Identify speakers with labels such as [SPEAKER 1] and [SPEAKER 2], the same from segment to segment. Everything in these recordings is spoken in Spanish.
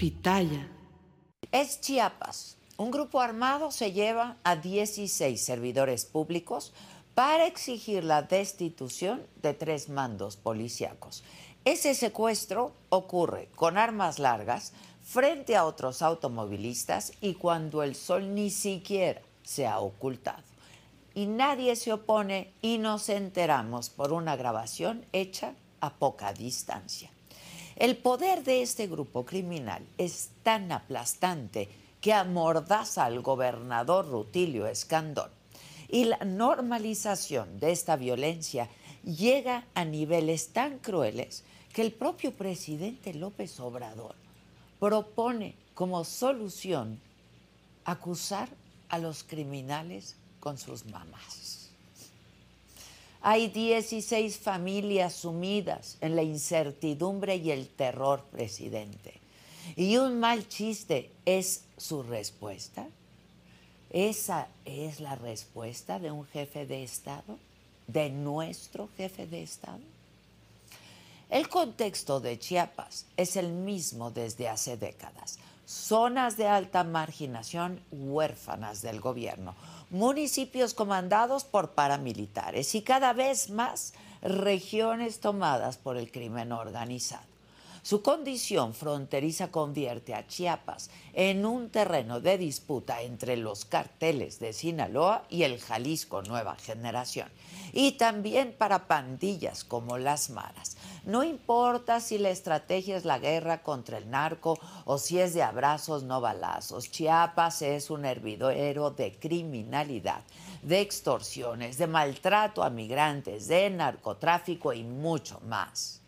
[SPEAKER 1] Pitaya. Es Chiapas. Un grupo armado se lleva a 16 servidores públicos para exigir la destitución de tres mandos policíacos. Ese secuestro ocurre con armas largas frente a otros automovilistas y cuando el sol ni siquiera se ha ocultado. Y nadie se opone y nos enteramos por una grabación hecha a poca distancia. El poder de este grupo criminal es tan aplastante que amordaza al gobernador Rutilio Escandón. Y la normalización de esta violencia llega a niveles tan crueles que el propio presidente López Obrador propone como solución acusar a los criminales con sus mamás. Hay 16 familias sumidas en la incertidumbre y el terror, presidente. Y un mal chiste es su respuesta. ¿Esa es la respuesta de un jefe de Estado? ¿De nuestro jefe de Estado? El contexto de Chiapas es el mismo desde hace décadas. Zonas de alta marginación huérfanas del gobierno municipios comandados por paramilitares y cada vez más regiones tomadas por el crimen organizado. Su condición fronteriza convierte a Chiapas en un terreno de disputa entre los carteles de Sinaloa y el Jalisco Nueva Generación, y también para pandillas como las Maras. No importa si la estrategia es la guerra contra el narco o si es de abrazos no balazos, Chiapas es un hervidero de criminalidad, de extorsiones, de maltrato a migrantes, de narcotráfico y mucho más.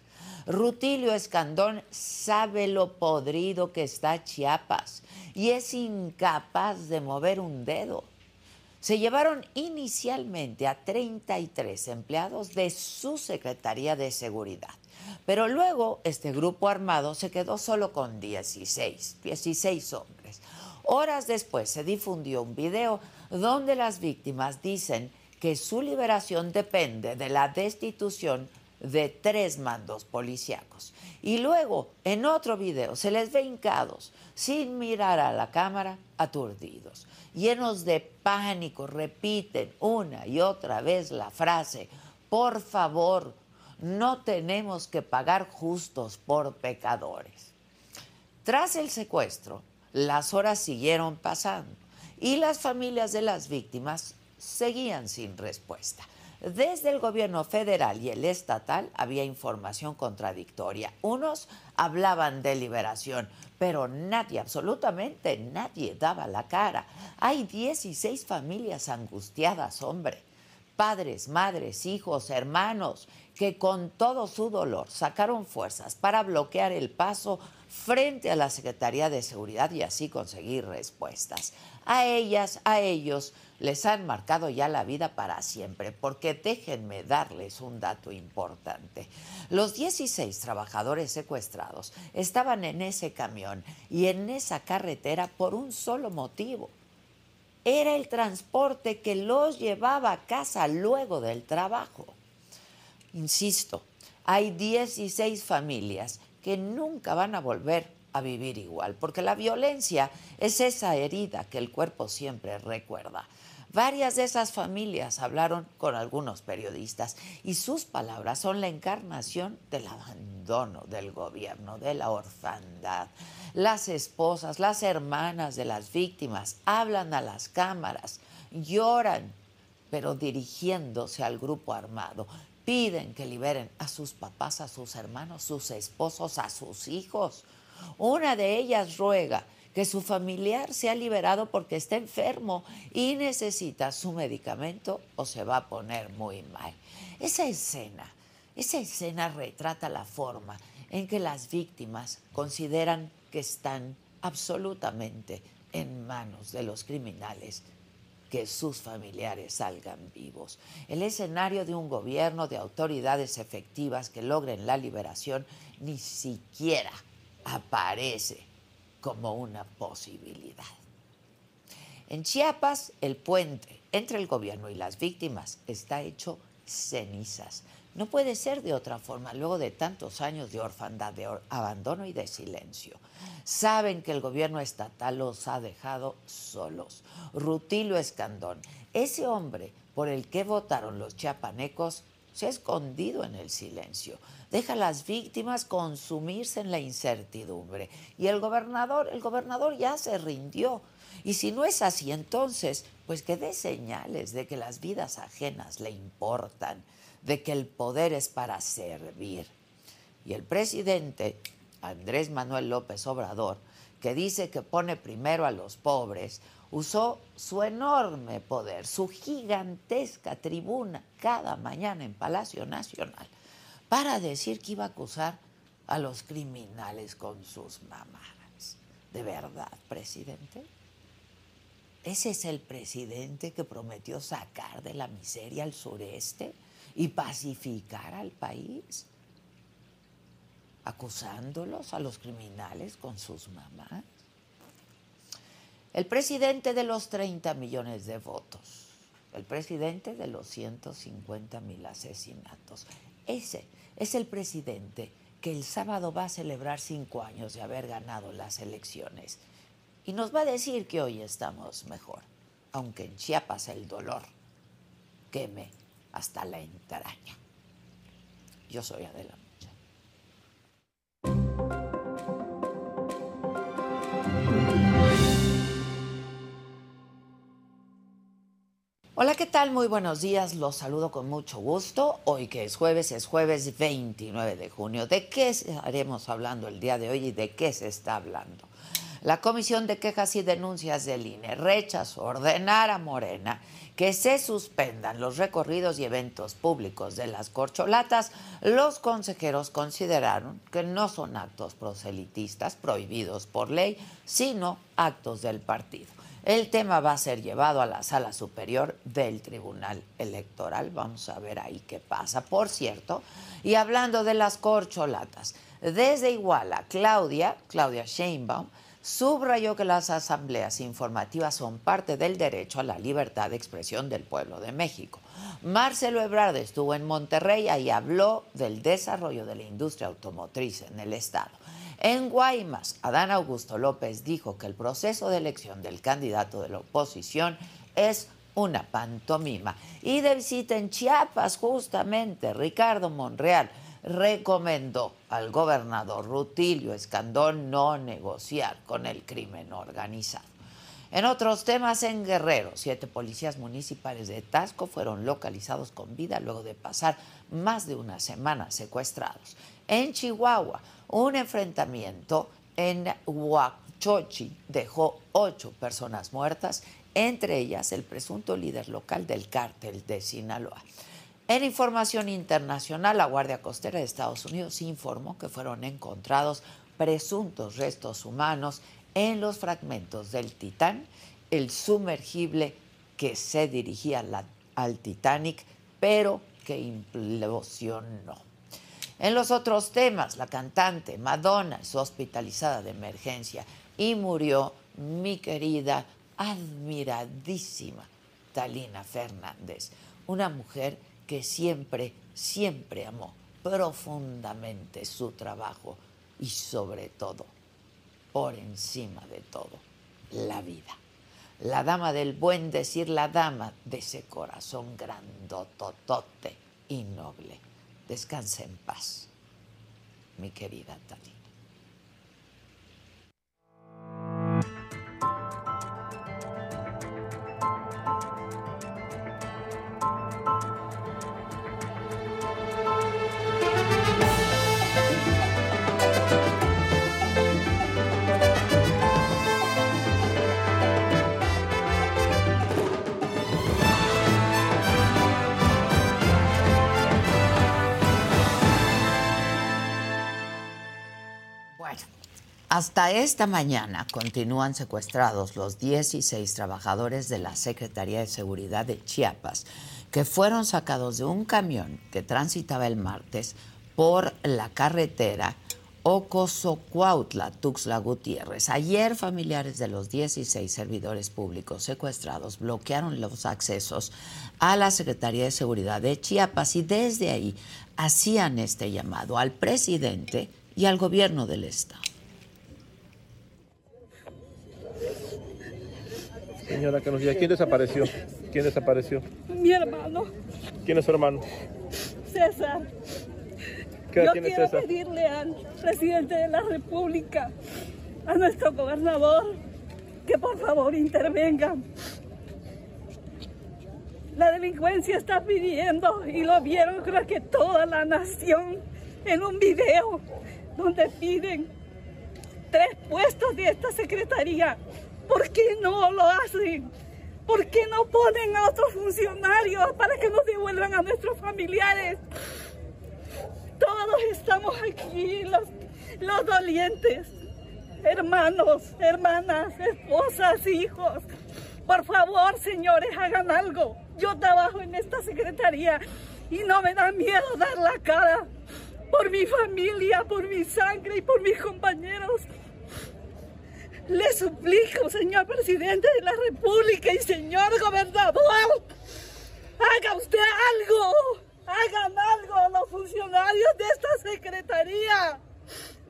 [SPEAKER 1] Rutilio Escandón sabe lo podrido que está Chiapas y es incapaz de mover un dedo. Se llevaron inicialmente a 33 empleados de su Secretaría de Seguridad, pero luego este grupo armado se quedó solo con 16, 16 hombres. Horas después se difundió un video donde las víctimas dicen que su liberación depende de la destitución de tres mandos policíacos. Y luego, en otro video, se les ve hincados, sin mirar a la cámara, aturdidos. Llenos de pánico, repiten una y otra vez la frase, por favor, no tenemos que pagar justos por pecadores. Tras el secuestro, las horas siguieron pasando y las familias de las víctimas seguían sin respuesta. Desde el gobierno federal y el estatal había información contradictoria. Unos hablaban de liberación, pero nadie, absolutamente nadie daba la cara. Hay 16 familias angustiadas, hombre. Padres, madres, hijos, hermanos, que con todo su dolor sacaron fuerzas para bloquear el paso frente a la Secretaría de Seguridad y así conseguir respuestas. A ellas, a ellos, les han marcado ya la vida para siempre, porque déjenme darles un dato importante. Los 16 trabajadores secuestrados estaban en ese camión y en esa carretera por un solo motivo. Era el transporte que los llevaba a casa luego del trabajo. Insisto, hay 16 familias que nunca van a volver a vivir igual, porque la violencia es esa herida que el cuerpo siempre recuerda. Varias de esas familias hablaron con algunos periodistas y sus palabras son la encarnación del abandono del gobierno, de la orfandad. Las esposas, las hermanas de las víctimas hablan a las cámaras, lloran, pero dirigiéndose al grupo armado. Piden que liberen a sus papás, a sus hermanos, sus esposos, a sus hijos. Una de ellas ruega que su familiar sea liberado porque está enfermo y necesita su medicamento o se va a poner muy mal. Esa escena, esa escena retrata la forma en que las víctimas consideran que están absolutamente en manos de los criminales que sus familiares salgan vivos. El escenario de un gobierno de autoridades efectivas que logren la liberación ni siquiera aparece como una posibilidad. En Chiapas, el puente entre el gobierno y las víctimas está hecho cenizas. No puede ser de otra forma luego de tantos años de orfandad, de abandono y de silencio. Saben que el gobierno estatal los ha dejado solos. Rutilio Escandón, ese hombre por el que votaron los chiapanecos, se ha escondido en el silencio deja a las víctimas consumirse en la incertidumbre. Y el gobernador, el gobernador ya se rindió. Y si no es así, entonces, pues que dé señales de que las vidas ajenas le importan, de que el poder es para servir. Y el presidente, Andrés Manuel López Obrador, que dice que pone primero a los pobres, usó su enorme poder, su gigantesca tribuna cada mañana en Palacio Nacional para decir que iba a acusar a los criminales con sus mamadas. ¿De verdad, presidente? ¿Ese es el presidente que prometió sacar de la miseria al sureste y pacificar al país? Acusándolos a los criminales con sus mamás. El presidente de los 30 millones de votos, el presidente de los 150 mil asesinatos, ese es el presidente que el sábado va a celebrar cinco años de haber ganado las elecciones. Y nos va a decir que hoy estamos mejor, aunque en Chiapas el dolor queme hasta la entraña. Yo soy Adela Hola, ¿qué tal? Muy buenos días. Los saludo con mucho gusto. Hoy que es jueves, es jueves 29 de junio. ¿De qué estaremos hablando el día de hoy y de qué se está hablando? La Comisión de Quejas y Denuncias del INE rechazó ordenar a Morena que se suspendan los recorridos y eventos públicos de las corcholatas. Los consejeros consideraron que no son actos proselitistas prohibidos por ley, sino actos del partido. El tema va a ser llevado a la sala superior del Tribunal Electoral. Vamos a ver ahí qué pasa. Por cierto, y hablando de las corcholatas, desde Iguala, Claudia, Claudia Sheinbaum, subrayó que las asambleas informativas son parte del derecho a la libertad de expresión del pueblo de México. Marcelo Ebrard estuvo en Monterrey y habló del desarrollo de la industria automotriz en el estado. En Guaymas, Adán Augusto López dijo que el proceso de elección del candidato de la oposición es una pantomima. Y de visita en Chiapas, justamente, Ricardo Monreal recomendó al gobernador Rutilio Escandón no negociar con el crimen organizado. En otros temas, en Guerrero, siete policías municipales de Tasco fueron localizados con vida luego de pasar más de una semana secuestrados. En Chihuahua, un enfrentamiento en Huachochi dejó ocho personas muertas, entre ellas el presunto líder local del cártel de Sinaloa. En información internacional, la Guardia Costera de Estados Unidos informó que fueron encontrados presuntos restos humanos en los fragmentos del Titán, el sumergible que se dirigía al Titanic, pero que implosionó. En los otros temas, la cantante Madonna es hospitalizada de emergencia y murió mi querida, admiradísima Talina Fernández, una mujer que siempre, siempre amó profundamente su trabajo y sobre todo, por encima de todo, la vida. la dama del buen decir, la dama de ese corazón grandototote y noble. Descanse en paz, mi querida Tati. Hasta esta mañana continúan secuestrados los 16 trabajadores de la Secretaría de Seguridad de Chiapas, que fueron sacados de un camión que transitaba el martes por la carretera Ocosocuautla, Tuxtla Gutiérrez. Ayer familiares de los 16 servidores públicos secuestrados bloquearon los accesos a la Secretaría de Seguridad de Chiapas y desde ahí hacían este llamado al presidente y al gobierno del estado.
[SPEAKER 2] Señora, que nos diga, ¿quién desapareció? ¿Quién desapareció?
[SPEAKER 3] Mi hermano.
[SPEAKER 2] ¿Quién es su hermano?
[SPEAKER 3] César.
[SPEAKER 2] ¿Qué
[SPEAKER 3] Yo
[SPEAKER 2] tiene
[SPEAKER 3] quiero
[SPEAKER 2] César?
[SPEAKER 3] pedirle al presidente de la República, a nuestro gobernador, que por favor intervenga. La delincuencia está pidiendo, y lo vieron creo que toda la nación, en un video donde piden tres puestos de esta secretaría. ¿Por qué no lo hacen? ¿Por qué no ponen a otros funcionarios para que nos devuelvan a nuestros familiares? Todos estamos aquí, los, los dolientes, hermanos, hermanas, esposas, hijos. Por favor, señores, hagan algo. Yo trabajo en esta secretaría y no me da miedo dar la cara por mi familia, por mi sangre y por mis compañeros. Le suplico, señor presidente de la República y señor gobernador, haga usted algo, hagan algo los funcionarios de esta secretaría.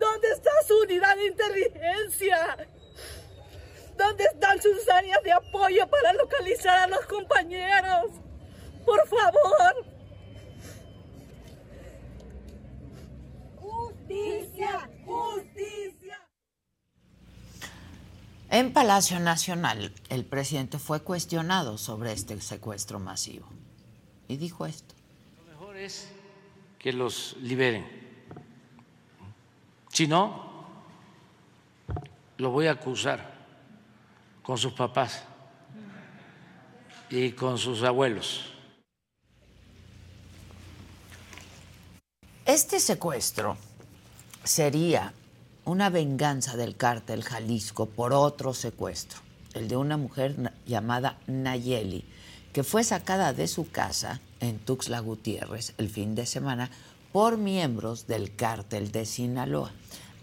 [SPEAKER 3] ¿Dónde está su unidad de inteligencia? ¿Dónde están sus áreas de apoyo para localizar a los compañeros? Por favor. Justicia, justicia.
[SPEAKER 1] En Palacio Nacional, el presidente fue cuestionado sobre este secuestro masivo y dijo esto.
[SPEAKER 4] Lo mejor es que los liberen. Si no, lo voy a acusar con sus papás y con sus abuelos.
[SPEAKER 1] Este secuestro sería una venganza del cártel Jalisco por otro secuestro, el de una mujer llamada Nayeli, que fue sacada de su casa en Tuxtla Gutiérrez el fin de semana por miembros del cártel de Sinaloa.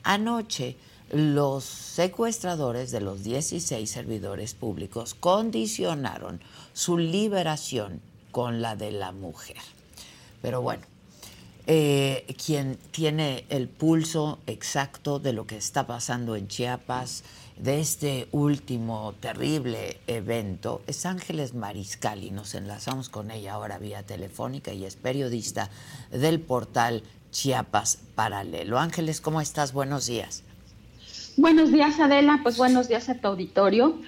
[SPEAKER 1] Anoche, los secuestradores de los 16 servidores públicos condicionaron su liberación con la de la mujer. Pero bueno, eh, quien tiene el pulso exacto de lo que está pasando en Chiapas, de este último terrible evento, es Ángeles Mariscal y nos enlazamos con ella ahora vía telefónica y es periodista del portal Chiapas Paralelo. Ángeles, ¿cómo estás? Buenos días.
[SPEAKER 5] Buenos días, Adela. Pues buenos días a tu auditorio.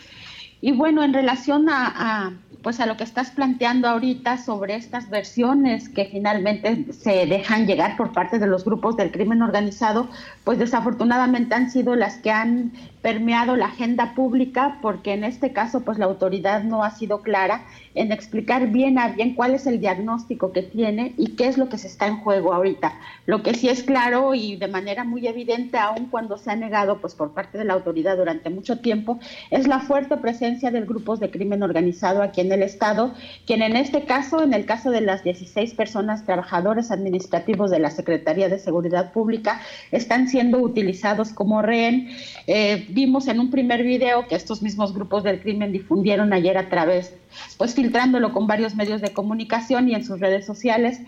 [SPEAKER 5] Y bueno, en relación a, pues a lo que estás planteando ahorita sobre estas versiones que finalmente se dejan llegar por parte de los grupos del crimen organizado, pues desafortunadamente han sido las que han permeado la agenda pública porque en este caso pues la autoridad no ha sido clara en explicar bien a bien cuál es el diagnóstico que tiene y qué es lo que se está en juego ahorita. Lo que sí es claro y de manera muy evidente, aun cuando se ha negado pues por parte de la autoridad durante mucho tiempo, es la fuerte presencia de grupos de crimen organizado aquí en el estado, quien en este caso, en el caso de las 16 personas trabajadores administrativos de la Secretaría de Seguridad Pública, están siendo utilizados como rehén. Eh, vimos en un primer video que estos mismos grupos del crimen difundieron ayer a través, pues filtrándolo con varios medios de comunicación y en sus redes sociales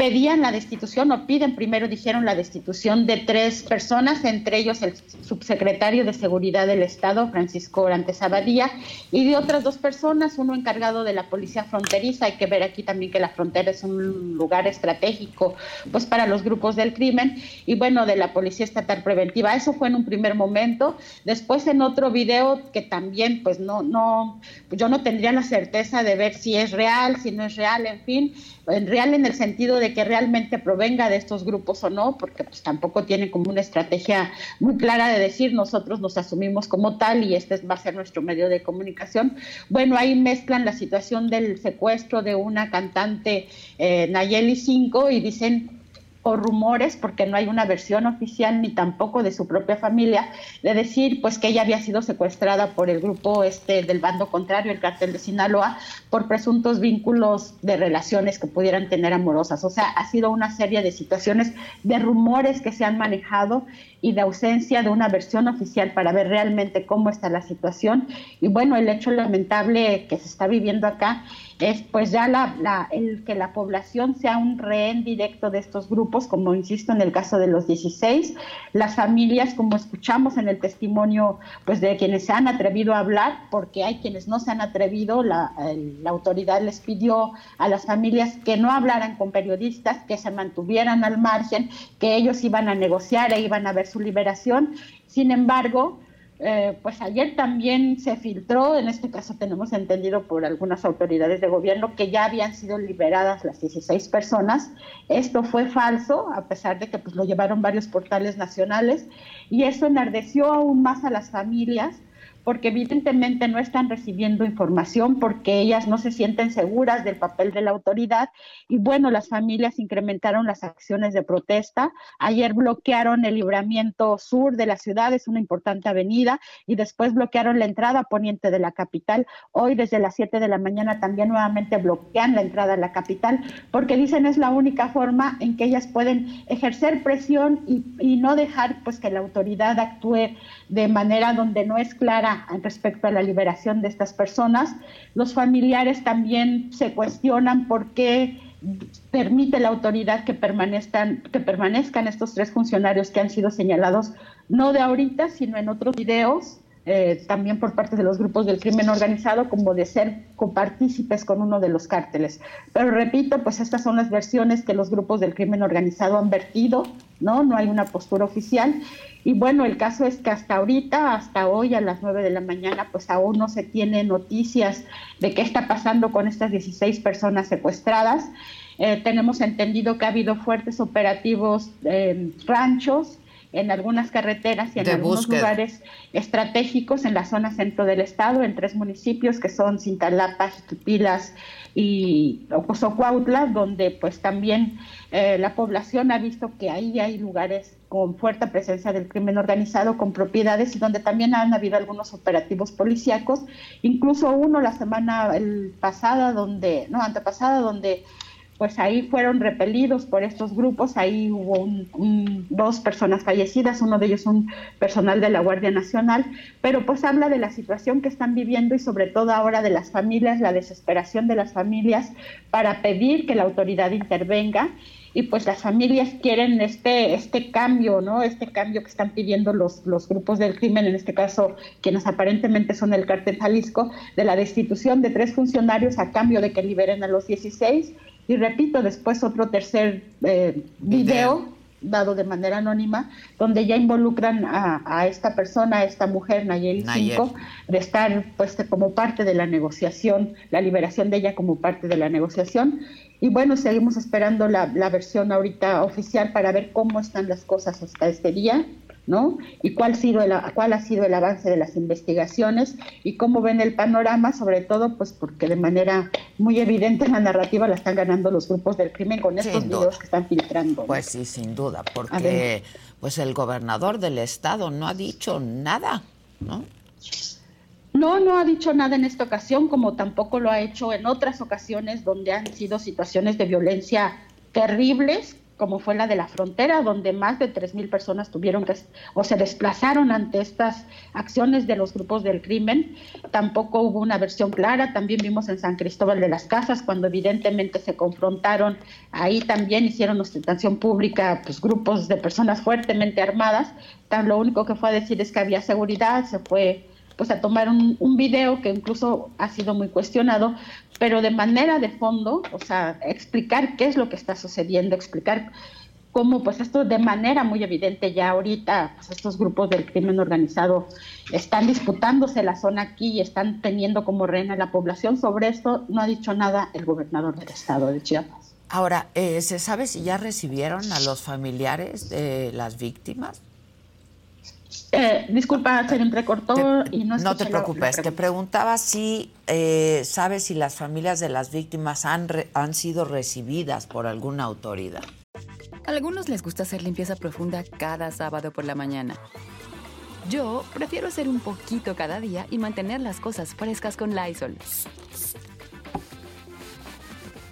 [SPEAKER 5] pedían la destitución o piden primero, dijeron, la destitución de tres personas, entre ellos el subsecretario de Seguridad del Estado, Francisco Orantes Abadía, y de otras dos personas, uno encargado de la policía fronteriza. Hay que ver aquí también que la frontera es un lugar estratégico pues para los grupos del crimen, y bueno, de la Policía Estatal Preventiva. Eso fue en un primer momento. Después en otro video que también, pues no, no, yo no tendría la certeza de ver si es real, si no es real, en fin, en real en el sentido de que realmente provenga de estos grupos o no, porque pues tampoco tienen como una estrategia muy clara de decir nosotros nos asumimos como tal y este va a ser nuestro medio de comunicación. Bueno, ahí mezclan la situación del secuestro de una cantante eh, Nayeli 5 y dicen o rumores, porque no hay una versión oficial ni tampoco de su propia familia, de decir pues que ella había sido secuestrada por el grupo este del bando contrario, el cartel de Sinaloa, por presuntos vínculos de relaciones que pudieran tener amorosas. O sea, ha sido una serie de situaciones de rumores que se han manejado y de ausencia de una versión oficial para ver realmente cómo está la situación. Y bueno, el hecho lamentable que se está viviendo acá es pues ya la, el que la población sea un rehén directo de estos grupos, como insisto en el caso de los 16, las familias, como escuchamos en el testimonio pues de quienes se han atrevido a hablar, porque hay quienes no se han atrevido, la, la autoridad les pidió a las familias que no hablaran con periodistas, que se mantuvieran al margen, que ellos iban a negociar e iban a ver su liberación. Sin embargo, eh, pues ayer también se filtró, en este caso tenemos entendido por algunas autoridades de gobierno que ya habían sido liberadas las 16 personas. Esto fue falso, a pesar de que pues, lo llevaron varios portales nacionales, y eso enardeció aún más a las familias porque evidentemente no están recibiendo información, porque ellas no se sienten seguras del papel de la autoridad. Y bueno, las familias incrementaron las acciones de protesta. Ayer bloquearon el libramiento sur de la ciudad, es una importante avenida, y después bloquearon la entrada poniente de la capital. Hoy desde las 7 de la mañana también nuevamente bloquean la entrada a la capital, porque dicen es la única forma en que ellas pueden ejercer presión y, y no dejar pues que la autoridad actúe de manera donde no es clara respecto a la liberación de estas personas. Los familiares también se cuestionan por qué permite la autoridad que permanezcan, que permanezcan estos tres funcionarios que han sido señalados, no de ahorita, sino en otros videos, eh, también por parte de los grupos del crimen organizado, como de ser copartícipes con uno de los cárteles. Pero repito, pues estas son las versiones que los grupos del crimen organizado han vertido, ¿no? No hay una postura oficial. Y bueno, el caso es que hasta ahorita, hasta hoy a las 9 de la mañana, pues aún no se tiene noticias de qué está pasando con estas 16 personas secuestradas. Eh, tenemos entendido que ha habido fuertes operativos en ranchos, en algunas carreteras y en algunos lugares estratégicos en la zona centro del estado, en tres municipios que son Cintalapa, Jiquipilas y Ocosocuautla, donde pues también eh, la población ha visto que ahí hay lugares con fuerte presencia del crimen organizado, con propiedades y donde también han habido algunos operativos policíacos, incluso uno la semana pasada, donde, no, antepasada, donde pues ahí fueron repelidos por estos grupos, ahí hubo dos personas fallecidas, uno de ellos un personal de la Guardia Nacional, pero pues habla de la situación que están viviendo y sobre todo ahora de las familias, la desesperación de las familias para pedir que la autoridad intervenga y pues las familias quieren este este cambio, ¿no? Este cambio que están pidiendo los, los grupos del crimen, en este caso quienes aparentemente son el cártel Jalisco, de la destitución de tres funcionarios a cambio de que liberen a los 16 y repito, después otro tercer eh, video dado de manera anónima, donde ya involucran a, esta persona, a esta mujer, Nayeli 5, de estar pues como parte de la negociación, la liberación de ella como parte de la negociación. Y bueno, seguimos esperando la, la versión ahorita oficial para ver cómo están las cosas hasta este día. ¿No? Y cuál ha, sido el, cuál ha sido el avance de las investigaciones y cómo ven el panorama, sobre todo pues porque de manera muy evidente la narrativa la están ganando los grupos del crimen con estos videos que están filtrando.
[SPEAKER 1] Pues sí, sin duda, porque pues el gobernador del estado no ha dicho nada, ¿no?
[SPEAKER 5] No, no ha dicho nada en esta ocasión, como tampoco lo ha hecho en otras ocasiones donde han sido situaciones de violencia terribles como fue la de la frontera, donde más de 3.000 personas tuvieron que o se desplazaron ante estas acciones de los grupos del crimen. Tampoco hubo una versión clara. También vimos en San Cristóbal de las Casas, cuando evidentemente se confrontaron, ahí también hicieron ostentación pública pues, grupos de personas fuertemente armadas. Tan, lo único que fue a decir es que había seguridad, se fue pues a tomar un, video que incluso ha sido muy cuestionado, pero de manera de fondo, o sea, explicar qué es lo que está sucediendo, explicar cómo pues esto de manera muy evidente ya ahorita pues estos grupos del crimen organizado están disputándose la zona aquí y están teniendo como reina la población. Sobre esto no ha dicho nada el gobernador del estado de Chiapas.
[SPEAKER 1] Ahora, eh, ¿se sabe si ya recibieron a los familiares de las víctimas?
[SPEAKER 5] Eh, disculpa, se entrecortó y no
[SPEAKER 1] No te preocupes, te preguntaba si eh, sabes si las familias de las víctimas han, han sido recibidas por alguna autoridad.
[SPEAKER 6] A algunos les gusta hacer limpieza profunda cada sábado por la mañana. Yo prefiero hacer un poquito cada día y mantener las cosas frescas con Lysol.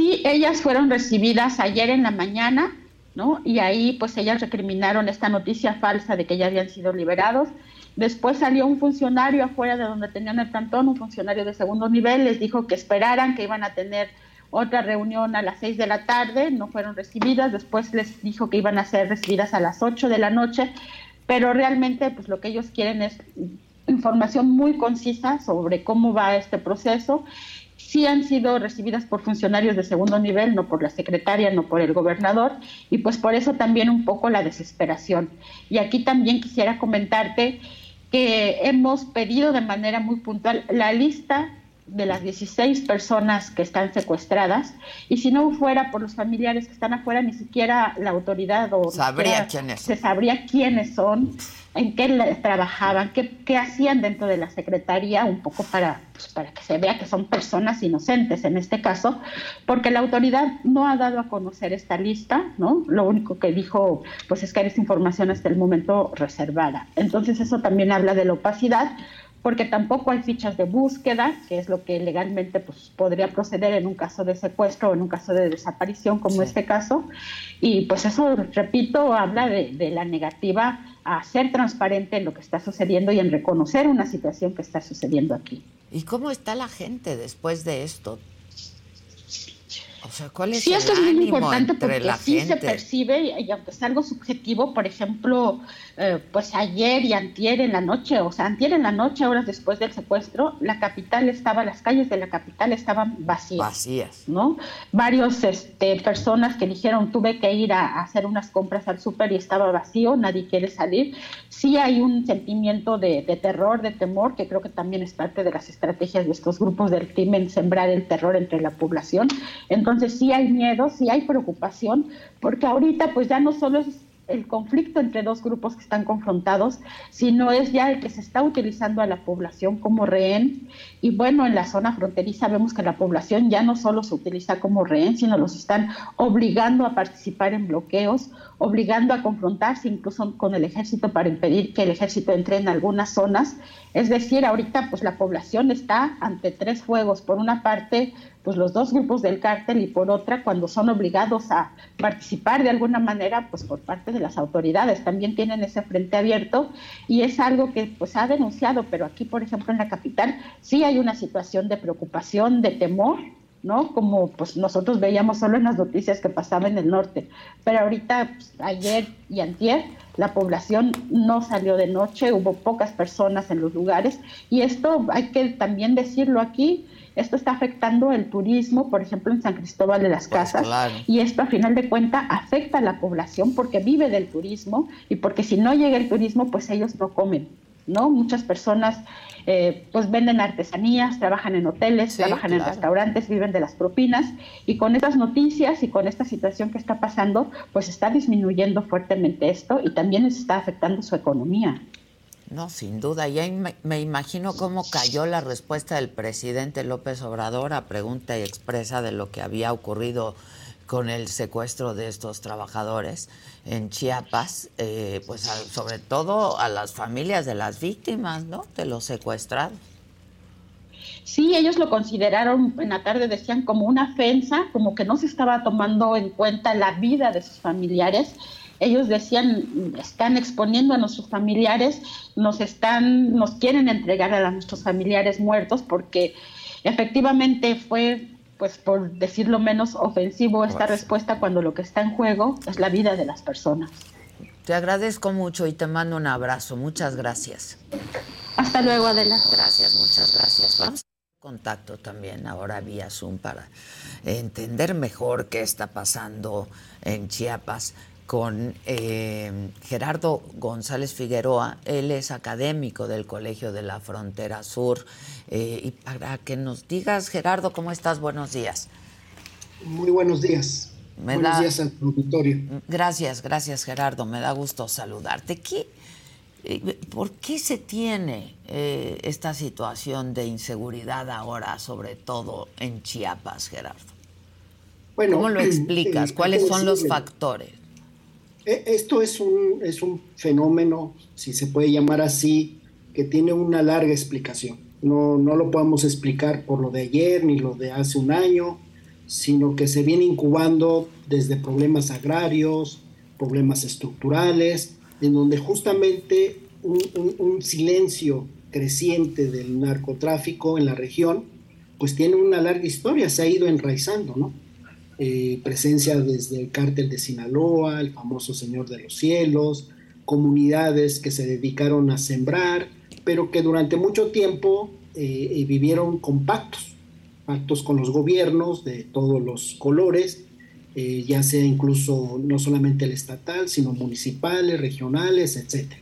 [SPEAKER 5] Sí, ellas fueron recibidas ayer en la mañana, ¿no? Y ahí pues ellas recriminaron esta noticia falsa de que ya habían sido liberados. Después salió un funcionario afuera de donde tenían el plantón, un funcionario de segundo nivel, les dijo que esperaran, que iban a tener otra reunión a las seis de la tarde, no fueron recibidas, después les dijo que iban a ser recibidas a las ocho de la noche, pero realmente pues lo que ellos quieren es información muy concisa sobre cómo va este proceso sí han sido recibidas por funcionarios de segundo nivel, no por la secretaria, no por el gobernador, y pues por eso también un poco la desesperación. Y aquí también quisiera comentarte que hemos pedido de manera muy puntual la lista de las 16 personas que están secuestradas y si no fuera por los familiares que están afuera ni siquiera la autoridad o
[SPEAKER 1] sabría quiénes
[SPEAKER 5] se sabría quiénes son en qué trabajaban qué, qué, hacían dentro de la secretaría un poco para pues, para que se vea que son personas inocentes en este caso porque la autoridad no ha dado a conocer esta lista no lo único que dijo pues es que esta información hasta el momento reservada. Entonces eso también habla de la opacidad porque tampoco hay fichas de búsqueda, que es lo que legalmente pues, podría proceder en un caso de secuestro o en un caso de desaparición como este caso. Y pues eso, repito, habla de, de, la negativa a ser transparente en lo que está sucediendo y en reconocer una situación que está sucediendo aquí.
[SPEAKER 1] ¿Y cómo está la gente después de esto? O sea, ¿cuál es
[SPEAKER 5] sí,
[SPEAKER 1] el
[SPEAKER 5] esto es muy importante porque
[SPEAKER 1] la
[SPEAKER 5] sí se percibe, y aunque es algo subjetivo, por ejemplo, eh, pues ayer y antier en la noche, o sea, antier en la noche, horas después del secuestro, la capital estaba, las calles de la capital estaban vacías.
[SPEAKER 1] Vacías.
[SPEAKER 5] ¿no? Varios este, personas que dijeron tuve que ir a, a hacer unas compras al súper y estaba vacío, nadie quiere salir. Sí hay un sentimiento de, de, terror, de temor, que creo que también es parte de las estrategias de estos grupos del crimen, sembrar el terror entre la población. Entonces sí hay miedo, sí hay preocupación, porque ahorita pues ya no solo es el conflicto entre dos grupos que están confrontados, sino es ya el que se está utilizando a la población como rehén. Y bueno, en la zona fronteriza vemos que la población ya no solo se utiliza como rehén, sino los están obligando a participar en bloqueos, obligando a confrontarse incluso con el ejército para impedir que el ejército entre en algunas zonas. Es decir, ahorita pues la población está ante tres fuegos. Por una parte, pues los dos grupos del cártel y por otra cuando son obligados a participar de alguna manera pues por parte de las autoridades también tienen ese frente abierto y es algo que pues ha denunciado pero aquí por ejemplo en la capital sí hay una situación de preocupación de temor ¿no? Como pues nosotros veíamos solo en las noticias que pasaba en el norte, pero ahorita pues, ayer y antier la población no salió de noche, hubo pocas personas en los lugares y esto hay que también decirlo aquí, esto está afectando el turismo, por ejemplo, en San Cristóbal de las pues Casas, y esto a final de cuentas afecta a la población porque vive del turismo y porque si no llega el turismo, pues ellos no comen, ¿no? Muchas personas eh, pues venden artesanías, trabajan en hoteles, trabajan en restaurantes, viven de las propinas y con estas noticias y con esta situación que está pasando, pues está disminuyendo fuertemente esto y también está afectando su economía.
[SPEAKER 1] No, sin duda. Y ahí me, imagino cómo cayó la respuesta del presidente López Obrador a pregunta y expresa de lo que había ocurrido con el secuestro de estos trabajadores en Chiapas, eh, pues sobre todo a las familias de las víctimas, ¿no? De los secuestrados.
[SPEAKER 5] Sí, ellos lo consideraron, en la tarde decían como una ofensa, como que no se estaba tomando en cuenta la vida de sus familiares. Ellos decían, están exponiendo a nuestros familiares, nos están, nos quieren entregar a nuestros familiares muertos porque efectivamente fue pues por decirlo menos ofensivo esta respuesta cuando lo que está en juego es la vida de las personas.
[SPEAKER 1] Te agradezco mucho y te mando un abrazo. Muchas gracias.
[SPEAKER 5] Hasta luego, Adela.
[SPEAKER 1] Gracias, muchas gracias. Vamos a contacto también ahora vía Zoom para entender mejor qué está pasando en Chiapas con eh, Gerardo González Figueroa. Él es académico del Colegio de la Frontera Sur. Eh, y para que nos digas, Gerardo, ¿cómo estás? Buenos días.
[SPEAKER 7] Muy buenos días. buenos días al auditorio.
[SPEAKER 1] Gracias, gracias, Gerardo. Me da gusto saludarte. ¿Qué, eh, ¿Por qué se tiene esta situación de inseguridad ahora, sobre todo en Chiapas, Gerardo? Bueno, ¿Cómo lo explicas? ¿Cuáles son los factores?
[SPEAKER 7] E, esto es un, es un fenómeno, si se puede llamar así, que tiene una larga explicación. No, no lo podemos explicar por lo de ayer ni lo de hace un año, sino que se viene incubando desde problemas agrarios, problemas estructurales, en donde justamente un, silencio creciente del narcotráfico en la región, pues tiene una larga historia, se ha ido enraizando, ¿no? Eh, presencia desde el cártel de Sinaloa, el famoso Señor de los Cielos, comunidades que se dedicaron a sembrar, pero que durante mucho tiempo eh, eh, vivieron con pactos, pactos con los gobiernos de todos los colores, ya sea incluso no solamente el estatal, sino municipales, regionales, etc.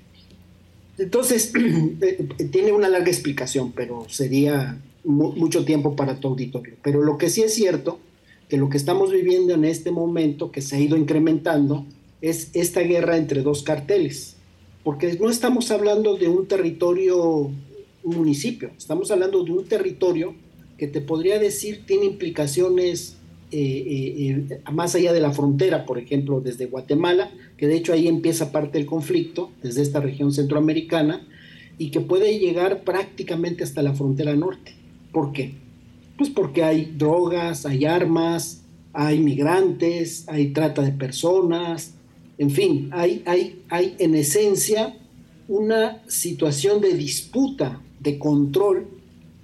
[SPEAKER 7] Entonces, tiene una larga explicación, pero sería mucho tiempo para tu auditorio. Pero lo que sí es cierto que lo que estamos viviendo en este momento, que se ha ido incrementando, es esta guerra entre dos carteles. Porque no estamos hablando de un territorio, un municipio, estamos hablando de un territorio que te podría decir tiene implicaciones eh, eh, eh, más allá de la frontera, por ejemplo, desde Guatemala, que de hecho ahí empieza parte del conflicto, desde esta región centroamericana, y que puede llegar prácticamente hasta la frontera norte. ¿Por qué? Pues porque hay drogas, hay armas, hay migrantes, hay trata de personas, en fin, hay, hay, hay en esencia una situación de disputa, de control,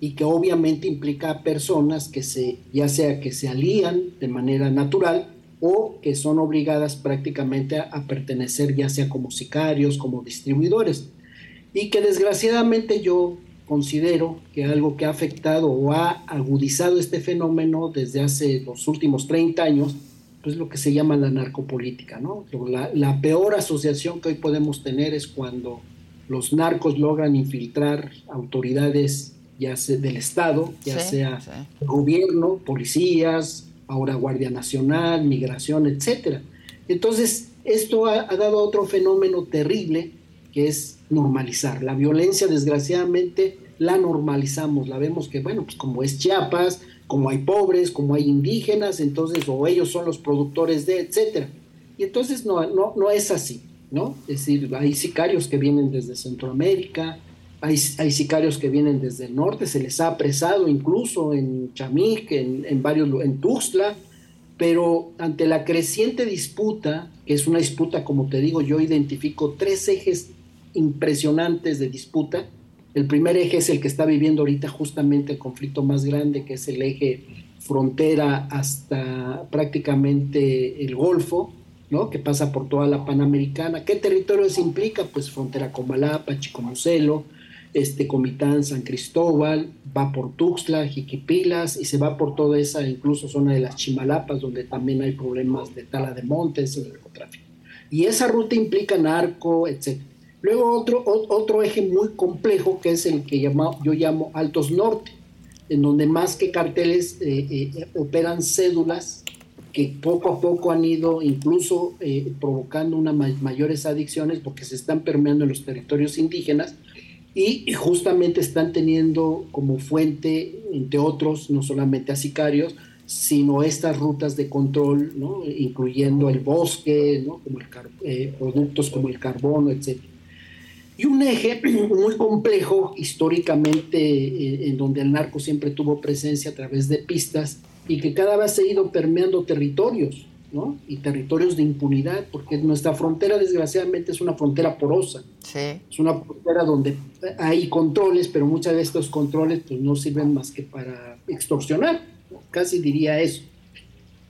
[SPEAKER 7] y que obviamente implica a personas que se, ya sea que se alían de manera natural o que son obligadas prácticamente a, a pertenecer ya sea como sicarios, como distribuidores. Y que desgraciadamente yo considero que algo que ha afectado o ha agudizado este fenómeno desde hace los últimos 30 años, pues lo que se llama la narcopolítica, ¿no? La, peor asociación que hoy podemos tener es cuando los narcos logran infiltrar autoridades ya sea del Estado, ya sea gobierno, policías, ahora Guardia Nacional, migración, etcétera. Entonces, esto ha, ha dado otro fenómeno terrible que es normalizar. La violencia, desgraciadamente, la normalizamos, la vemos que, bueno, pues como es Chiapas, como hay pobres, como hay indígenas, entonces, o ellos son los productores de, etcétera. Y entonces no, no, no es así, ¿no? Es decir, hay sicarios que vienen desde Centroamérica, hay, hay, sicarios que vienen desde el norte, se les ha apresado incluso en Chamic, en, en varios, en Tuxtla, pero ante la creciente disputa, que es una disputa, como te digo, yo identifico tres ejes impresionantes de disputa. El primer eje es el que está viviendo ahorita justamente el conflicto más grande, que es el eje frontera hasta prácticamente el Golfo, ¿no? que pasa por toda la Panamericana. ¿Qué territorios implica? Pues frontera con Malapa, Chicomucelo, este Comitán, San Cristóbal, va por Tuxtla, Jiquipilas y se va por toda esa incluso zona de las Chimalapas, donde también hay problemas de tala de montes y narcotráfico. Y esa ruta implica narco, etc. Luego otro, otro eje muy complejo que es el que yo llamo Altos Norte, en donde más que carteles eh, eh, operan cédulas que poco a poco han ido incluso eh, provocando unas mayores adicciones porque se están permeando en los territorios indígenas y justamente están teniendo como fuente, entre otros, no solamente a sicarios, sino estas rutas de control, ¿no? incluyendo el bosque, ¿no? como el productos como el carbono, etc. Y un eje muy complejo históricamente, en donde el narco siempre tuvo presencia a través de pistas, y que cada vez ha ido permeando territorios, ¿no? Y territorios de impunidad, porque nuestra frontera desgraciadamente es una frontera porosa.
[SPEAKER 1] Sí.
[SPEAKER 7] Es una frontera donde hay controles, pero muchas de estos controles pues, no sirven más que para extorsionar, casi diría eso.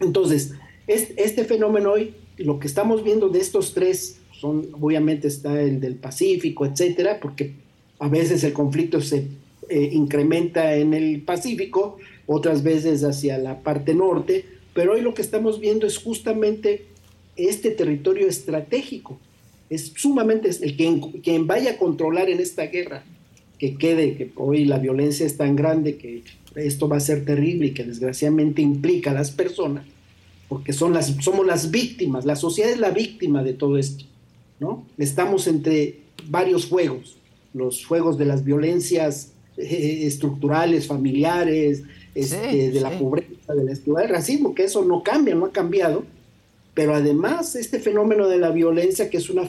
[SPEAKER 7] Entonces, este, fenómeno hoy, lo que estamos viendo de estos tres, obviamente está el del Pacífico, etcétera, porque a veces el conflicto se eh, incrementa en el Pacífico, otras veces hacia la parte norte, pero hoy lo que estamos viendo es justamente este territorio estratégico. Es sumamente el quien, quien vaya a controlar en esta guerra, que quede, que hoy la violencia es tan grande que esto va a ser terrible y que desgraciadamente implica a las personas, porque son las, somos las víctimas, la sociedad es la víctima de todo esto, ¿no? Estamos entre varios fuegos, los fuegos de las violencias eh, estructurales, familiares, este, de la pobreza, de la del racismo, que eso no cambia, no ha cambiado, pero además este fenómeno de la violencia, que es una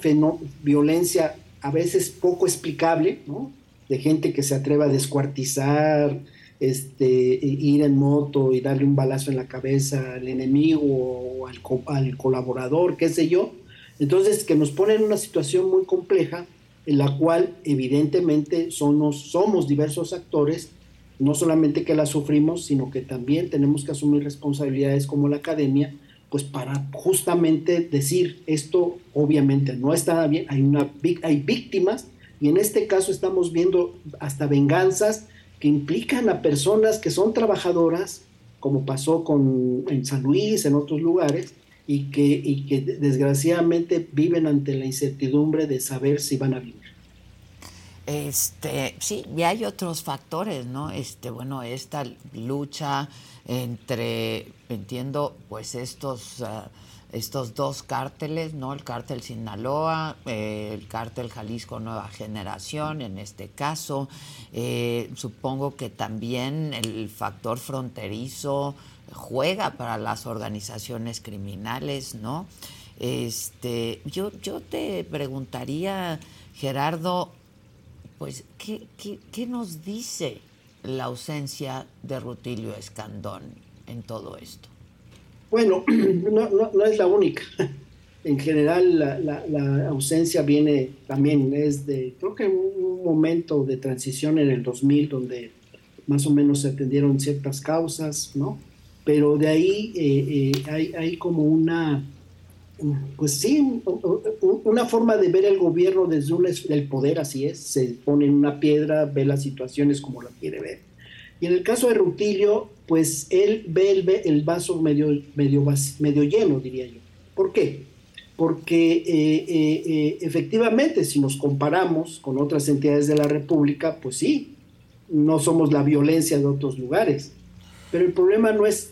[SPEAKER 7] violencia a veces poco explicable, ¿no? de gente que se atreve a descuartizar, este, ir en moto y darle un balazo en la cabeza al enemigo o al, al colaborador, qué sé yo. Entonces, que nos pone en una situación muy compleja en la cual evidentemente somos, somos diversos actores no solamente que la sufrimos, sino que también tenemos que asumir responsabilidades como la academia, pues para justamente decir esto obviamente no está bien, hay, una, hay víctimas y en este caso estamos viendo hasta venganzas que implican a personas que son trabajadoras, como pasó con, en San Luis, en otros lugares, y que, y que desgraciadamente viven ante la incertidumbre de saber si van a vivir.
[SPEAKER 1] Este, sí, y hay otros factores, ¿no? Este, bueno, esta lucha entre, entiendo, pues estos, ah, estos dos cárteles, ¿no? El cártel Sinaloa, eh, el cártel Jalisco Nueva Generación, en este caso. Eh, supongo que también el factor fronterizo juega para las organizaciones criminales, ¿no? Este, yo, yo te preguntaría, Gerardo, pues, ¿qué, qué, nos dice la ausencia de Rutilio Escandón en todo esto?
[SPEAKER 7] Bueno, no, no, es la única. En general, la, la, ausencia viene también, es de, creo que un momento de transición en el 2000 donde más o menos se atendieron ciertas causas, ¿no? Pero de ahí eh, eh, hay, como una pues sí, una forma de ver el gobierno desde un, el poder, así es, se pone en una piedra, ve las situaciones como la quiere ver. Y en el caso de Rutilio, pues él ve el, vaso medio, medio, medio lleno, diría yo. ¿Por qué? Porque eh, efectivamente, si nos comparamos con otras entidades de la República, pues sí, no somos la violencia de otros lugares. Pero el problema no es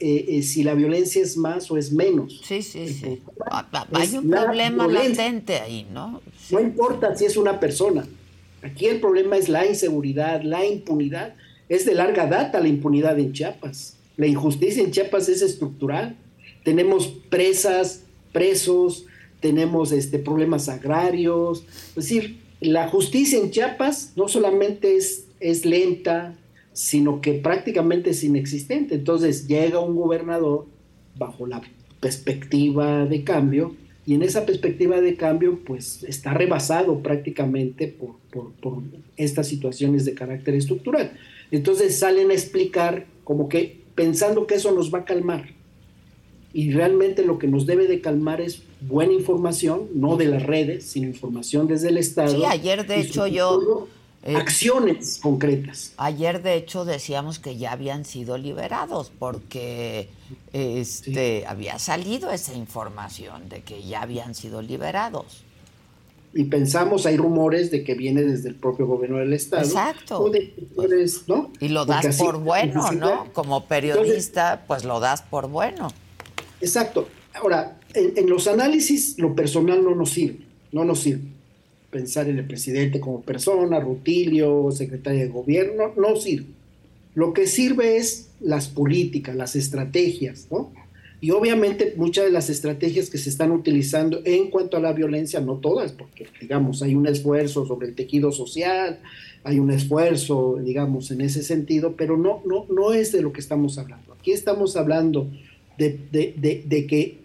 [SPEAKER 7] eh, eh, si la violencia es más o es menos.
[SPEAKER 1] Sí, sí, sí. Ah, hay un problema latente ahí, ¿no?
[SPEAKER 7] No importa si es una persona. Aquí el problema es la inseguridad, la impunidad. Es de larga data la impunidad en Chiapas. La injusticia en Chiapas es estructural. Tenemos presas, presos, tenemos este, problemas agrarios. Es decir, la justicia en Chiapas no solamente es, es lenta, sino que prácticamente es inexistente. Entonces llega un gobernador bajo la perspectiva de cambio y en esa perspectiva de cambio pues está rebasado prácticamente por, por, estas situaciones de carácter estructural. Entonces salen a explicar como que pensando que eso nos va a calmar. Y realmente lo que nos debe de calmar es buena información, no de las redes, sino información desde el Estado.
[SPEAKER 1] Sí, ayer de hecho yo
[SPEAKER 7] eh, acciones concretas.
[SPEAKER 1] Ayer, de hecho, decíamos que ya habían sido liberados porque este, había salido esa información de que ya habían sido liberados.
[SPEAKER 7] Y pensamos, hay rumores de que viene desde el propio gobierno del Estado.
[SPEAKER 1] Exacto.
[SPEAKER 7] ¿no?
[SPEAKER 1] Y lo das por bueno, ¿no? Como periodista, pues lo das por bueno.
[SPEAKER 7] Exacto. Ahora, en los análisis, lo personal no nos sirve, no nos sirve pensar en el presidente como persona, Rutilio, secretaria de gobierno, no sirve. Lo que sirve es las políticas, las estrategias, ¿no? Y obviamente muchas de las estrategias que se están utilizando en cuanto a la violencia, no todas, porque digamos, hay un esfuerzo sobre el tejido social, hay un esfuerzo, digamos, en ese sentido, pero no, no, no es de lo que estamos hablando. Aquí estamos hablando de, de, de que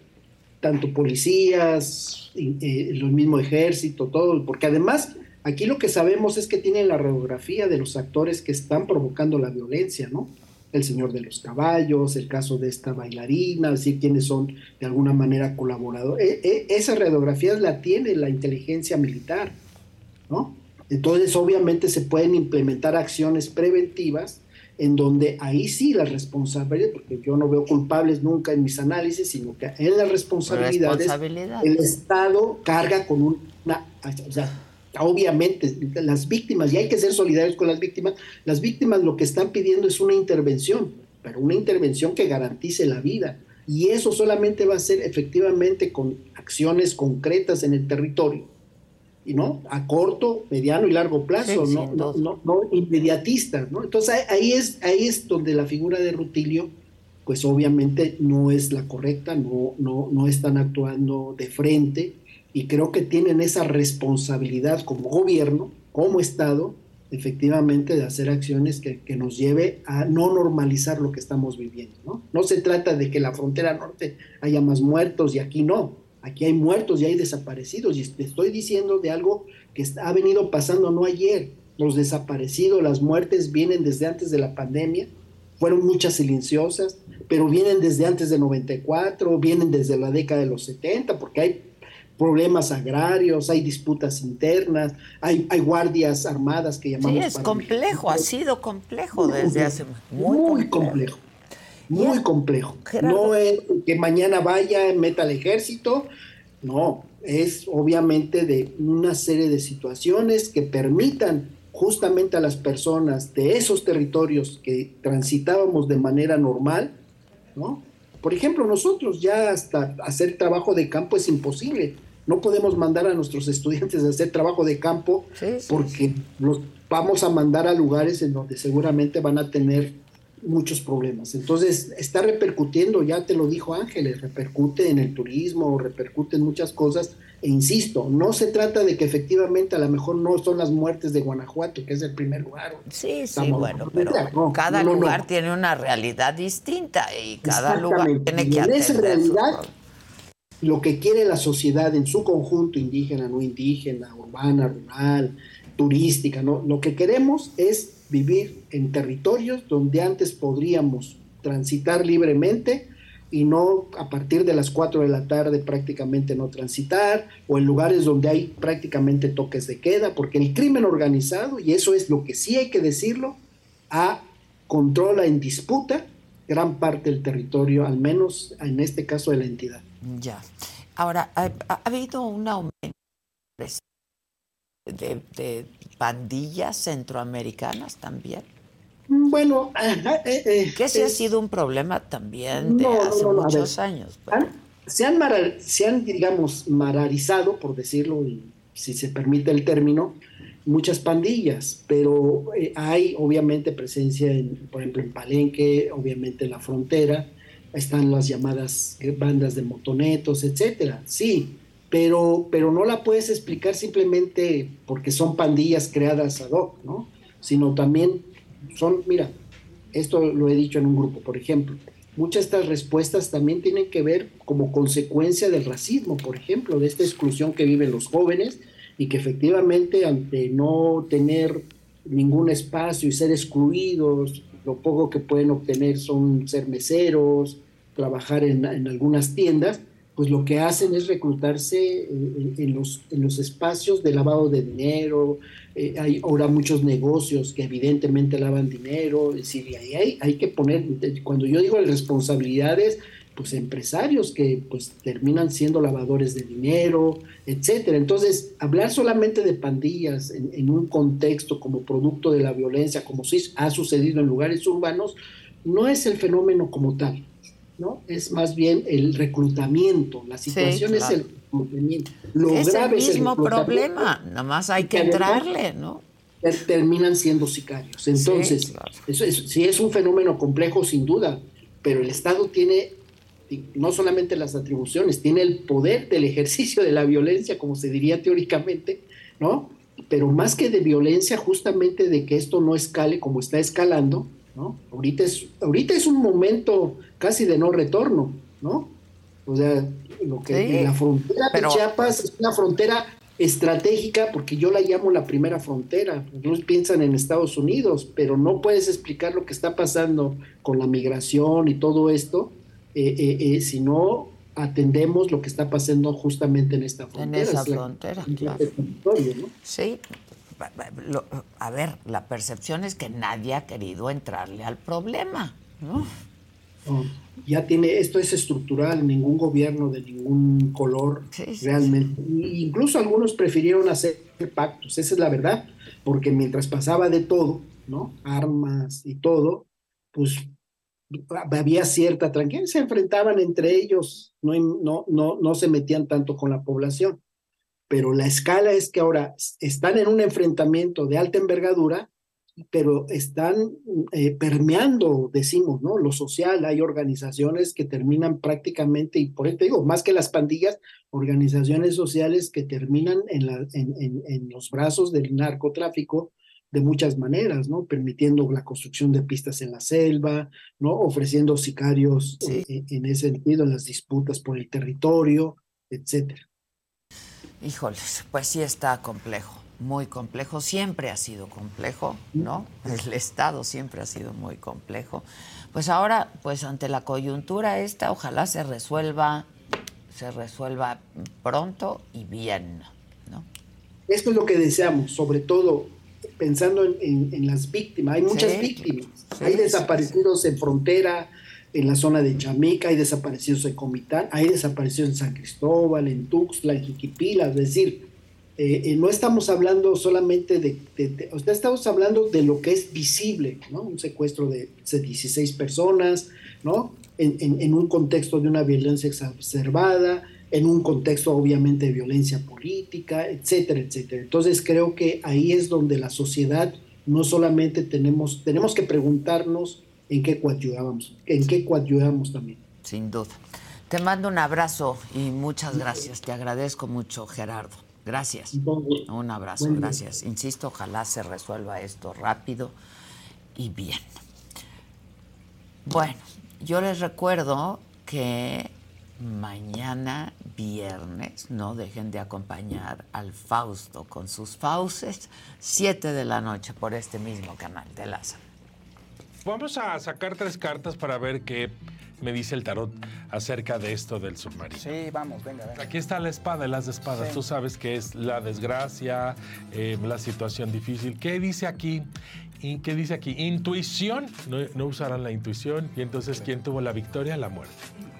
[SPEAKER 7] tanto policías, eh, el mismo ejército, todo, porque además aquí lo que sabemos es que tienen la radiografía de los actores que están provocando la violencia, ¿no? El señor de los caballos, el caso de esta bailarina, así quienes son de alguna manera colaboradores. E, e, esa radiografía la tiene la inteligencia militar, ¿no? Entonces, obviamente se pueden implementar acciones preventivas en donde ahí sí la responsabilidad, porque yo no veo culpables nunca en mis análisis, sino que en las responsabilidades el Estado carga con una, o sea, obviamente las víctimas, y hay que ser solidarios con las víctimas, las víctimas lo que están pidiendo es una intervención, pero una intervención que garantice la vida. Y eso solamente va a ser efectivamente con acciones concretas en el territorio no a corto, mediano y largo plazo, no, no, no, no, inmediatistas, ¿no? Entonces ahí es, ahí es donde la figura de Rutilio, pues obviamente no es la correcta, no, no, no están actuando de frente y creo que tienen esa responsabilidad como gobierno, como Estado, efectivamente de hacer acciones que, que, nos lleve a no normalizar lo que estamos viviendo. ¿no? no se trata de que la frontera norte haya más muertos y aquí no, Aquí hay muertos y hay desaparecidos. Y te estoy diciendo de algo que ha venido pasando no ayer. Los desaparecidos, las muertes vienen desde antes de la pandemia. Fueron muchas silenciosas, pero vienen desde antes de 94, vienen desde la década de los 70, porque hay problemas agrarios, hay disputas internas, hay, hay guardias armadas que llamamos.
[SPEAKER 1] Sí, es complejo, ha sido complejo desde hace
[SPEAKER 7] muy, muy complejo muy complejo. No es que mañana vaya, meta al ejército, no, es obviamente de una serie de situaciones que permitan justamente a las personas de esos territorios que transitábamos de manera normal, ¿no? Por ejemplo, nosotros ya hasta hacer trabajo de campo es imposible. No podemos mandar a nuestros estudiantes a hacer trabajo de campo porque los vamos a mandar a lugares en donde seguramente van a tener muchos problemas. Entonces, está repercutiendo, ya te lo dijo Ángeles, repercute en el turismo, repercute en muchas cosas. E insisto, no se trata de que efectivamente a lo mejor no son las muertes de Guanajuato, que es el primer lugar.
[SPEAKER 1] Sí, sí, bueno, pero cada lugar tiene una realidad distinta y cada lugar tiene que
[SPEAKER 7] en esa realidad, lo que quiere la sociedad en su conjunto, indígena, no indígena, urbana, rural, turística, ¿no? Lo que queremos es vivir en territorios donde antes podríamos transitar libremente y no a partir de las 4 de la tarde prácticamente no transitar o en lugares donde hay prácticamente toques de queda, porque el crimen organizado, y eso es lo que sí hay que decirlo, a controla en disputa gran parte del territorio, al menos en este caso de la entidad.
[SPEAKER 1] Ya. Ahora, ha, habido un aumento de pandillas centroamericanas también.
[SPEAKER 7] Bueno,
[SPEAKER 1] eh, eh, que ese ha sido un problema también de hace muchos años.
[SPEAKER 7] se, han se han, digamos, mararizado, por decirlo, si se permite el término, muchas pandillas, pero eh, hay obviamente presencia, en, por ejemplo, en Palenque, obviamente en la frontera, están las llamadas bandas de motonetos, etcétera. Sí, pero, pero no la puedes explicar simplemente porque son pandillas creadas ad hoc, ¿no? Sino también son, mira, esto lo he dicho en un grupo, por ejemplo, muchas de estas respuestas también tienen que ver como consecuencia del racismo, por ejemplo, de esta exclusión que viven los jóvenes y que efectivamente ante no tener ningún espacio y ser excluidos, lo poco que pueden obtener son ser meseros, trabajar en, en algunas tiendas, pues lo que hacen es reclutarse en, los, en los espacios de lavado de dinero, eh, hay ahora muchos negocios que evidentemente lavan dinero, es decir, hay, hay que poner, cuando yo digo responsabilidades, pues empresarios que pues terminan siendo lavadores de dinero, etcétera. Entonces, hablar solamente de pandillas en, en, un contexto como producto de la violencia, como sí ha sucedido en lugares urbanos, no es el fenómeno como tal. ¿No? Es más bien el reclutamiento. La situación es el reclutamiento.
[SPEAKER 1] Lo es el mismo problema, nada más hay que, entrarle, ¿no?
[SPEAKER 7] Terminan siendo sicarios. Entonces, eso es, sí es un fenómeno complejo, sin duda, pero el Estado tiene no solamente las atribuciones, tiene el poder del ejercicio de la violencia, como se diría teóricamente, ¿no? Pero más que de violencia, justamente de que esto no escale como está escalando, ¿no? Ahorita es, ahorita es un momento casi de no retorno, ¿no? O sea, lo que la frontera de Chiapas es una frontera estratégica porque yo la llamo la primera frontera. Algunos piensan en Estados Unidos, pero no puedes explicar lo que está pasando con la migración y todo esto eh, eh, eh, si no atendemos lo que está pasando justamente en esta frontera.
[SPEAKER 1] En esa frontera, claro. Sí, a ver, la percepción es que nadie ha querido entrarle al problema, ¿no?
[SPEAKER 7] Ya tiene, esto es estructural, ningún gobierno de ningún color realmente. Incluso algunos prefirieron hacer pactos, esa es la verdad, porque mientras pasaba de todo, ¿no? Armas y todo, pues había cierta tranquilidad, se enfrentaban entre ellos, no, no, no, no se metían tanto con la población. Pero la escala es que ahora están en un enfrentamiento de alta envergadura pero están eh, permeando, decimos, ¿no? Lo social, hay organizaciones que terminan prácticamente, y por eso digo, más que las pandillas, organizaciones sociales que terminan en, la, en, en, los brazos del narcotráfico de muchas maneras, ¿no? Permitiendo la construcción de pistas en la selva, ¿no? Ofreciendo sicarios eh, eh, en ese sentido en las disputas por el territorio, etcétera.
[SPEAKER 1] Híjoles, pues sí está complejo muy complejo, siempre ha sido complejo, ¿no? El Estado siempre ha sido muy complejo. Pues ahora, pues ante la coyuntura esta, ojalá se resuelva, se resuelva pronto y bien, ¿no?
[SPEAKER 7] Esto es lo que deseamos, sobre todo pensando en, las víctimas. Hay muchas víctimas. hay desaparecidos en frontera, en la zona de Chamica, hay desaparecidos en Comitán, hay desaparecidos en San Cristóbal, en Tuxtla, en Jiquipila, es decir, eh, no estamos hablando solamente de, estamos hablando de lo que es visible, ¿no? Un secuestro de, 16 personas, ¿no? En, un contexto de una violencia exacerbada, en un contexto obviamente de violencia política, etcétera, etcétera. Entonces creo que ahí es donde la sociedad no solamente tenemos, tenemos que preguntarnos en qué coadyuvamos, en qué coadyuvamos también.
[SPEAKER 1] Sin duda. Te mando un abrazo y muchas gracias. Te agradezco mucho, Gerardo. Gracias. Un abrazo, gracias. Insisto, ojalá se resuelva esto rápido y bien. Bueno, yo les recuerdo que mañana viernes no dejen de acompañar al Fausto con sus fauces, 7 de la noche por este mismo canal de Laza.
[SPEAKER 8] Vamos a sacar tres cartas para ver qué me dice el tarot acerca de esto del submarino.
[SPEAKER 9] Sí, vamos, venga, venga.
[SPEAKER 8] Aquí está la espada, las espadas. Tú sabes que es la desgracia, eh, la situación difícil. ¿Qué dice aquí? ¿Qué dice aquí? Intuición. No, no usarán la intuición. Y entonces, ¿quién tuvo la victoria? La muerte.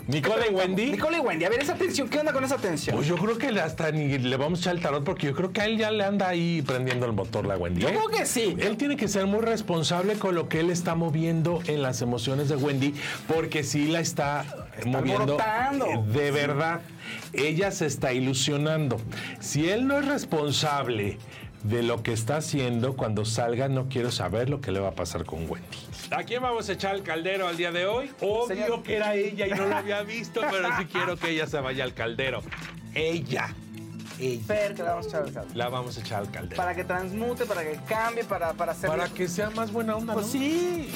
[SPEAKER 8] Nicole y Wendy.
[SPEAKER 9] Nicole y Wendy, a ver esa tensión, ¿qué onda con esa tensión?
[SPEAKER 8] Pues yo creo que hasta ni le vamos a echar el tarot porque yo creo que a él ya le anda ahí prendiendo el motor la Wendy.
[SPEAKER 9] Yo ¿eh? creo que sí.
[SPEAKER 8] Él tiene que ser muy responsable con lo que él está moviendo en las emociones de Wendy porque sí la está, moviendo de verdad. Ella se está ilusionando. Si él no es responsable de lo que está haciendo, cuando salga no quiero saber lo que le va a pasar con Wendy. ¿A quién vamos a echar el caldero al día de hoy? Obvio que era ella y no la había visto, pero sí quiero que ella se vaya al caldero. Ella.
[SPEAKER 9] Ella. que la vamos a echar al caldero.
[SPEAKER 8] La vamos a echar al caldero.
[SPEAKER 9] Para que transmute, para que cambie, para, para hacer...
[SPEAKER 8] Para que sea más buena onda,
[SPEAKER 9] Pues sí.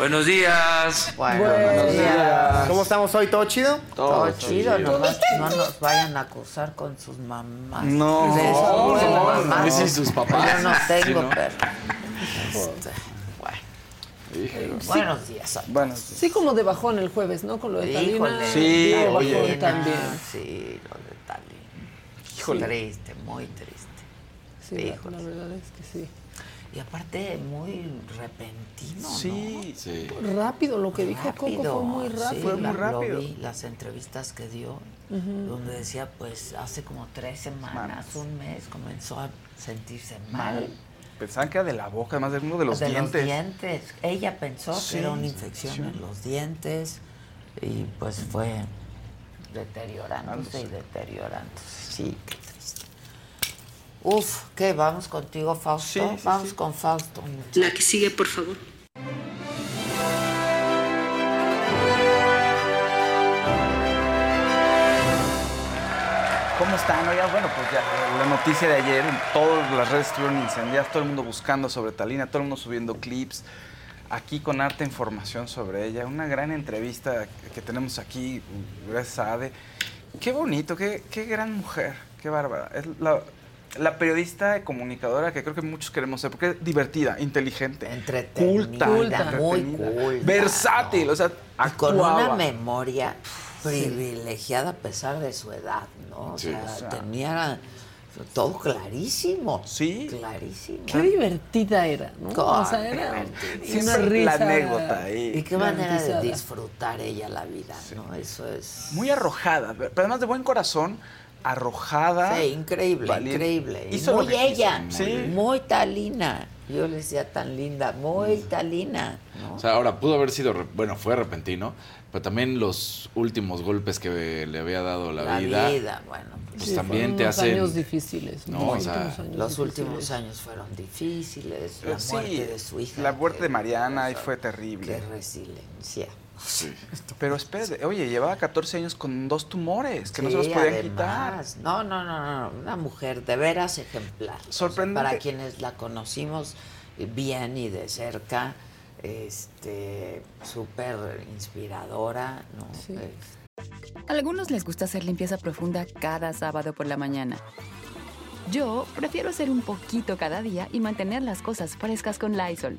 [SPEAKER 4] Buenos días.
[SPEAKER 1] Buenos días.
[SPEAKER 9] ¿Cómo estamos hoy? ¿Todo chido?
[SPEAKER 1] Todo, chido, nomás no nos vayan a acusar con sus mamás.
[SPEAKER 9] No.
[SPEAKER 1] De sus
[SPEAKER 9] No, no, no. Sí, sus papás.
[SPEAKER 1] Yo no tengo,
[SPEAKER 9] Sí, ¿no?
[SPEAKER 1] pero. Este, bueno. Buenos días. a
[SPEAKER 9] Bueno,
[SPEAKER 10] Sí, como de bajón el jueves, ¿no? Con lo de Talina.
[SPEAKER 1] Híjole.
[SPEAKER 9] Sí,
[SPEAKER 10] de
[SPEAKER 9] oye.
[SPEAKER 10] bajón también.
[SPEAKER 1] Sí, lo de Talina.
[SPEAKER 9] Híjole.
[SPEAKER 1] Triste, muy triste.
[SPEAKER 10] Sí, la-
[SPEAKER 1] Híjole.
[SPEAKER 10] la verdad es que sí.
[SPEAKER 1] Y aparte, muy repentino,
[SPEAKER 9] Sí, sí.
[SPEAKER 10] Rápido, lo que dijo Coco
[SPEAKER 1] Rápido,
[SPEAKER 10] fue muy
[SPEAKER 1] sí,
[SPEAKER 10] rápido.
[SPEAKER 9] Fue muy
[SPEAKER 1] la-
[SPEAKER 9] rápido.
[SPEAKER 1] Lo vi, las entrevistas que dio, donde decía, pues hace como tres semanas, un mes, comenzó a sentirse mal.
[SPEAKER 9] Mal. Pensaban que era de la boca, además de uno de los
[SPEAKER 1] de
[SPEAKER 9] dientes.
[SPEAKER 1] los dientes. Ella pensó
[SPEAKER 9] Sí,
[SPEAKER 1] que era una infección en los dientes y pues fue deteriorándose y deteriorándose. Sí. Uf, ¿qué? ¿Vamos contigo, Fausto?
[SPEAKER 9] Sí, sí,
[SPEAKER 1] Vamos
[SPEAKER 9] sí.
[SPEAKER 1] con Fausto.
[SPEAKER 11] La que sigue, por favor.
[SPEAKER 9] ¿Cómo están? Oiga, bueno, pues ya la noticia de ayer, todas las redes estuvieron incendiadas, todo el mundo buscando sobre Talina, todo el mundo subiendo clips, aquí con harta información sobre ella, una gran entrevista que tenemos aquí, gracias a Ade. Qué bonito, qué, qué gran mujer, qué bárbara. Es la, la periodista y comunicadora que creo que muchos queremos ser, porque es divertida, inteligente,
[SPEAKER 1] Entretenida,
[SPEAKER 9] culta,
[SPEAKER 1] muy culta.
[SPEAKER 9] versátil, o sea,
[SPEAKER 1] Y con una memoria privilegiada a pesar de su edad, ¿no? O
[SPEAKER 9] Sí,
[SPEAKER 1] sea,
[SPEAKER 9] o sea.
[SPEAKER 1] tenía todo clarísimo.
[SPEAKER 9] Sí.
[SPEAKER 1] Clarísimo.
[SPEAKER 10] Qué divertida era, ¿no? O sea, era una risa.
[SPEAKER 9] La anécdota ahí.
[SPEAKER 1] Y qué manera de disfrutar ella la vida, ¿no? Eso es...
[SPEAKER 9] Muy arrojada, pero además de buen corazón, arrojada.
[SPEAKER 1] Sí, increíble,
[SPEAKER 9] valiente.
[SPEAKER 1] increíble. Y
[SPEAKER 9] Hizo
[SPEAKER 1] muy
[SPEAKER 9] que
[SPEAKER 1] ella,
[SPEAKER 9] Sí.
[SPEAKER 1] muy talina. Yo le decía tan linda, muy talina, ¿no?
[SPEAKER 12] O sea, ahora pudo haber sido, bueno, fue repentino, pero también los últimos golpes que le había dado la,
[SPEAKER 1] La
[SPEAKER 12] vida,
[SPEAKER 1] vida, bueno,
[SPEAKER 12] pues
[SPEAKER 10] Sí,
[SPEAKER 12] también
[SPEAKER 10] fueron
[SPEAKER 12] te hacen...
[SPEAKER 10] años difíciles.
[SPEAKER 12] No, o sea,
[SPEAKER 10] últimos años
[SPEAKER 1] Los
[SPEAKER 10] difíciles.
[SPEAKER 1] últimos años fueron difíciles, la
[SPEAKER 9] Sí,
[SPEAKER 1] muerte de su hija.
[SPEAKER 9] La muerte
[SPEAKER 1] qué
[SPEAKER 9] de Mariana ahí
[SPEAKER 1] cosa,
[SPEAKER 9] fue terrible.
[SPEAKER 1] Qué resiliencia.
[SPEAKER 12] Sí.
[SPEAKER 9] Pero espérate, oye, llevaba 14 años con dos tumores que no se los podían quitar.
[SPEAKER 1] No, no, no, no, una mujer de veras ejemplar. O sea,
[SPEAKER 9] Sorprendente.
[SPEAKER 1] para quienes la conocimos bien y de cerca, este, súper inspiradora, ¿no?
[SPEAKER 10] Sí.
[SPEAKER 1] Es-
[SPEAKER 6] A algunos les gusta hacer limpieza profunda cada sábado por la mañana. Yo prefiero hacer un poquito cada día y mantener las cosas frescas con Lysol.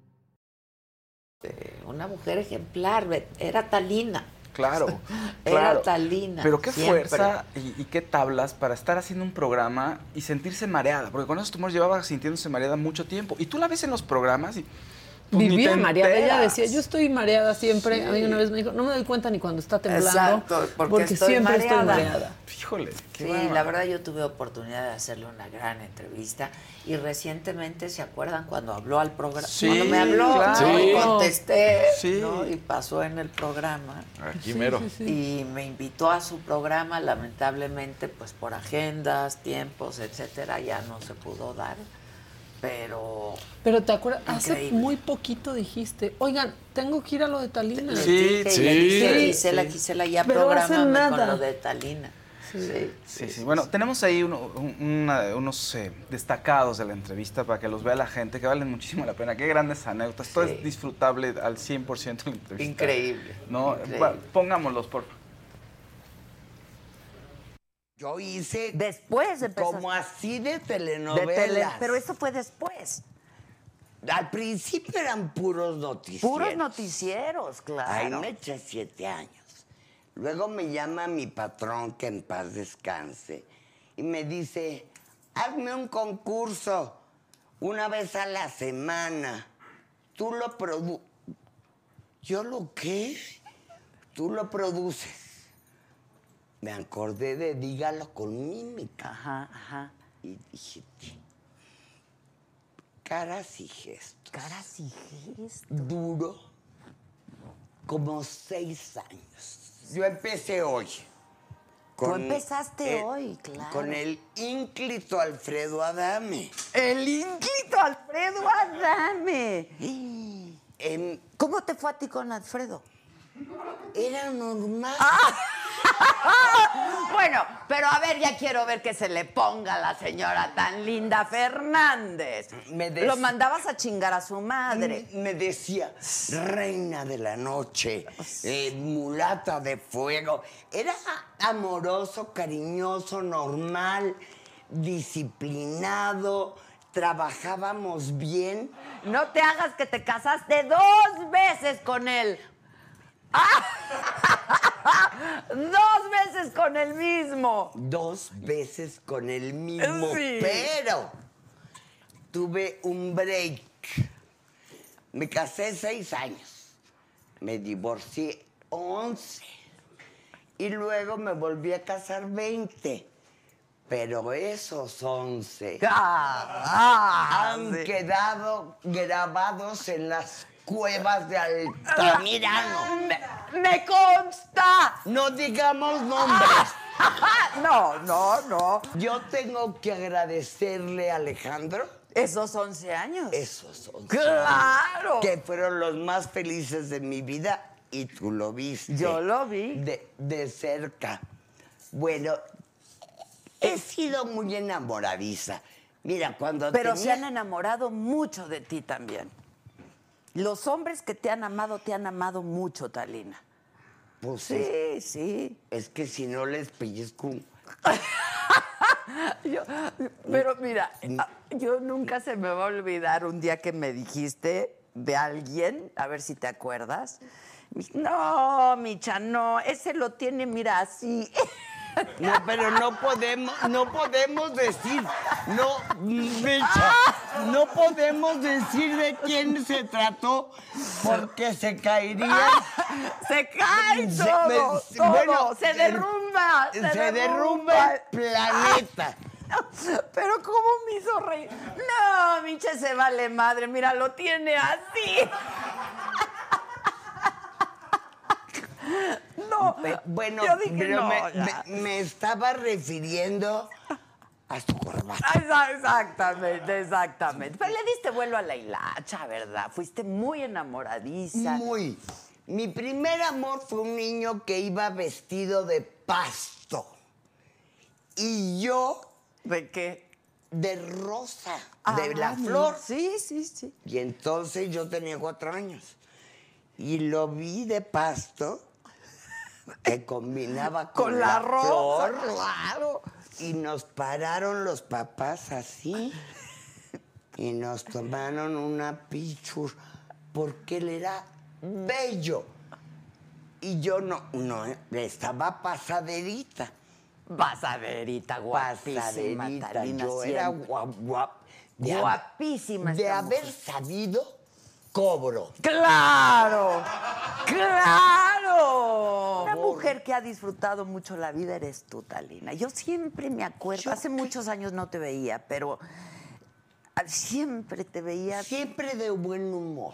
[SPEAKER 1] Una mujer ejemplar, era talina.
[SPEAKER 9] Claro,
[SPEAKER 1] Era talina.
[SPEAKER 9] Pero qué
[SPEAKER 1] siempre.
[SPEAKER 9] fuerza y, y qué tablas para estar haciendo un programa y sentirse mareada. Porque con esos tumores llevaba sintiéndose mareada mucho tiempo. Y tú la ves en los programas y. pues,
[SPEAKER 10] Vivía mareada. Ella decía, yo estoy mareada siempre. A mí una vez me dijo, no me doy cuenta ni cuando está temblando.
[SPEAKER 1] Exacto, porque estoy
[SPEAKER 10] siempre estoy
[SPEAKER 1] mareada.
[SPEAKER 10] mareada.
[SPEAKER 9] Híjole. qué
[SPEAKER 1] Sí, la verdad yo tuve oportunidad de hacerle una gran entrevista y recientemente se acuerdan cuando habló al programa,
[SPEAKER 9] Sí,
[SPEAKER 1] cuando me habló,
[SPEAKER 9] claro.
[SPEAKER 1] contesté,
[SPEAKER 9] Sí.
[SPEAKER 1] ¿no? y pasó en el programa
[SPEAKER 12] Aquí mero.
[SPEAKER 1] y me invitó a su programa, lamentablemente pues por agendas, tiempos, etcétera, ya no se pudo dar, pero
[SPEAKER 10] Pero te acuerdas, hace muy poquito dijiste, oigan, tengo que ir a lo de Talina.
[SPEAKER 9] Sí,
[SPEAKER 12] sí.
[SPEAKER 10] Sí,
[SPEAKER 1] Gisela,
[SPEAKER 9] sí.
[SPEAKER 1] Gisela, ya programa con
[SPEAKER 10] nada.
[SPEAKER 1] lo de Talina. Sí,
[SPEAKER 9] Sí, sí. Bueno, tenemos ahí uno- un- una- unos eh, destacados de la entrevista para que los vea la gente, que valen muchísimo la pena. Qué grandes anécdotas. Todo es disfrutable al 100% la entrevista.
[SPEAKER 1] Increíble.
[SPEAKER 9] ¿No?
[SPEAKER 1] increíble.
[SPEAKER 9] Pongámoslos, por favor.
[SPEAKER 13] Yo hice
[SPEAKER 1] Después empezaste-
[SPEAKER 13] como así de
[SPEAKER 1] de
[SPEAKER 13] telenovelas.
[SPEAKER 1] tele, pero eso fue después.
[SPEAKER 13] Al principio eran puros noticieros.
[SPEAKER 1] Puros noticieros, claro.
[SPEAKER 13] Ahí me eché siete años. Luego me llama mi patrón, que en paz descanse, y me dice, hazme un concurso. una vez a la semana. Tú lo produ... ¿Yo lo qué? Tú lo produces. Me acordé de dígalo con mímica.
[SPEAKER 1] Ajá, ajá.
[SPEAKER 13] Y dije, "Ti, caras y gestos.
[SPEAKER 1] Caras y gestos.
[SPEAKER 13] Duro como seis años. Yo empecé hoy.
[SPEAKER 1] Tú empezaste hoy, claro.
[SPEAKER 13] Con el ínclito Alfredo Adame.
[SPEAKER 1] El ínclito Alfredo Adame.
[SPEAKER 13] En-
[SPEAKER 1] ¿Cómo te fue a ti con Alfredo?
[SPEAKER 13] era normal.
[SPEAKER 1] Bueno, pero a ver, ya quiero ver que se le ponga a la señora tan linda Fernández.
[SPEAKER 13] Me
[SPEAKER 1] Lo mandabas a chingar a su madre.
[SPEAKER 13] Me, me decía, reina de la noche, eh, mulata de fuego. Era amoroso, cariñoso, normal, disciplinado, trabajábamos bien.
[SPEAKER 1] No te hagas que te casaste dos veces con él. Dos veces con el mismo.
[SPEAKER 13] Dos veces con el mismo,
[SPEAKER 1] Sí.
[SPEAKER 13] pero tuve un break. Me casé seis años, me divorcié once y luego me volví a casar veinte. Pero esos once
[SPEAKER 1] Ah,
[SPEAKER 13] han
[SPEAKER 1] sí.
[SPEAKER 13] quedado grabados en las cuevas de Altamirano.
[SPEAKER 1] Me, me consta.
[SPEAKER 13] No digamos nombres.
[SPEAKER 1] No, no, no.
[SPEAKER 13] Yo tengo que agradecerle a Alejandro
[SPEAKER 1] Esos 11 años.
[SPEAKER 13] esos 11
[SPEAKER 1] ¡Claro!
[SPEAKER 13] años, que fueron los más felices de mi vida y tú lo viste.
[SPEAKER 1] Yo lo vi.
[SPEAKER 13] De, de cerca. Bueno, he sido muy enamoradiza. Mira, cuando
[SPEAKER 1] Pero se han enamorado mucho de ti también. Los hombres que te han amado, te han amado mucho, Talina.
[SPEAKER 13] Pues
[SPEAKER 1] Sí,
[SPEAKER 13] es,
[SPEAKER 1] sí.
[SPEAKER 13] es que si no les pellizco
[SPEAKER 1] Yo- pero mira, ah, yo nunca se me va a olvidar un día que me dijiste de alguien, a ver si te acuerdas. No, Micha, no, ese lo tiene, mira, así.
[SPEAKER 13] No, pero no podemos, no podemos decir, no, Mecha, no podemos decir de quién se trató porque se caería.
[SPEAKER 1] Se cae
[SPEAKER 13] Se-
[SPEAKER 1] todo, todo,
[SPEAKER 13] bueno,
[SPEAKER 1] se derrumba, se,
[SPEAKER 13] Se derrumba el planeta.
[SPEAKER 1] Pero ¿cómo me hizo reír? No, Micha se vale madre, mira, lo tiene así. No,
[SPEAKER 13] Bueno,
[SPEAKER 1] yo dije,
[SPEAKER 13] pero
[SPEAKER 1] no,
[SPEAKER 13] me,
[SPEAKER 1] ya.
[SPEAKER 13] me- me estaba refiriendo a su corbata.
[SPEAKER 1] Exa- Exactamente, exactamente. Pero le diste vuelo a la hilacha, ¿verdad? Fuiste muy enamoradiza.
[SPEAKER 13] Muy. Mi primer amor fue un niño que iba vestido de pasto. Y yo
[SPEAKER 1] ¿De qué?
[SPEAKER 13] de rosa,
[SPEAKER 1] Ah,
[SPEAKER 13] de la flor.
[SPEAKER 1] Sí, sí, sí.
[SPEAKER 13] Y entonces yo tenía cuatro años. Y lo vi de pasto que combinaba con,
[SPEAKER 1] Con la rosa,
[SPEAKER 13] flor.
[SPEAKER 1] claro.
[SPEAKER 13] Y nos pararon los papás así. Y nos tomaron una pichur. Porque él era bello. Y yo no, no, estaba pasaderita.
[SPEAKER 1] Pasaderita, guapísima,
[SPEAKER 13] Pasaderita.
[SPEAKER 1] Talina,
[SPEAKER 13] Yo era
[SPEAKER 1] siempre.
[SPEAKER 13] guap, guap- de hab-
[SPEAKER 1] Guapísima
[SPEAKER 13] De haber
[SPEAKER 1] mujer.
[SPEAKER 13] sabido, cobro.
[SPEAKER 1] ¡Claro! ¡Claro! Una mujer que ha disfrutado mucho la vida eres tú, Talina. Yo siempre me acuerdo, hace muchos años no te veía, pero ah, siempre te veía,
[SPEAKER 13] Siempre de buen humor.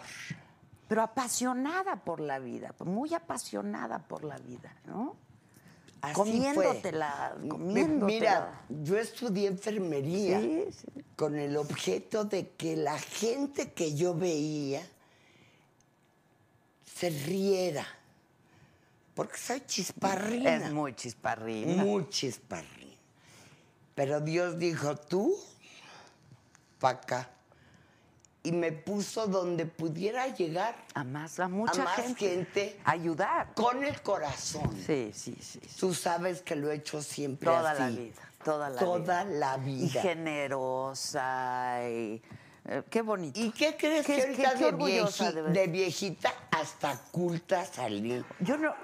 [SPEAKER 1] pero apasionada por la vida, muy apasionada por la vida, ¿no?
[SPEAKER 13] Así
[SPEAKER 1] Comiéndotela,
[SPEAKER 13] fue.
[SPEAKER 1] comiéndotela.
[SPEAKER 13] Mira, yo estudié enfermería
[SPEAKER 1] Sí, sí.
[SPEAKER 13] con el objeto de que la gente que yo veía se riera. Porque soy chisparrina.
[SPEAKER 1] Es muy chisparrina.
[SPEAKER 13] Muy chisparrina. Pero Dios dijo, tú, pa' acá. Y me puso donde pudiera llegar
[SPEAKER 1] A más, a mucha
[SPEAKER 13] a más
[SPEAKER 1] gente.
[SPEAKER 13] gente
[SPEAKER 1] Ayudar.
[SPEAKER 13] con el corazón.
[SPEAKER 1] Sí, sí, sí. sí.
[SPEAKER 13] Tú sabes que lo he hecho siempre
[SPEAKER 1] Toda
[SPEAKER 13] así.
[SPEAKER 1] la vida, toda la
[SPEAKER 13] Toda
[SPEAKER 1] vida.
[SPEAKER 13] la
[SPEAKER 1] Y
[SPEAKER 13] vida.
[SPEAKER 1] generosa y... eh, qué bonito.
[SPEAKER 13] ¿Y qué crees
[SPEAKER 1] Qué-
[SPEAKER 13] que ahorita
[SPEAKER 1] qué- qué
[SPEAKER 13] de, vieji-
[SPEAKER 1] de
[SPEAKER 13] viejita hasta culta salí?
[SPEAKER 1] Yo no,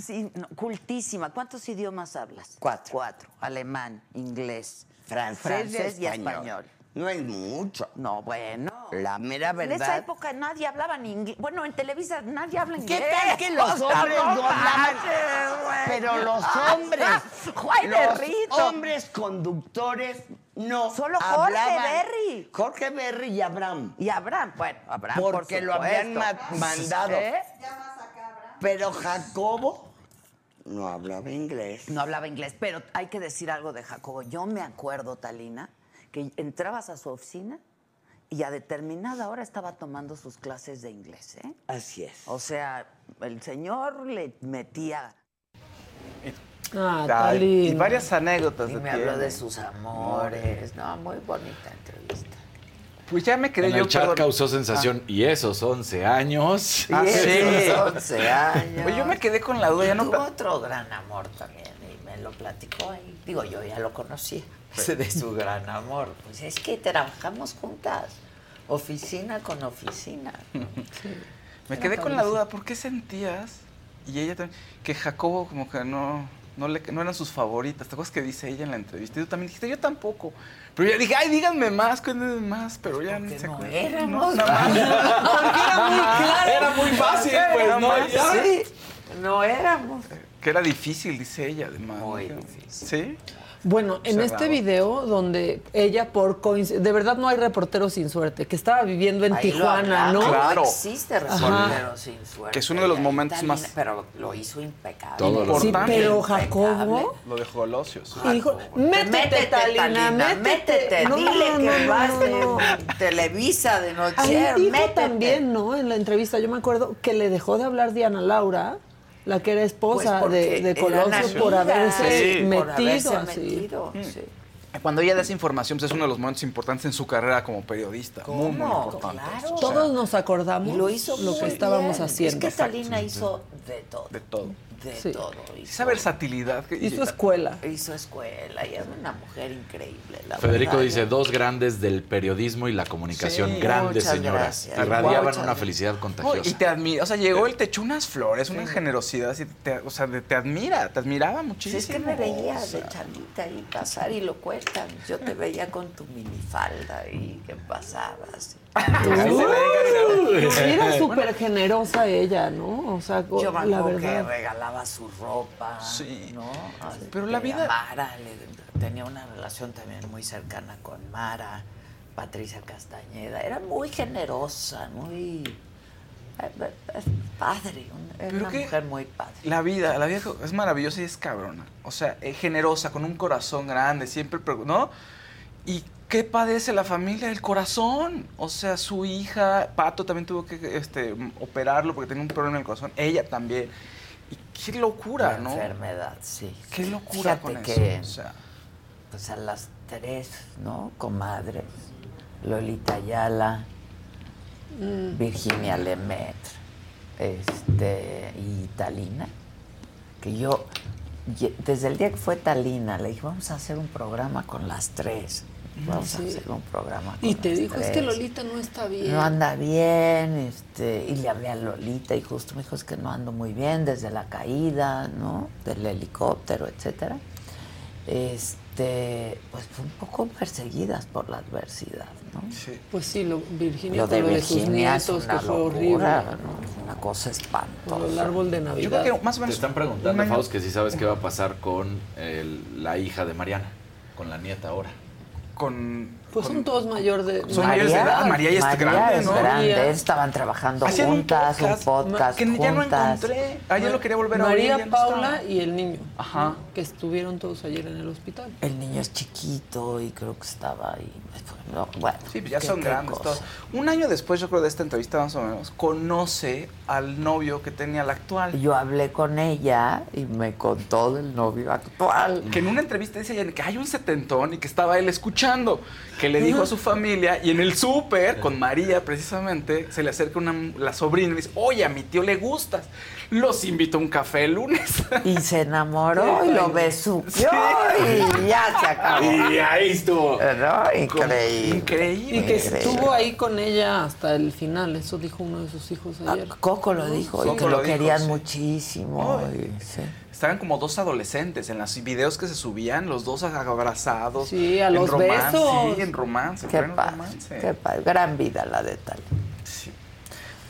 [SPEAKER 1] sí, no, cultísima. ¿Cuántos idiomas hablas?
[SPEAKER 13] Cuatro.
[SPEAKER 1] Cuatro. Alemán, inglés,
[SPEAKER 13] Francés y
[SPEAKER 1] y
[SPEAKER 13] español.
[SPEAKER 1] español.
[SPEAKER 13] No es mucho.
[SPEAKER 1] No, bueno.
[SPEAKER 13] La mera
[SPEAKER 1] En
[SPEAKER 13] verdad.
[SPEAKER 1] esa época nadie hablaba ni inglés. Bueno, en Televisa nadie habla inglés.
[SPEAKER 13] ¿Qué tal que los hombres no hablaban? Pero los hombres,
[SPEAKER 1] Juan
[SPEAKER 13] los
[SPEAKER 1] Berrito.
[SPEAKER 13] hombres conductores no
[SPEAKER 1] Solo Jorge
[SPEAKER 13] hablaban.
[SPEAKER 1] Berry.
[SPEAKER 13] Jorge Berry y Abraham.
[SPEAKER 1] Y Abraham, bueno, Abraham, por
[SPEAKER 13] Porque lo habían ma- mandado.
[SPEAKER 1] ¿Eh?
[SPEAKER 13] Pero Jacobo no hablaba inglés.
[SPEAKER 1] No hablaba inglés, pero hay que decir algo de Jacobo. Yo me acuerdo, Talina, que entrabas a su oficina y a determinada hora estaba tomando sus clases de inglés, ¿eh?
[SPEAKER 13] Así es.
[SPEAKER 1] O sea, el señor le metía...
[SPEAKER 10] Ah, Talina.
[SPEAKER 9] y varias anécdotas
[SPEAKER 1] Y me habló
[SPEAKER 9] tiene.
[SPEAKER 1] de sus amores. No, muy bonita entrevista.
[SPEAKER 9] Pues ya me quedé
[SPEAKER 12] En
[SPEAKER 9] yo.
[SPEAKER 12] el chat
[SPEAKER 9] perdón.
[SPEAKER 12] causó sensación. ¿Y esos 11 años?
[SPEAKER 9] Ah,
[SPEAKER 1] Y
[SPEAKER 9] sí.
[SPEAKER 1] esos 11 años.
[SPEAKER 9] Oye, yo me quedé con la duda, ya no.
[SPEAKER 1] Tuvo otro gran amor también y me lo platicó ahí. Digo, yo ya lo conocía de su gran amor. Pues es que trabajamos juntas, oficina con oficina.
[SPEAKER 9] Me quedé con la duda, ¿por qué sentías? Y ella también, que Jacobo como que no, no, le, no eran sus favoritas. ¿Te acuerdas que dice ella en la entrevista? Y tú también dijiste, yo tampoco. Pero yo dije, ay, díganme más, cuéntenme más, pero ya no se
[SPEAKER 1] no
[SPEAKER 9] acuerdan.
[SPEAKER 1] éramos.
[SPEAKER 9] nada más.
[SPEAKER 1] Porque era muy claro.
[SPEAKER 12] Era muy fácil, pues,
[SPEAKER 9] Nada
[SPEAKER 12] ¿no?
[SPEAKER 9] más.
[SPEAKER 1] Sí, no éramos.
[SPEAKER 9] Que era difícil, dice ella, además.
[SPEAKER 1] Muy
[SPEAKER 9] ¿no?
[SPEAKER 1] difícil.
[SPEAKER 9] ¿Sí?
[SPEAKER 10] Bueno, en
[SPEAKER 9] Cerrado.
[SPEAKER 10] este video donde ella por coincidencia, de verdad no hay reportero sin suerte, que estaba viviendo en
[SPEAKER 1] Ahí
[SPEAKER 10] Tijuana, ¿no?
[SPEAKER 9] Claro.
[SPEAKER 1] No existe reportero sin suerte.
[SPEAKER 9] Que es uno de los momentos más-
[SPEAKER 1] Pero lo hizo impecable.
[SPEAKER 12] Todo lo
[SPEAKER 10] Sí, pero
[SPEAKER 1] Impecable.
[SPEAKER 10] Jacobo
[SPEAKER 9] Lo de Colosios.
[SPEAKER 10] y dijo, métete, Talina, métete.
[SPEAKER 1] métete,
[SPEAKER 10] No,
[SPEAKER 1] dile
[SPEAKER 10] no,
[SPEAKER 1] que
[SPEAKER 10] no,
[SPEAKER 1] vas
[SPEAKER 10] no,
[SPEAKER 1] de. Televisa de noche.
[SPEAKER 10] Ahí dijo
[SPEAKER 1] métete.
[SPEAKER 10] también, ¿no? En la entrevista, yo me acuerdo que le dejó de hablar Diana Laura, la que era esposa
[SPEAKER 1] Pues
[SPEAKER 10] de, de Colosio, por haberse
[SPEAKER 9] Sí.
[SPEAKER 10] metido
[SPEAKER 1] por haberse
[SPEAKER 10] así.
[SPEAKER 1] metido, sí.
[SPEAKER 9] Cuando ella da esa información, pues es uno de los momentos importantes en su carrera como periodista. Muy, muy importante.
[SPEAKER 1] Claro.
[SPEAKER 10] Todos nos acordamos
[SPEAKER 1] Y lo hizo
[SPEAKER 10] lo que estábamos
[SPEAKER 1] bien.
[SPEAKER 10] haciendo.
[SPEAKER 1] Es que Talina hizo de todo.
[SPEAKER 9] De todo.
[SPEAKER 1] De
[SPEAKER 10] Sí.
[SPEAKER 1] todo.
[SPEAKER 9] Esa versatilidad. que-
[SPEAKER 10] Hizo escuela.
[SPEAKER 1] Hizo escuela y es una mujer increíble. La
[SPEAKER 12] Federico
[SPEAKER 1] verdad.
[SPEAKER 12] dice, dos grandes del periodismo y la comunicación,
[SPEAKER 9] Sí,
[SPEAKER 12] grandes señoras. Irradiaban una
[SPEAKER 1] gracias.
[SPEAKER 12] felicidad contagiosa.
[SPEAKER 9] y te admira, o sea, llegó él, te echó unas flores, una generosidad, así, te- o sea, te admira, te admiraba
[SPEAKER 1] Si
[SPEAKER 9] muchísimo.
[SPEAKER 1] es que me veía de chavita ahí pasar y lo cuentan. Yo te veía con tu minifalda y que pasabas.
[SPEAKER 10] Era súper generosa ella, ¿no? O sea,
[SPEAKER 1] Yo me
[SPEAKER 10] la
[SPEAKER 1] acuerdo que
[SPEAKER 10] verdad.
[SPEAKER 1] regalaba su ropa,
[SPEAKER 9] Sí.
[SPEAKER 1] ¿no?
[SPEAKER 9] Pero la
[SPEAKER 1] Este,
[SPEAKER 9] vida-
[SPEAKER 1] Mara le- tenía una relación también muy cercana con Mara, Patricia Castañeda. Era muy generosa, muy... eh, eh, Es padre, un- era
[SPEAKER 9] Pero
[SPEAKER 1] una
[SPEAKER 9] qué-
[SPEAKER 1] mujer muy padre.
[SPEAKER 9] La vida, la vida es maravillosa y es cabrona. O sea, es generosa, con un corazón grande, siempre, ¿no? ¿Y qué padece la familia? El corazón. O sea, su hija, Pato, también tuvo que este, operarlo porque tenía un problema en el corazón. Ella también. Y qué locura,
[SPEAKER 1] La
[SPEAKER 9] ¿no?
[SPEAKER 1] enfermedad, sí.
[SPEAKER 9] Qué locura
[SPEAKER 1] Fíjate
[SPEAKER 9] con
[SPEAKER 1] que,
[SPEAKER 9] eso. O sea,
[SPEAKER 1] pues a las tres, ¿no? Comadres. Lolita Ayala,
[SPEAKER 10] Mm.
[SPEAKER 1] Virginia Lemaitre, este, y Talina. Que yo, desde el día que fue Talina, le dije, vamos a hacer un programa con las tres. Vamos
[SPEAKER 10] Sí.
[SPEAKER 1] a hacer un programa con
[SPEAKER 10] Y te
[SPEAKER 1] las
[SPEAKER 10] dijo, es que
[SPEAKER 1] tres".
[SPEAKER 10] Lolita no está bien.
[SPEAKER 1] No anda bien, este, y le hablé a Lolita y justo me dijo, es que no ando muy bien desde la caída, ¿no? Del helicóptero, etcétera. Este, pues fue un poco perseguidas por la adversidad, ¿no?
[SPEAKER 9] sí.
[SPEAKER 10] Pues sí, lo, Virginia,
[SPEAKER 1] Lo de
[SPEAKER 10] lo de sus
[SPEAKER 1] Virginia es
[SPEAKER 10] nietos,
[SPEAKER 1] una
[SPEAKER 10] que fue horrible.
[SPEAKER 1] locura, ¿no? Una cosa
[SPEAKER 10] Con el
[SPEAKER 1] espantosa.
[SPEAKER 10] árbol de
[SPEAKER 9] Yo
[SPEAKER 10] Navidad.
[SPEAKER 9] creo que más o
[SPEAKER 12] Te
[SPEAKER 9] menos.
[SPEAKER 12] están
[SPEAKER 9] un
[SPEAKER 12] preguntando, Faust, que si sabes qué va a pasar con el- la hija de Mariana, con la nieta ahora.
[SPEAKER 9] Con.
[SPEAKER 10] Pues son todos mayor de...
[SPEAKER 9] Son mayores de edad. María ya está grande,
[SPEAKER 1] es
[SPEAKER 9] ¿no?
[SPEAKER 1] grande,
[SPEAKER 10] María.
[SPEAKER 1] estaban trabajando
[SPEAKER 9] Hacían un
[SPEAKER 1] juntas, un
[SPEAKER 9] podcast,
[SPEAKER 1] podcast,
[SPEAKER 9] que ya no
[SPEAKER 1] juntas.
[SPEAKER 9] encontré. Ayer lo quería volver a oír.
[SPEAKER 10] María
[SPEAKER 9] no
[SPEAKER 10] Paula y el niño.
[SPEAKER 9] Ajá.
[SPEAKER 10] Que estuvieron todos ayer en el hospital.
[SPEAKER 1] El niño es chiquito y creo que estaba ahí. No, bueno,
[SPEAKER 9] Sí, pues ya son grandes todos. Un año después, yo creo, de esta entrevista más o menos, conoce al novio que tenía la actual.
[SPEAKER 1] Yo hablé con ella y me contó del novio actual.
[SPEAKER 9] Que en una entrevista dice ella que hay un setentón y que estaba él escuchando, que le dijo a su familia y en el súper, con María precisamente, se le acerca una, la sobrina y dice, oye, a mi tío le gustas. Los invito a un café el lunes.
[SPEAKER 1] Y se enamoró y lo besuqueó y ya se acabó.
[SPEAKER 9] Y ahí estuvo.
[SPEAKER 1] ¿No? Increíble.
[SPEAKER 9] Increíble.
[SPEAKER 10] Y que estuvo ahí con ella hasta el final, eso dijo uno de sus hijos ayer.
[SPEAKER 1] Coco lo dijo y
[SPEAKER 9] Coco
[SPEAKER 1] que
[SPEAKER 9] lo
[SPEAKER 1] lo
[SPEAKER 9] dijo,
[SPEAKER 1] querían
[SPEAKER 9] sí.
[SPEAKER 1] muchísimo.
[SPEAKER 9] Ay.
[SPEAKER 1] y- sí.
[SPEAKER 9] Estaban como dos adolescentes en los videos que se subían, los dos abrazados.
[SPEAKER 10] Sí, a
[SPEAKER 9] en
[SPEAKER 10] los
[SPEAKER 9] romance,
[SPEAKER 10] besos.
[SPEAKER 9] Sí, en romance. en
[SPEAKER 1] Qué padre,
[SPEAKER 9] romance.
[SPEAKER 1] qué padre. Gran vida la de Talía.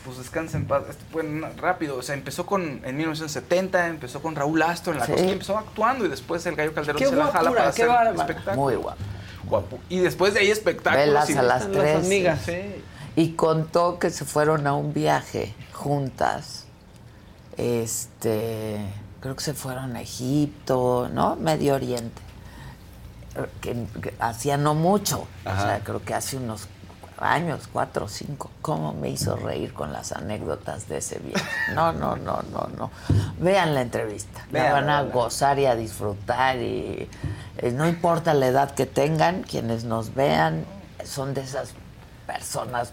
[SPEAKER 9] Pues descansa en paz. Esto fue na- rápido. O sea, empezó con, en 1970, empezó con Raúl Astro en la
[SPEAKER 1] Sí.
[SPEAKER 9] cosa y empezó actuando y después el Gallo Calderón
[SPEAKER 10] Qué
[SPEAKER 9] se la jala
[SPEAKER 10] guapura,
[SPEAKER 9] para hacer
[SPEAKER 10] bárbara.
[SPEAKER 9] espectáculos.
[SPEAKER 1] Muy guapo.
[SPEAKER 9] Guapo. Y después de ahí espectáculos.
[SPEAKER 1] Velas
[SPEAKER 9] y-
[SPEAKER 1] a las
[SPEAKER 10] Las
[SPEAKER 1] tres.
[SPEAKER 10] amigas.
[SPEAKER 9] Sí.
[SPEAKER 1] Y contó que se fueron a un viaje juntas. Este, creo que se fueron a Egipto, ¿no? Medio Oriente. Que, que hacía no mucho. O sea, creo que hace unos años, cuatro o cinco. ¿Cómo me hizo reír con las anécdotas de ese viaje? No, no, no, no, no. Vean la entrevista. La
[SPEAKER 9] Véanla,
[SPEAKER 1] van a gozar y a disfrutar. Y eh, no importa la edad que tengan, quienes nos vean, son de esas personas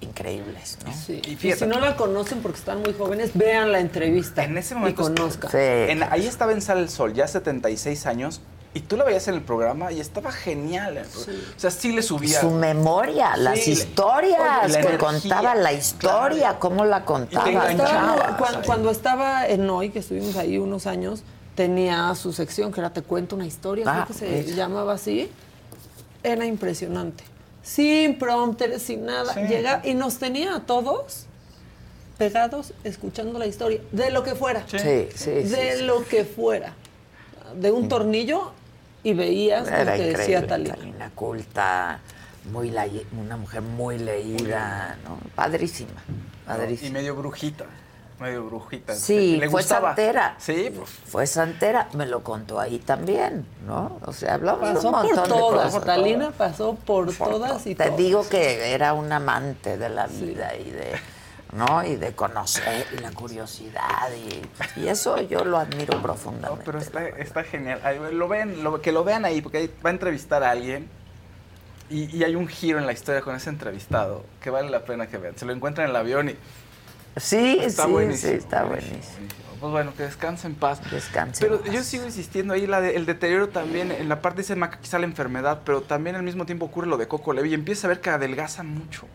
[SPEAKER 1] increíbles, ¿no?
[SPEAKER 10] Sí.
[SPEAKER 9] Y
[SPEAKER 10] si no la conocen porque están muy jóvenes, vean la entrevista.
[SPEAKER 9] En ese momento-
[SPEAKER 10] Y conozcan.
[SPEAKER 1] Sí.
[SPEAKER 9] En- ahí estaba en Sale el Sol, ya 76 años. Y tú la veías en el programa y estaba genial. programa. O sea, sí le subía.
[SPEAKER 1] Su memoria, las historias,
[SPEAKER 9] oye, la
[SPEAKER 1] que
[SPEAKER 9] energía,
[SPEAKER 1] contaba la historia,
[SPEAKER 9] claro.
[SPEAKER 1] cómo la contaba.
[SPEAKER 10] Estaba- cuando, estaba en Hoy, que estuvimos ahí unos años, tenía su sección que era Te cuento una historia,
[SPEAKER 1] Ah,
[SPEAKER 10] creo que se llamaba así. Era impresionante. Sin prompter, sin nada.
[SPEAKER 9] Sí.
[SPEAKER 10] Llega y nos tenía a todos pegados escuchando la historia, de lo que fuera.
[SPEAKER 1] Sí, sí, sí.
[SPEAKER 10] de
[SPEAKER 1] sí.
[SPEAKER 10] lo que fuera. De un tornillo y veías lo que decía
[SPEAKER 1] increíble,
[SPEAKER 10] Talía.
[SPEAKER 1] Talina culta, muy una mujer muy leída, ¿no? Padrísima,
[SPEAKER 9] Y
[SPEAKER 1] padrísima.
[SPEAKER 9] medio brujita. Medio brujita.
[SPEAKER 1] Sí,
[SPEAKER 9] Le
[SPEAKER 1] fue
[SPEAKER 9] gustaba.
[SPEAKER 1] santera.
[SPEAKER 9] Sí, pues.
[SPEAKER 1] Fue santera, me lo contó ahí también, ¿no? O sea, hablamos de
[SPEAKER 10] Pasó
[SPEAKER 1] un
[SPEAKER 10] por
[SPEAKER 1] montón de
[SPEAKER 10] todas.
[SPEAKER 1] cosas.
[SPEAKER 10] Talina pasó por,
[SPEAKER 1] Por
[SPEAKER 10] todas y
[SPEAKER 1] Te
[SPEAKER 10] todas.
[SPEAKER 1] digo que era un amante de la vida y de no y de conocer y la curiosidad y, y eso yo lo admiro
[SPEAKER 9] No,
[SPEAKER 1] profundamente.
[SPEAKER 9] pero está, está genial. Lo ven, lo- que lo vean ahí, porque ahí va a entrevistar a alguien. Y, y hay un giro en la historia con ese entrevistado que vale la pena que vean. Se lo encuentran en el avión y
[SPEAKER 1] sí,
[SPEAKER 9] está
[SPEAKER 1] sí,
[SPEAKER 9] buenísimo.
[SPEAKER 1] sí, está
[SPEAKER 9] buenísimo,
[SPEAKER 1] buenísimo.
[SPEAKER 9] Pues bueno, que descanse en paz.
[SPEAKER 1] Descanse
[SPEAKER 9] Pero
[SPEAKER 1] en paz.
[SPEAKER 9] yo sigo insistiendo ahí, la de- el deterioro también, en la parte dice Maca, quizá la enfermedad, pero también al mismo tiempo ocurre lo de Coco Levi y empieza a ver que adelgaza mucho.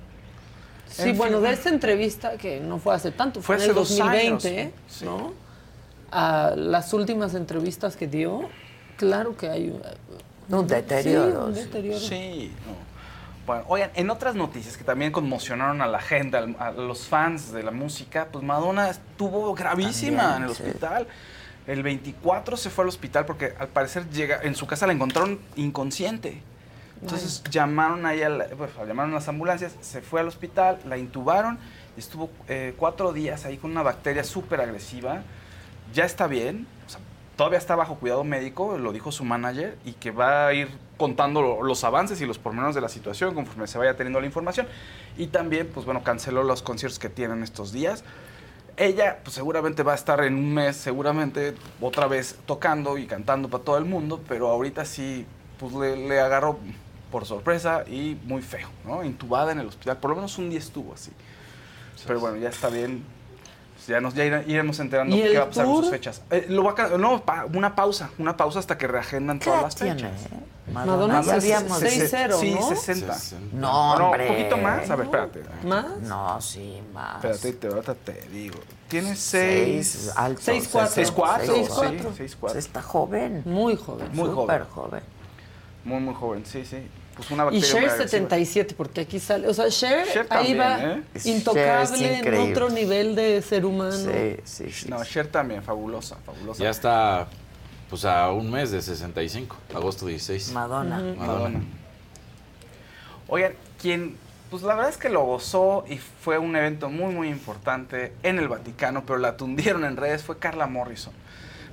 [SPEAKER 10] Sí,
[SPEAKER 9] En
[SPEAKER 10] bueno,
[SPEAKER 9] fin.
[SPEAKER 10] de esta entrevista, que no fue hace tanto, fue,
[SPEAKER 9] Fue
[SPEAKER 10] en el
[SPEAKER 9] hace dos
[SPEAKER 10] 2020,
[SPEAKER 9] años, sí.
[SPEAKER 10] ¿no? A las últimas entrevistas que dio, claro que hay un,
[SPEAKER 1] Un deterioro,
[SPEAKER 10] Sí, un deterioro.
[SPEAKER 9] Sí, no. Bueno, oigan, en otras noticias que también conmocionaron a la gente, al- a los fans de la música, pues Madonna estuvo gravísima
[SPEAKER 1] También,
[SPEAKER 9] en el
[SPEAKER 1] sí.
[SPEAKER 9] hospital. El 24 se fue al hospital porque al parecer llega, en su casa la encontraron inconsciente. Entonces llamaron ahí a la- bueno, llamaron a las ambulancias, se fue al hospital, la intubaron y estuvo eh, cuatro días ahí con una bacteria súper agresiva. Ya está bien, o sea, todavía está bajo cuidado médico, lo dijo su manager, y que va a ir contando lo- los avances y los pormenores de la situación conforme se vaya teniendo la información. Y también, pues bueno, canceló los conciertos que tienen estos días. Ella, pues seguramente va a estar en un mes, seguramente otra vez tocando y cantando para todo el mundo, pero ahorita sí, pues le, le agarró por sorpresa y muy feo, ¿no? Intubada en el hospital, por lo menos un día estuvo así. Pero bueno, ya está bien. Pues Ya nos ya ire- iremos enterando
[SPEAKER 10] ¿Y
[SPEAKER 9] qué va a pasar con sus fechas. Eh, lo va a no, pa- una pausa, una pausa hasta que reagendan
[SPEAKER 1] ¿Qué
[SPEAKER 9] todas las
[SPEAKER 1] tiene?
[SPEAKER 9] fechas.
[SPEAKER 10] Madonna seis-
[SPEAKER 1] dicho.
[SPEAKER 10] 6-0,
[SPEAKER 9] Sí,
[SPEAKER 10] ¿no?
[SPEAKER 9] 60.
[SPEAKER 12] Sesenta.
[SPEAKER 1] No,
[SPEAKER 9] No,
[SPEAKER 1] hombre.
[SPEAKER 9] un poquito más. A ver, espérate.
[SPEAKER 10] ¿Más?
[SPEAKER 1] No, sí, más.
[SPEAKER 9] Espérate, te, ahorita te digo. Tiene
[SPEAKER 1] Seis,
[SPEAKER 9] 6.
[SPEAKER 1] alto.
[SPEAKER 10] Seis, cuatro.
[SPEAKER 9] 6, 4.
[SPEAKER 1] Seis,
[SPEAKER 9] Sí,
[SPEAKER 10] cuatro.
[SPEAKER 9] 6, 4.
[SPEAKER 1] Está joven.
[SPEAKER 10] Muy joven.
[SPEAKER 9] Muy
[SPEAKER 1] Súper
[SPEAKER 9] joven.
[SPEAKER 1] joven.
[SPEAKER 9] Muy, muy joven. Sí, sí. Pues una
[SPEAKER 10] Y
[SPEAKER 9] bacteria
[SPEAKER 10] Cher
[SPEAKER 9] muy agresiva.
[SPEAKER 10] 77, porque aquí sale. O sea, Cher,
[SPEAKER 9] Cher
[SPEAKER 10] ahí
[SPEAKER 9] también,
[SPEAKER 10] va
[SPEAKER 9] ¿eh?
[SPEAKER 1] Cher
[SPEAKER 10] intocable en otro nivel de ser humano.
[SPEAKER 1] Sí, sí, sí.
[SPEAKER 9] No, Cher también, fabulosa, fabulosa.
[SPEAKER 12] Ya está pues a un mes de 65, agosto 16.
[SPEAKER 1] Madonna.
[SPEAKER 9] Madonna. Oigan, quien, pues la verdad es que lo gozó y fue un evento muy, muy importante en el Vaticano, pero la tundieron en redes, fue Carla Morrison.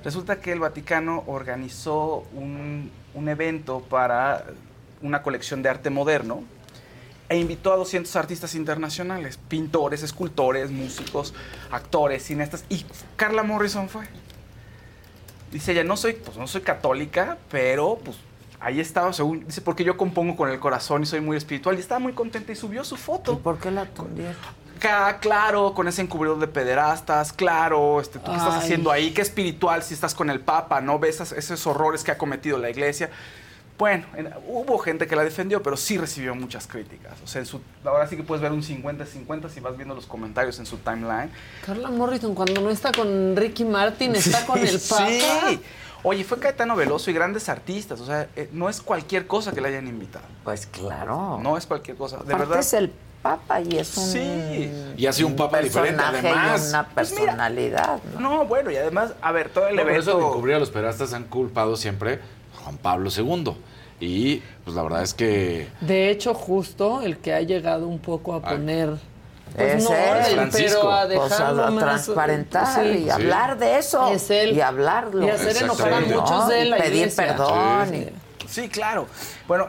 [SPEAKER 9] Resulta que el Vaticano organizó un, un evento para una colección de arte moderno e invitó a 200 artistas internacionales, pintores, escultores, músicos, actores, cineastas, y Carla Morrison fue. Dice ella, no soy, pues no soy católica, pero pues ahí estaba, según, dice, porque yo compongo con el corazón y soy muy espiritual, y estaba muy contenta y subió su
[SPEAKER 1] ¿Y
[SPEAKER 9] foto.
[SPEAKER 1] por qué la tundieron?
[SPEAKER 9] claro, con ese encubridor de pederastas, claro, este, ¿tú qué estás
[SPEAKER 10] Ay.
[SPEAKER 9] haciendo ahí? ¿Qué espiritual si estás con el Papa, no? ¿Ves esos horrores que ha cometido la iglesia? Bueno, en- hubo gente que la defendió, pero sí recibió muchas críticas. O sea, en su, ahora sí que puedes ver un 50-50 si vas viendo los comentarios en su timeline.
[SPEAKER 10] Carla Morrison, cuando no está con Ricky Martin, está con el Papa.
[SPEAKER 9] Sí. Oye, fue Caetano Veloso y grandes artistas. O sea, eh, no es cualquier cosa que le hayan invitado.
[SPEAKER 1] Pues claro.
[SPEAKER 9] No es cualquier cosa. De
[SPEAKER 1] Aparte
[SPEAKER 9] verdad.
[SPEAKER 1] es el Papa y es un.
[SPEAKER 9] Sí.
[SPEAKER 12] Y ha sido un papa diferente,
[SPEAKER 1] personaje y
[SPEAKER 12] además.
[SPEAKER 1] una
[SPEAKER 9] Pues mira,
[SPEAKER 1] personalidad. ¿no?
[SPEAKER 9] No, bueno, y además, a ver, todo el
[SPEAKER 12] No, pero eso de
[SPEAKER 9] evento.
[SPEAKER 12] encubrir a los pederastas han culpado siempre Juan Pablo II. Y pues la verdad es que
[SPEAKER 10] De hecho, justo el que ha llegado un poco a poner. Pues
[SPEAKER 1] Es
[SPEAKER 10] no,
[SPEAKER 1] él.
[SPEAKER 10] él,
[SPEAKER 12] Francisco.
[SPEAKER 10] pero a
[SPEAKER 1] O sea,
[SPEAKER 10] dejarlo
[SPEAKER 1] a
[SPEAKER 10] más.
[SPEAKER 1] transparentar
[SPEAKER 10] sí.
[SPEAKER 1] y hablar de eso.
[SPEAKER 10] Es él.
[SPEAKER 1] Y hablarlo.
[SPEAKER 10] Y hacer enojar a muchos de
[SPEAKER 1] Y
[SPEAKER 10] la
[SPEAKER 1] pedir
[SPEAKER 10] iglesia.
[SPEAKER 1] perdón.
[SPEAKER 10] Sí.
[SPEAKER 1] y-
[SPEAKER 9] Sí, claro. Bueno,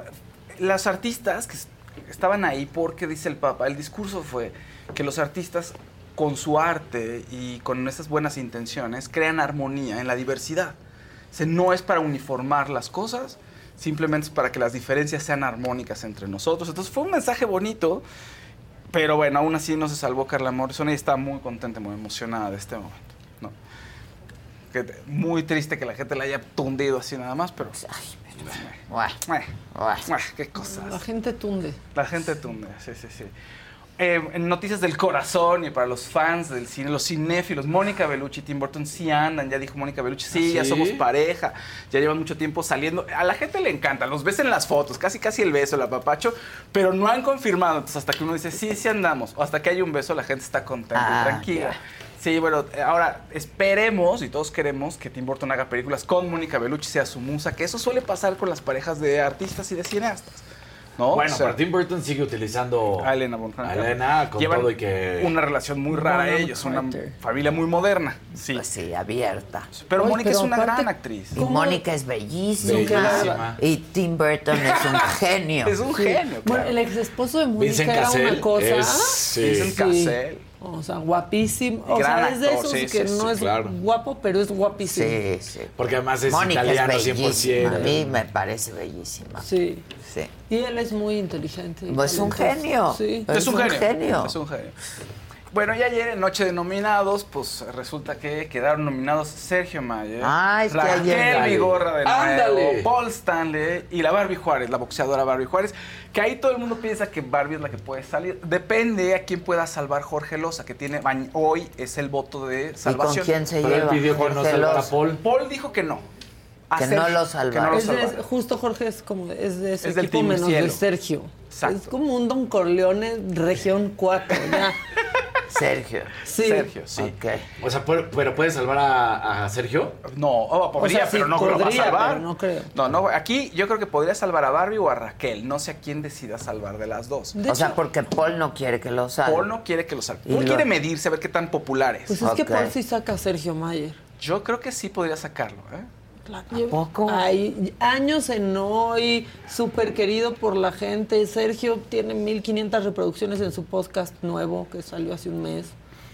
[SPEAKER 9] las artistas que es- estaban ahí porque, dice el Papa, el discurso fue que los artistas con su arte y con esas buenas intenciones crean armonía en la diversidad. O sea, no es para uniformar las cosas, simplemente es para que las diferencias sean armónicas entre nosotros. Entonces fue un mensaje bonito, pero bueno, aún así no se salvó Carla Morrison y está muy contenta, muy emocionada de este momento. ¿no? Muy triste que la gente la haya tundido así nada más, pero...
[SPEAKER 1] Buah,
[SPEAKER 9] Eh,
[SPEAKER 1] buah.
[SPEAKER 9] eh, qué cosas.
[SPEAKER 10] La gente tunde.
[SPEAKER 9] La gente tunde, sí, sí, sí. Eh, en Noticias del Corazón y para los fans del cine, los cinéfilos, Mónica Bellucci y Tim Burton sí andan, ya dijo Mónica Bellucci, sí,
[SPEAKER 12] ¿Ah,
[SPEAKER 9] ya somos pareja, ya llevan mucho tiempo saliendo. A la gente le encanta, los ves en las fotos, casi casi el beso, el apapacho, pero no han confirmado. Entonces hasta que uno dice, sí, sí andamos, o hasta que hay un beso, la gente está contenta
[SPEAKER 1] Ah,
[SPEAKER 9] y tranquila.
[SPEAKER 1] ya.
[SPEAKER 9] Sí, bueno, ahora esperemos y todos queremos que Tim Burton haga películas con Mónica Bellucci, sea su musa, que eso suele pasar con las parejas de artistas y de cineastas. ¿No?
[SPEAKER 12] Bueno,
[SPEAKER 9] O sea,
[SPEAKER 12] pero Tim Burton sigue utilizando
[SPEAKER 9] a Elena Bonham
[SPEAKER 12] a. Elena con
[SPEAKER 9] Llevan
[SPEAKER 12] todo y que
[SPEAKER 9] una relación muy rara
[SPEAKER 10] Bonham
[SPEAKER 9] ellos, una familia muy moderna. Sí.
[SPEAKER 1] Pues sí, abierta.
[SPEAKER 9] Pero Mónica
[SPEAKER 10] pero
[SPEAKER 9] es una
[SPEAKER 10] aparte-
[SPEAKER 9] gran actriz.
[SPEAKER 1] Y Mónica es bellísima.
[SPEAKER 12] Bellísima.
[SPEAKER 1] Y Tim Burton es un genio.
[SPEAKER 9] Es un
[SPEAKER 10] Sí.
[SPEAKER 9] genio,
[SPEAKER 10] Bueno,
[SPEAKER 9] claro.
[SPEAKER 10] el ex esposo de Mónica era una cosa.
[SPEAKER 12] es- sí.
[SPEAKER 9] Vincent.
[SPEAKER 10] O sea, guapísimo. O
[SPEAKER 9] Gran
[SPEAKER 10] sea, es de esos
[SPEAKER 9] sí,
[SPEAKER 10] que
[SPEAKER 9] sí,
[SPEAKER 10] no
[SPEAKER 9] sí,
[SPEAKER 10] es
[SPEAKER 12] claro.
[SPEAKER 10] guapo, pero es guapísimo.
[SPEAKER 1] Sí, sí.
[SPEAKER 12] porque además es
[SPEAKER 1] Mónica
[SPEAKER 12] italiano
[SPEAKER 1] es bellísima.
[SPEAKER 12] 100%.
[SPEAKER 1] A mí me parece bellísima.
[SPEAKER 10] Sí.
[SPEAKER 1] Sí.
[SPEAKER 10] Y él es muy inteligente.
[SPEAKER 1] Pues es un genio.
[SPEAKER 10] Sí.
[SPEAKER 1] Es
[SPEAKER 9] Es un
[SPEAKER 1] un
[SPEAKER 9] genio.
[SPEAKER 1] genio.
[SPEAKER 9] Es un genio. Bueno, y ayer en Noche de Nominados, pues resulta que quedaron nominados Sergio Mayer,
[SPEAKER 1] Ah,
[SPEAKER 9] Raquel
[SPEAKER 1] ayer-
[SPEAKER 9] Vigorra de nuevo,
[SPEAKER 12] Ándale.
[SPEAKER 9] Paul Stanley y la Barbie Juárez, la boxeadora Barbie Juárez, que ahí todo el mundo piensa que Barbie es la que puede salir. Depende a quién pueda salvar Jorge Loza, que tiene hoy es el voto de
[SPEAKER 1] ¿Y con
[SPEAKER 9] salvación.
[SPEAKER 1] quién se
[SPEAKER 12] Pero él
[SPEAKER 1] lleva?
[SPEAKER 12] pidió que no
[SPEAKER 1] Jorge
[SPEAKER 12] salvara a. Paul.
[SPEAKER 9] Paul dijo que no.
[SPEAKER 1] Que no lo.
[SPEAKER 9] Que no lo
[SPEAKER 10] Es de-
[SPEAKER 9] salvara.
[SPEAKER 10] justo Jorge es como es de ese
[SPEAKER 9] Es del
[SPEAKER 10] equipo menos
[SPEAKER 9] Cielo.
[SPEAKER 10] de Sergio.
[SPEAKER 9] Exacto.
[SPEAKER 10] Es como un Don Corleone región 4, ya.
[SPEAKER 1] Sergio.
[SPEAKER 10] Sí.
[SPEAKER 9] Sergio, sí.
[SPEAKER 1] Ok.
[SPEAKER 12] O sea, pero, pero puede salvar a, a Sergio.
[SPEAKER 9] No, oh, podría,
[SPEAKER 10] O sea, sí,
[SPEAKER 9] pero no lo va a salvar.
[SPEAKER 10] no creo.
[SPEAKER 9] No, no, aquí yo creo que podría salvar a Barbie o a Raquel. No sé a quién decida salvar de las dos.
[SPEAKER 10] De
[SPEAKER 1] o sea, porque Paul no quiere que lo salve.
[SPEAKER 9] Paul no quiere que lo salve. Paul
[SPEAKER 1] lo-
[SPEAKER 9] quiere medirse, a ver qué tan popular es.
[SPEAKER 10] pues es que. Paul sí saca a Sergio Mayer.
[SPEAKER 9] Yo creo que sí podría sacarlo, ¿eh?
[SPEAKER 10] Lleva-
[SPEAKER 1] poco?
[SPEAKER 10] Hay años en hoy, súper querido por la gente. Sergio tiene 1500 reproducciones en su podcast nuevo que salió hace un mes.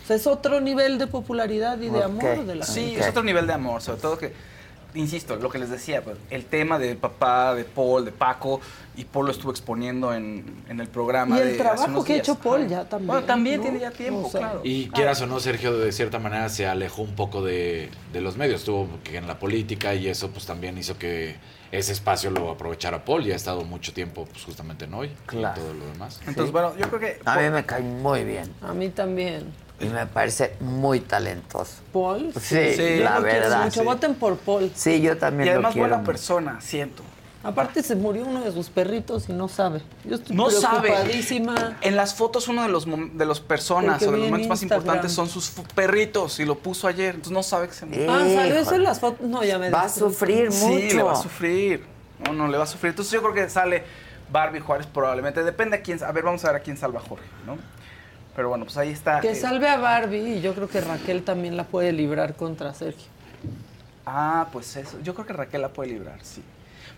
[SPEAKER 10] O sea, es otro nivel de popularidad y de amor de la
[SPEAKER 9] Sí, es otro nivel de amor, sobre todo que, insisto, lo que les decía, pues, el tema del papá, de Paul, de Paco, y Paul lo estuvo exponiendo en, en el programa.
[SPEAKER 10] Y el
[SPEAKER 9] de hace
[SPEAKER 10] trabajo
[SPEAKER 9] unos
[SPEAKER 10] que ha hecho Paul ya también,
[SPEAKER 9] Bueno, también
[SPEAKER 10] ¿no?
[SPEAKER 9] tiene ya tiempo,
[SPEAKER 10] O sea,
[SPEAKER 9] claro.
[SPEAKER 12] Y quieras o no, Sergio de cierta manera se alejó un poco de, de los medios. Estuvo en la política y eso pues también hizo que ese espacio lo aprovechara Paul y ha estado mucho tiempo pues justamente en hoy
[SPEAKER 1] Claro.
[SPEAKER 12] y todo lo demás.
[SPEAKER 9] Entonces, bueno, yo creo que...
[SPEAKER 1] A mí me cae muy bien.
[SPEAKER 10] A mí también.
[SPEAKER 1] Y me parece muy talentoso.
[SPEAKER 10] Paul.
[SPEAKER 1] Sí,
[SPEAKER 9] Sí,
[SPEAKER 1] la
[SPEAKER 10] Yo lo
[SPEAKER 1] verdad.
[SPEAKER 10] mucho. Voten por Paul.
[SPEAKER 1] Sí, yo también
[SPEAKER 9] Y
[SPEAKER 1] lo
[SPEAKER 9] además
[SPEAKER 1] quiero.
[SPEAKER 9] buena
[SPEAKER 1] mucho.
[SPEAKER 9] persona, siento.
[SPEAKER 10] Aparte se murió uno de sus perritos y no sabe. Yo estoy
[SPEAKER 9] No sabe. En las fotos uno de los de los personas
[SPEAKER 10] Porque
[SPEAKER 9] o de los momentos más importantes son sus perritos y lo puso ayer, entonces no sabe que se murió.
[SPEAKER 10] Ah, salió eso en las fotos. No, ya me
[SPEAKER 1] Va a sufrir mucho.
[SPEAKER 9] Sí, le va a sufrir. No, no, le va a sufrir. Entonces yo creo que sale Barbie Juárez probablemente. Depende a quién. A ver, vamos a ver a quién salva Jorge, ¿no? Pero bueno, pues ahí está.
[SPEAKER 10] Que
[SPEAKER 9] eh,
[SPEAKER 10] salve a Barbie y yo creo que Raquel también la puede librar contra Sergio.
[SPEAKER 9] Ah, pues eso. Yo creo que Raquel la puede librar, sí.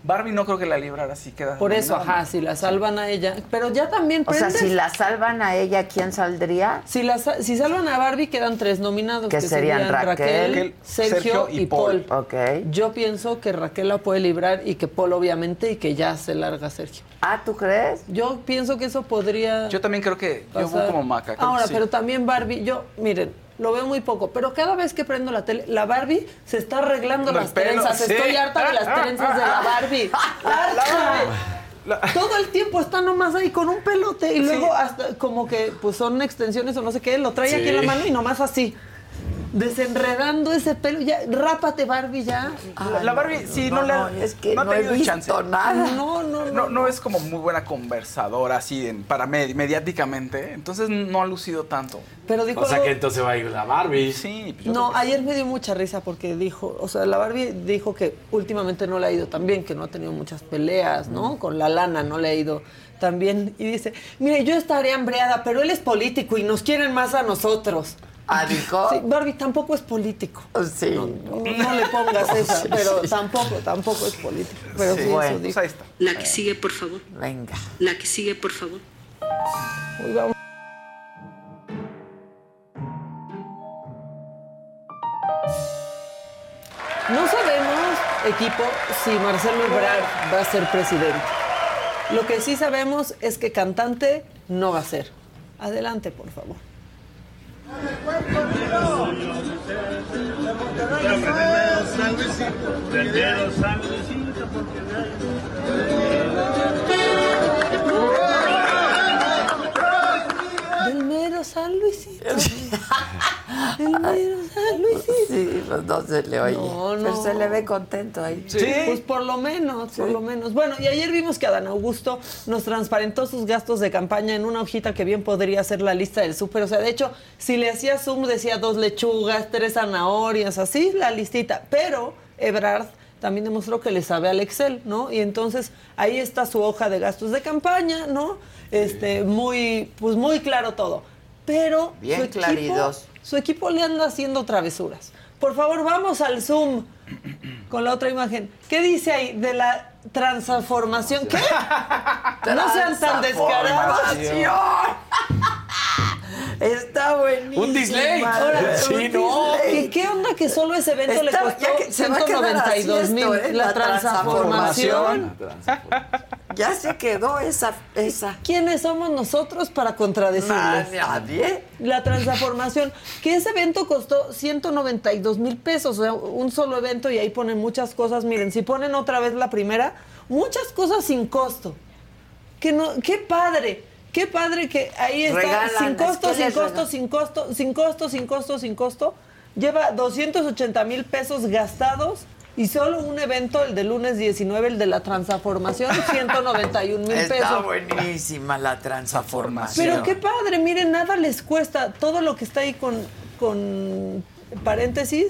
[SPEAKER 9] Barbie no creo que la librara, así queda.
[SPEAKER 10] Por eso,
[SPEAKER 9] nominada.
[SPEAKER 10] ajá, si la salvan a ella. Pero ya también
[SPEAKER 1] O sea, si la salvan a ella, ¿quién saldría?
[SPEAKER 10] Si, la si salvan a Barbie, quedan tres nominados.
[SPEAKER 1] Que serían Raquel,
[SPEAKER 10] Sergio,
[SPEAKER 1] Sergio
[SPEAKER 10] y,
[SPEAKER 1] y
[SPEAKER 10] Paul.
[SPEAKER 1] Paul. Ok.
[SPEAKER 10] Yo pienso que Raquel la puede librar y que Paul, obviamente, y que ya se larga Sergio.
[SPEAKER 1] Ah, ¿tú crees?
[SPEAKER 10] Yo pienso que eso podría.
[SPEAKER 9] Yo también creo que. Yo voy como Maca.
[SPEAKER 10] Ahora,
[SPEAKER 9] sí.
[SPEAKER 10] pero también Barbie, yo, miren, lo veo muy poco, pero cada vez que prendo la tele, la Barbie se está arreglando las trenzas.
[SPEAKER 9] sí.
[SPEAKER 10] Estoy harta de las trenzas de la Barbie. ¡Harta! Todo el tiempo está nomás ahí con un pelote y luego hasta como que pues son extensiones o no sé qué, lo trae aquí en la mano y nomás así. Desenredando ese pelo, ya, rápate Barbie ya.
[SPEAKER 9] La, la Barbie, sí, no, le ha-
[SPEAKER 1] es que
[SPEAKER 9] ha
[SPEAKER 1] no
[SPEAKER 9] tenido
[SPEAKER 1] visto
[SPEAKER 9] chance.
[SPEAKER 1] nada.
[SPEAKER 10] No, no,
[SPEAKER 9] no. No es como muy buena conversadora, así, en, para med- mediáticamente. Entonces no ha lucido tanto.
[SPEAKER 10] Pero dijo
[SPEAKER 12] O sea que entonces va a ir la Barbie.
[SPEAKER 9] Sí, pues yo
[SPEAKER 10] No, ayer me dio mucha risa porque dijo, o sea, la Barbie dijo que últimamente no le ha ido tan bien, que no ha tenido muchas peleas, ¿no? Con la lana no le ha ido tan bien. Y dice, mire, yo estaré hambreada, pero él es político y nos quieren más a nosotros.
[SPEAKER 1] Ah, dijo.
[SPEAKER 10] Sí, Barbie tampoco es político.
[SPEAKER 1] Sí.
[SPEAKER 10] No, no- no le pongas esa,
[SPEAKER 1] Sí,
[SPEAKER 10] pero
[SPEAKER 1] sí.
[SPEAKER 10] tampoco, tampoco es político. Pero sí,
[SPEAKER 1] bueno,
[SPEAKER 10] eso
[SPEAKER 1] pues
[SPEAKER 9] ahí está.
[SPEAKER 11] La que sigue, por favor.
[SPEAKER 1] Venga.
[SPEAKER 11] La que sigue, por favor.
[SPEAKER 10] Uy, vamos. No sabemos, equipo, si Marcelo Ebrard va a ser presidente. Lo que sí sabemos es que cantante no va a ser. Adelante, por favor. Del mero San Luisito.
[SPEAKER 1] Sí, pues no se le oye.
[SPEAKER 10] No, no.
[SPEAKER 1] Pero se le ve contento ahí.
[SPEAKER 10] Pues por lo menos, por lo menos. Bueno, y ayer vimos que Adán Augusto nos transparentó sus gastos de campaña en una hojita que bien podría ser la lista del súper. O sea, de hecho, si le hacía zoom decía dos lechugas, tres zanahorias, así la listita. Pero Ebrard también demostró que le sabe al Excel, ¿no? Y entonces ahí está su hoja de gastos de campaña, ¿no? Este, muy, pues muy claro todo. Pero
[SPEAKER 1] Bien
[SPEAKER 10] su equipo,
[SPEAKER 1] claridos.
[SPEAKER 10] Su equipo le anda haciendo travesuras. Por favor, vamos al Zoom con la otra imagen. ¿Qué dice ahí de la transformación? ¿Qué? No sean tan descarados.
[SPEAKER 1] Está buenísimo.
[SPEAKER 12] Un dislike.
[SPEAKER 10] Ahora,
[SPEAKER 12] Sí,
[SPEAKER 10] un
[SPEAKER 12] no.
[SPEAKER 10] ¿Qué, qué onda que solo ese evento le costó
[SPEAKER 1] ya que se va a quedar así
[SPEAKER 10] 192 mil?
[SPEAKER 1] esto, ¿eh?
[SPEAKER 10] La,
[SPEAKER 1] La
[SPEAKER 10] transformación.
[SPEAKER 1] Ya se quedó esa. esa.
[SPEAKER 10] ¿Quiénes somos nosotros para contradecirles?
[SPEAKER 1] Nadie.
[SPEAKER 10] La transformación, que ese evento costó 192 mil pesos, o sea, un solo evento y ahí ponen muchas cosas. Miren, si ponen otra vez la primera, muchas cosas sin costo. Que no, qué padre, qué padre que ahí está,
[SPEAKER 1] Regalan,
[SPEAKER 10] sin costo, sin costo, sin costo, sin costo, sin costo, sin costo. Lleva 280 mil pesos gastados y solo un evento, el de lunes 19, el de la transformación, 191 mil
[SPEAKER 1] Está
[SPEAKER 10] pesos.
[SPEAKER 1] buenísima la transformación.
[SPEAKER 10] Pero qué padre, miren, nada les cuesta. Todo lo que está ahí con, con paréntesis,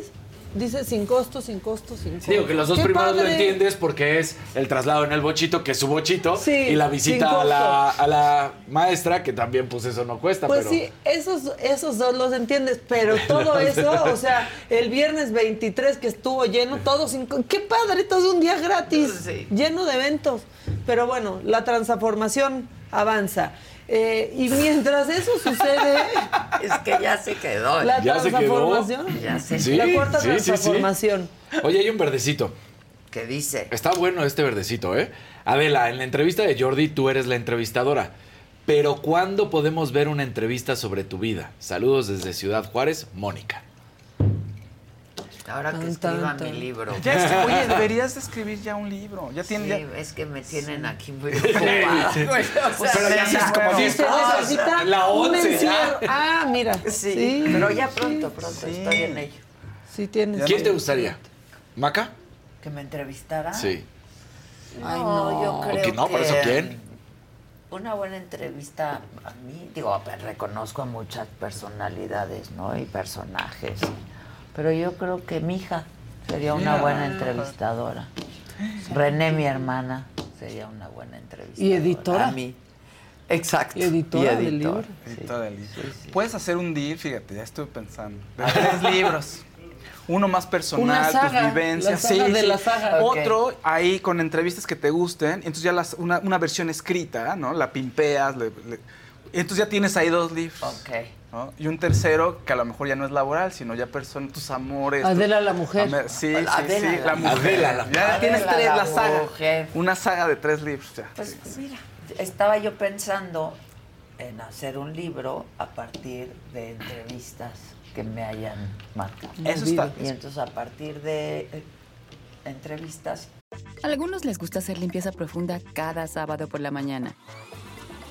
[SPEAKER 10] dice sin costo, sin costo, sin costo.
[SPEAKER 12] Digo que los dos
[SPEAKER 10] ¡Qué
[SPEAKER 12] primeros lo
[SPEAKER 10] padre!
[SPEAKER 12] entiendes porque es el traslado en el bochito, que es su bochito,
[SPEAKER 10] Sí,
[SPEAKER 12] y la visita a la, a la maestra, que también pues eso no cuesta,
[SPEAKER 10] Pues
[SPEAKER 12] pero...
[SPEAKER 10] sí, esos, esos dos los entiendes, pero todo eso, o sea, el viernes 23 que estuvo lleno, todo sin... co- ¡Qué padre! Todo un día gratis, lleno de eventos. Pero bueno, la transformación avanza. Eh, y mientras eso sucede...
[SPEAKER 1] Es que ya se quedó.
[SPEAKER 10] La
[SPEAKER 12] Ya se quedó.
[SPEAKER 10] transformación.
[SPEAKER 1] Ya se
[SPEAKER 12] Sí,
[SPEAKER 10] La cuarta
[SPEAKER 12] sí, sí, sí.
[SPEAKER 10] transformación.
[SPEAKER 12] Oye, hay un verdecito.
[SPEAKER 1] ¿Qué dice?
[SPEAKER 12] Está bueno este verdecito, ¿eh? Adela, en la entrevista de Jordi tú eres la entrevistadora. Pero ¿cuándo podemos ver una entrevista sobre tu vida? Saludos desde Ciudad Juárez, Mónica.
[SPEAKER 1] Ahora que escriba
[SPEAKER 10] tan,
[SPEAKER 1] mi libro.
[SPEAKER 9] Ya es- oye, deberías de escribir ya un libro. Ya
[SPEAKER 1] Sí,
[SPEAKER 9] tiene, ya-
[SPEAKER 1] es que me tienen aquí muy ocupada.
[SPEAKER 12] sí.
[SPEAKER 1] güey, o sea,
[SPEAKER 9] Pero ya haces como
[SPEAKER 10] necesita
[SPEAKER 12] La
[SPEAKER 10] un
[SPEAKER 12] once, ya.
[SPEAKER 10] encierro. Ah, mira.
[SPEAKER 1] Sí, pero ya pronto, pronto,
[SPEAKER 9] Sí.
[SPEAKER 1] estoy en ello.
[SPEAKER 10] Sí tienes.
[SPEAKER 12] ¿Quién te gustaría? ¿Maca?
[SPEAKER 1] ¿Que me entrevistara?
[SPEAKER 12] Sí.
[SPEAKER 1] Ay, no, yo creo
[SPEAKER 12] que no, por eso, ¿quién?
[SPEAKER 1] Una buena entrevista a mí, digo, reconozco a muchas personalidades, ¿no? Y personajes. Pero yo creo que mi hija sería una buena entrevistadora. René, mi hermana, sería una buena entrevistadora.
[SPEAKER 10] Y editora.
[SPEAKER 1] A mí. Exacto.
[SPEAKER 10] Y editora del libro.
[SPEAKER 9] Editora del libro. Puedes hacer un deal, fíjate, ya estuve pensando. De tres libros. Uno más personal,
[SPEAKER 10] Una saga,
[SPEAKER 9] tus vivencias.
[SPEAKER 10] la saga de la saga.
[SPEAKER 9] Otro ahí con entrevistas que te gusten. Entonces ya las, una, una versión escrita, ¿no? La pimpeas. le- le- entonces ya tienes ahí dos libros.
[SPEAKER 1] Ok.
[SPEAKER 9] ¿No? Y un tercero que a lo mejor ya no es laboral, sino ya persona, tus amores.
[SPEAKER 10] Adela
[SPEAKER 9] tu-
[SPEAKER 10] la mujer.
[SPEAKER 9] Sí, sí,
[SPEAKER 1] Adela
[SPEAKER 9] sí,
[SPEAKER 1] la
[SPEAKER 9] la
[SPEAKER 1] mujer.
[SPEAKER 12] Adela la
[SPEAKER 9] ya tienes tres,
[SPEAKER 1] la
[SPEAKER 9] la saga.
[SPEAKER 1] mujer.
[SPEAKER 9] Una saga de tres libros. ya.
[SPEAKER 1] Pues mira, estaba yo pensando en hacer un libro a partir de entrevistas que me hayan marcado.
[SPEAKER 9] Eso está-
[SPEAKER 1] Y entonces a partir de eh, entrevistas
[SPEAKER 6] A algunos les gusta hacer limpieza profunda cada sábado por la mañana.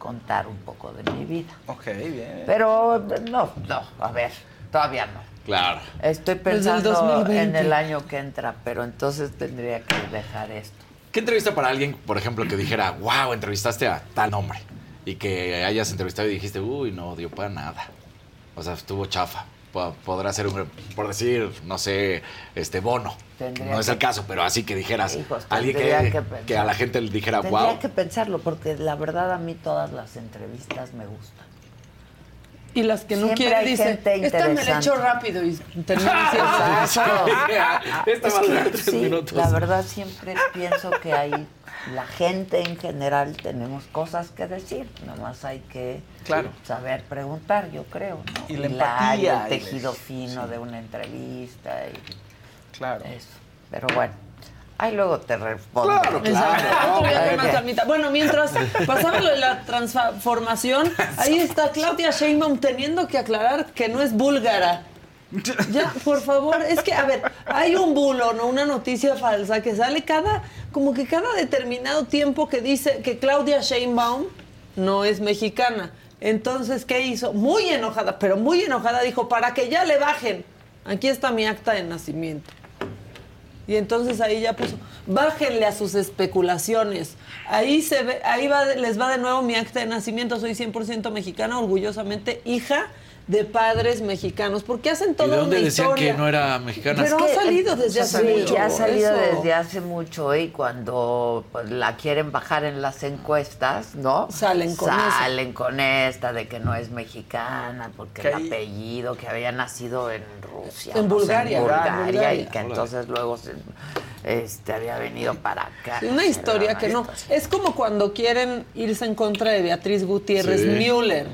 [SPEAKER 1] Contar un poco de mi vida.
[SPEAKER 9] Ok, bien.
[SPEAKER 1] Pero no, no, a ver, todavía no.
[SPEAKER 12] Claro.
[SPEAKER 1] Estoy pensando
[SPEAKER 10] 2020.
[SPEAKER 1] en el año que entra, pero entonces tendría que dejar esto.
[SPEAKER 12] ¿Qué entrevista para alguien, por ejemplo, que dijera, wow, entrevistaste a tal hombre? Y que hayas entrevistado y dijiste, uy, no dio para nada. O sea, estuvo chafa. Po- Podrá ser un, por decir, no sé, este bono.
[SPEAKER 1] Tendría
[SPEAKER 12] no es el caso, pero así que dijeras,
[SPEAKER 1] Hijos,
[SPEAKER 12] alguien que,
[SPEAKER 1] que
[SPEAKER 12] que,
[SPEAKER 1] pensar.
[SPEAKER 12] a la gente le dijera,
[SPEAKER 1] Tendría
[SPEAKER 12] wow.
[SPEAKER 1] que pensarlo, porque la verdad a mí todas las entrevistas me gustan.
[SPEAKER 10] Y las que no
[SPEAKER 1] Siempre
[SPEAKER 10] quiere
[SPEAKER 1] hay
[SPEAKER 10] dice,
[SPEAKER 1] gente
[SPEAKER 10] esta me la
[SPEAKER 1] interesante".
[SPEAKER 10] echo rápido y termina
[SPEAKER 1] Exacto.
[SPEAKER 12] Esta
[SPEAKER 1] Es
[SPEAKER 12] va a durar tres
[SPEAKER 1] sí,
[SPEAKER 12] minutos.
[SPEAKER 1] la verdad siempre pienso que hay la gente en general tenemos cosas que decir, nomás hay que
[SPEAKER 9] Claro.
[SPEAKER 1] saber preguntar, yo creo, ¿no?
[SPEAKER 9] Y la empatía,
[SPEAKER 1] el
[SPEAKER 9] y
[SPEAKER 1] tejido fino de una entrevista y
[SPEAKER 9] Claro.
[SPEAKER 1] eso. Pero bueno, ahí luego te respondo.
[SPEAKER 12] Claro,
[SPEAKER 10] calmita. Bueno, mientras pasaba lo de la transformación, ahí está Claudia Sheinbaum teniendo que aclarar que no es búlgara. Ya, por favor, es que, a ver, hay un bulo, ¿no? Una noticia falsa que sale cada, como que cada determinado tiempo que dice que Claudia Sheinbaum no es mexicana. Entonces, ¿qué hizo? Muy enojada, pero muy enojada, dijo, para que ya le bajen. Aquí está mi acta de nacimiento. Y entonces ahí ya puso, bájenle a sus especulaciones. Ahí se ve, ahí les va de nuevo mi acta de nacimiento. Soy 100% mexicana, orgullosamente hija de padres mexicanos. Porque hacen
[SPEAKER 12] ¿Y
[SPEAKER 10] toda
[SPEAKER 12] de dónde
[SPEAKER 10] una
[SPEAKER 12] decían
[SPEAKER 10] historia.
[SPEAKER 12] que no era mexicana?
[SPEAKER 10] Pero ha salido desde hace
[SPEAKER 1] sí,
[SPEAKER 10] mucho.
[SPEAKER 1] Ha salido
[SPEAKER 10] eso.
[SPEAKER 1] desde hace mucho y cuando pues, la quieren bajar en las encuestas, ¿no?
[SPEAKER 10] Salen con eso.
[SPEAKER 1] Salen con esta de que no es mexicana porque
[SPEAKER 9] Que
[SPEAKER 1] el apellido que había nacido en Rusia,
[SPEAKER 10] En
[SPEAKER 1] no sé,
[SPEAKER 10] Bulgaria,
[SPEAKER 1] en Bulgaria,
[SPEAKER 10] en Bulgaria.
[SPEAKER 1] y que entonces luego se- este había venido para acá.
[SPEAKER 10] Una historia que no. Es como cuando quieren irse en contra de Beatriz Gutiérrez
[SPEAKER 12] Sí.
[SPEAKER 10] Müller,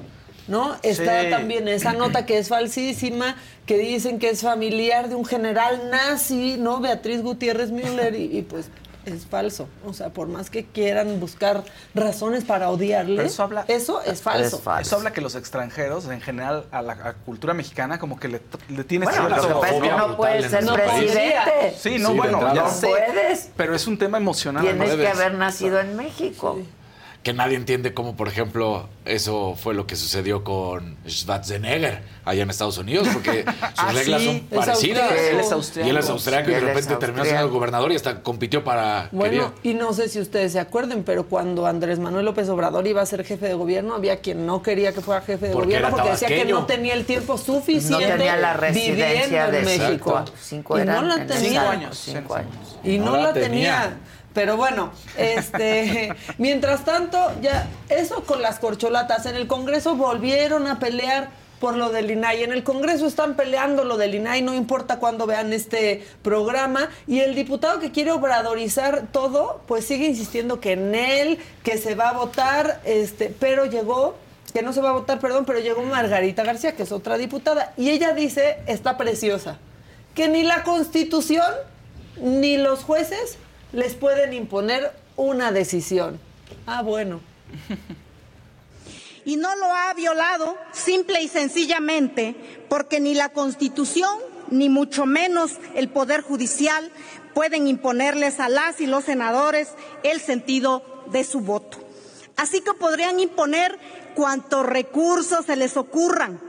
[SPEAKER 10] ¿no? Está
[SPEAKER 9] Sí.
[SPEAKER 10] también esa nota que es falsísima, que dicen que es familiar de un general nazi, ¿no? Beatriz Gutiérrez Müller, y, y pues es falso. O sea, por más que quieran buscar razones para odiarle,
[SPEAKER 9] eso habla-
[SPEAKER 10] eso es falso.
[SPEAKER 1] Es falso.
[SPEAKER 9] Eso habla que los extranjeros, en general, a la a cultura mexicana, como que le, le tienes
[SPEAKER 1] Bueno,
[SPEAKER 9] cierto-
[SPEAKER 1] lo que pasa es que no puedes ser
[SPEAKER 10] No
[SPEAKER 1] presidente.
[SPEAKER 9] Sí, no,
[SPEAKER 12] Sí,
[SPEAKER 9] bueno,
[SPEAKER 12] entrada.
[SPEAKER 9] ya
[SPEAKER 1] No
[SPEAKER 9] sé.
[SPEAKER 1] puedes.
[SPEAKER 9] Pero es un tema emocional.
[SPEAKER 1] Tienes
[SPEAKER 9] ¿no?
[SPEAKER 1] que haber nacido en México.
[SPEAKER 12] Que nadie entiende cómo, por ejemplo, eso fue lo que sucedió con Schwarzenegger allá en Estados Unidos, porque sus
[SPEAKER 9] Ah,
[SPEAKER 12] reglas
[SPEAKER 9] sí,
[SPEAKER 12] son parecidas.
[SPEAKER 9] Él es austriaco.
[SPEAKER 12] Y él es austriaco y de repente terminó siendo gobernador y hasta compitió para...
[SPEAKER 10] Bueno,
[SPEAKER 12] quería-
[SPEAKER 10] y no sé si ustedes se acuerden, pero cuando Andrés Manuel López Obrador iba a ser jefe de gobierno, había quien no quería que fuera jefe de
[SPEAKER 12] Porque
[SPEAKER 10] gobierno porque decía que no tenía el tiempo
[SPEAKER 1] No
[SPEAKER 10] suficiente
[SPEAKER 1] tenía la residencia
[SPEAKER 10] viviendo
[SPEAKER 1] de
[SPEAKER 10] en México.
[SPEAKER 1] cinco, cinco
[SPEAKER 10] y no la
[SPEAKER 1] en
[SPEAKER 10] tenía.
[SPEAKER 9] Cinco años.
[SPEAKER 1] Cinco años.
[SPEAKER 10] Y no,
[SPEAKER 12] No la
[SPEAKER 10] la tenía.
[SPEAKER 12] tenía.
[SPEAKER 10] Pero bueno, este, mientras tanto, ya eso con las corcholatas. En el Congreso volvieron a pelear por lo del INAI. En el Congreso están peleando lo del INAI, no importa cuándo vean este programa. Y el diputado que quiere obradorizar todo, pues sigue insistiendo que en él, que se va a votar, este, pero llegó que no se va a votar, perdón, pero llegó Margarita García, que es otra diputada, y ella dice, está preciosa, que ni la Constitución ni los jueces les pueden imponer una decisión. Ah, bueno.
[SPEAKER 14] y no lo ha violado simple y sencillamente porque ni la Constitución ni mucho menos el Poder Judicial pueden imponerles a las y los senadores el sentido de su voto. Así que podrían imponer cuantos recursos se les ocurran.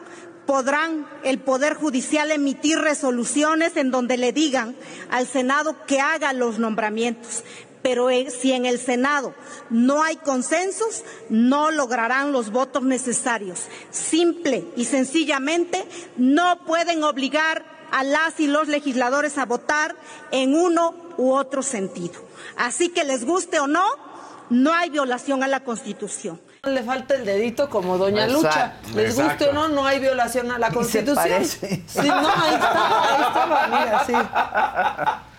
[SPEAKER 14] Podrán el Poder Judicial emitir resoluciones en donde le digan al Senado que haga los nombramientos. Pero eh, si en el Senado no hay consensos, no lograrán los votos necesarios. Simple y sencillamente no pueden obligar a las y los legisladores a votar en uno u otro sentido. Así que les guste o no, no hay violación a la Constitución.
[SPEAKER 10] Le falta el dedito como Doña Lucha. Les guste o no, no hay violación a la Constitución.
[SPEAKER 1] Se
[SPEAKER 10] Sí, no, ahí estaba, ahí estaba, mira, sí.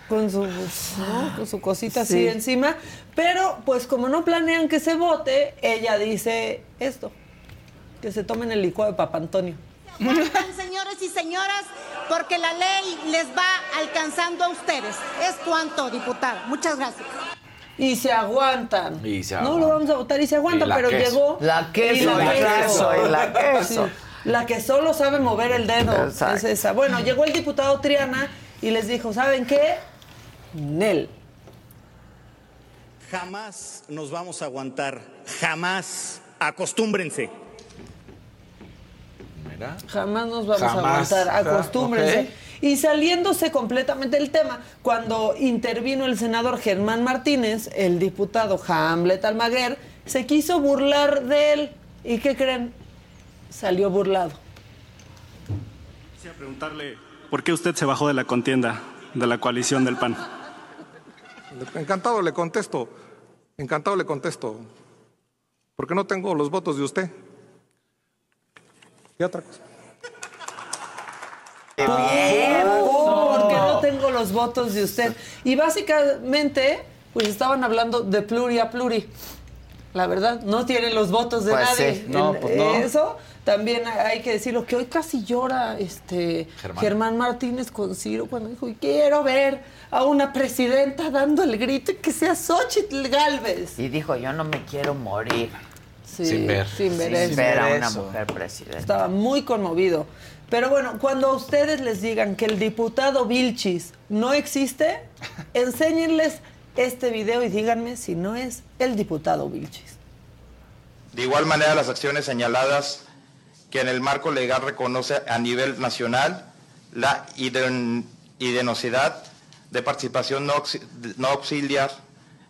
[SPEAKER 10] Con su, ¿no? Con su cosita así
[SPEAKER 1] Sí.
[SPEAKER 10] encima. Pero, pues como no planean que se vote, ella dice esto. Que se tomen el licuado de Papa Antonio.
[SPEAKER 14] Aguantan, señores y señoras, porque la ley les va alcanzando a ustedes. Es cuanto, diputada. Muchas gracias.
[SPEAKER 10] Y se aguantan.
[SPEAKER 12] Y se
[SPEAKER 10] No lo vamos a votar y se aguantan,
[SPEAKER 12] Y
[SPEAKER 10] pero
[SPEAKER 12] queso.
[SPEAKER 10] llegó.
[SPEAKER 1] La queso,
[SPEAKER 10] y
[SPEAKER 1] la queso, y la queso.
[SPEAKER 10] Sí, la que solo sabe mover el dedo.
[SPEAKER 1] Exacto.
[SPEAKER 10] Es esa. Bueno, llegó el diputado Triana y les dijo: ¿saben qué? Nel.
[SPEAKER 15] Jamás nos vamos a aguantar, jamás. Acostúmbrense.
[SPEAKER 10] Jamás nos vamos
[SPEAKER 12] Jamás.
[SPEAKER 10] a aguantar,
[SPEAKER 12] Ajá,
[SPEAKER 10] acostúmbrense.
[SPEAKER 12] ok.
[SPEAKER 10] Y saliéndose completamente del tema, cuando intervino el senador Germán Martínez, el diputado Hamlet Almaguer se quiso burlar de él. ¿Y qué creen? Salió burlado.
[SPEAKER 16] Quisiera preguntarle por qué usted se bajó de la contienda de la coalición del PAN.
[SPEAKER 17] Encantado le contesto. Encantado le contesto. Porque no tengo los votos de usted. Y otra cosa.
[SPEAKER 10] Porque no tengo los votos de usted. Y básicamente, pues estaban hablando de pluri a pluri. La verdad, no tienen los votos de
[SPEAKER 1] Pues
[SPEAKER 10] nadie.
[SPEAKER 1] sí. No,
[SPEAKER 10] En-
[SPEAKER 1] pues no.
[SPEAKER 10] Eso también hay que decirlo, que hoy casi llora este
[SPEAKER 12] Germán.
[SPEAKER 10] Germán, Martínez con Ciro cuando dijo, "Y quiero ver a una presidenta dando el grito y que sea Xochitl Galvez.
[SPEAKER 1] Y dijo, yo no me quiero morir.
[SPEAKER 10] Sí, Sin ver. sin ver
[SPEAKER 1] Sin
[SPEAKER 10] eso.
[SPEAKER 1] ver a una mujer presidenta.
[SPEAKER 10] Estaba muy conmovido. Pero bueno, cuando a ustedes les digan que el diputado Vilchis no existe, enséñenles este video y díganme si no es el diputado Vilchis.
[SPEAKER 18] De igual manera, las acciones señaladas que en el marco legal reconoce a nivel nacional la iden- idenosidad de participación no, no auxiliar,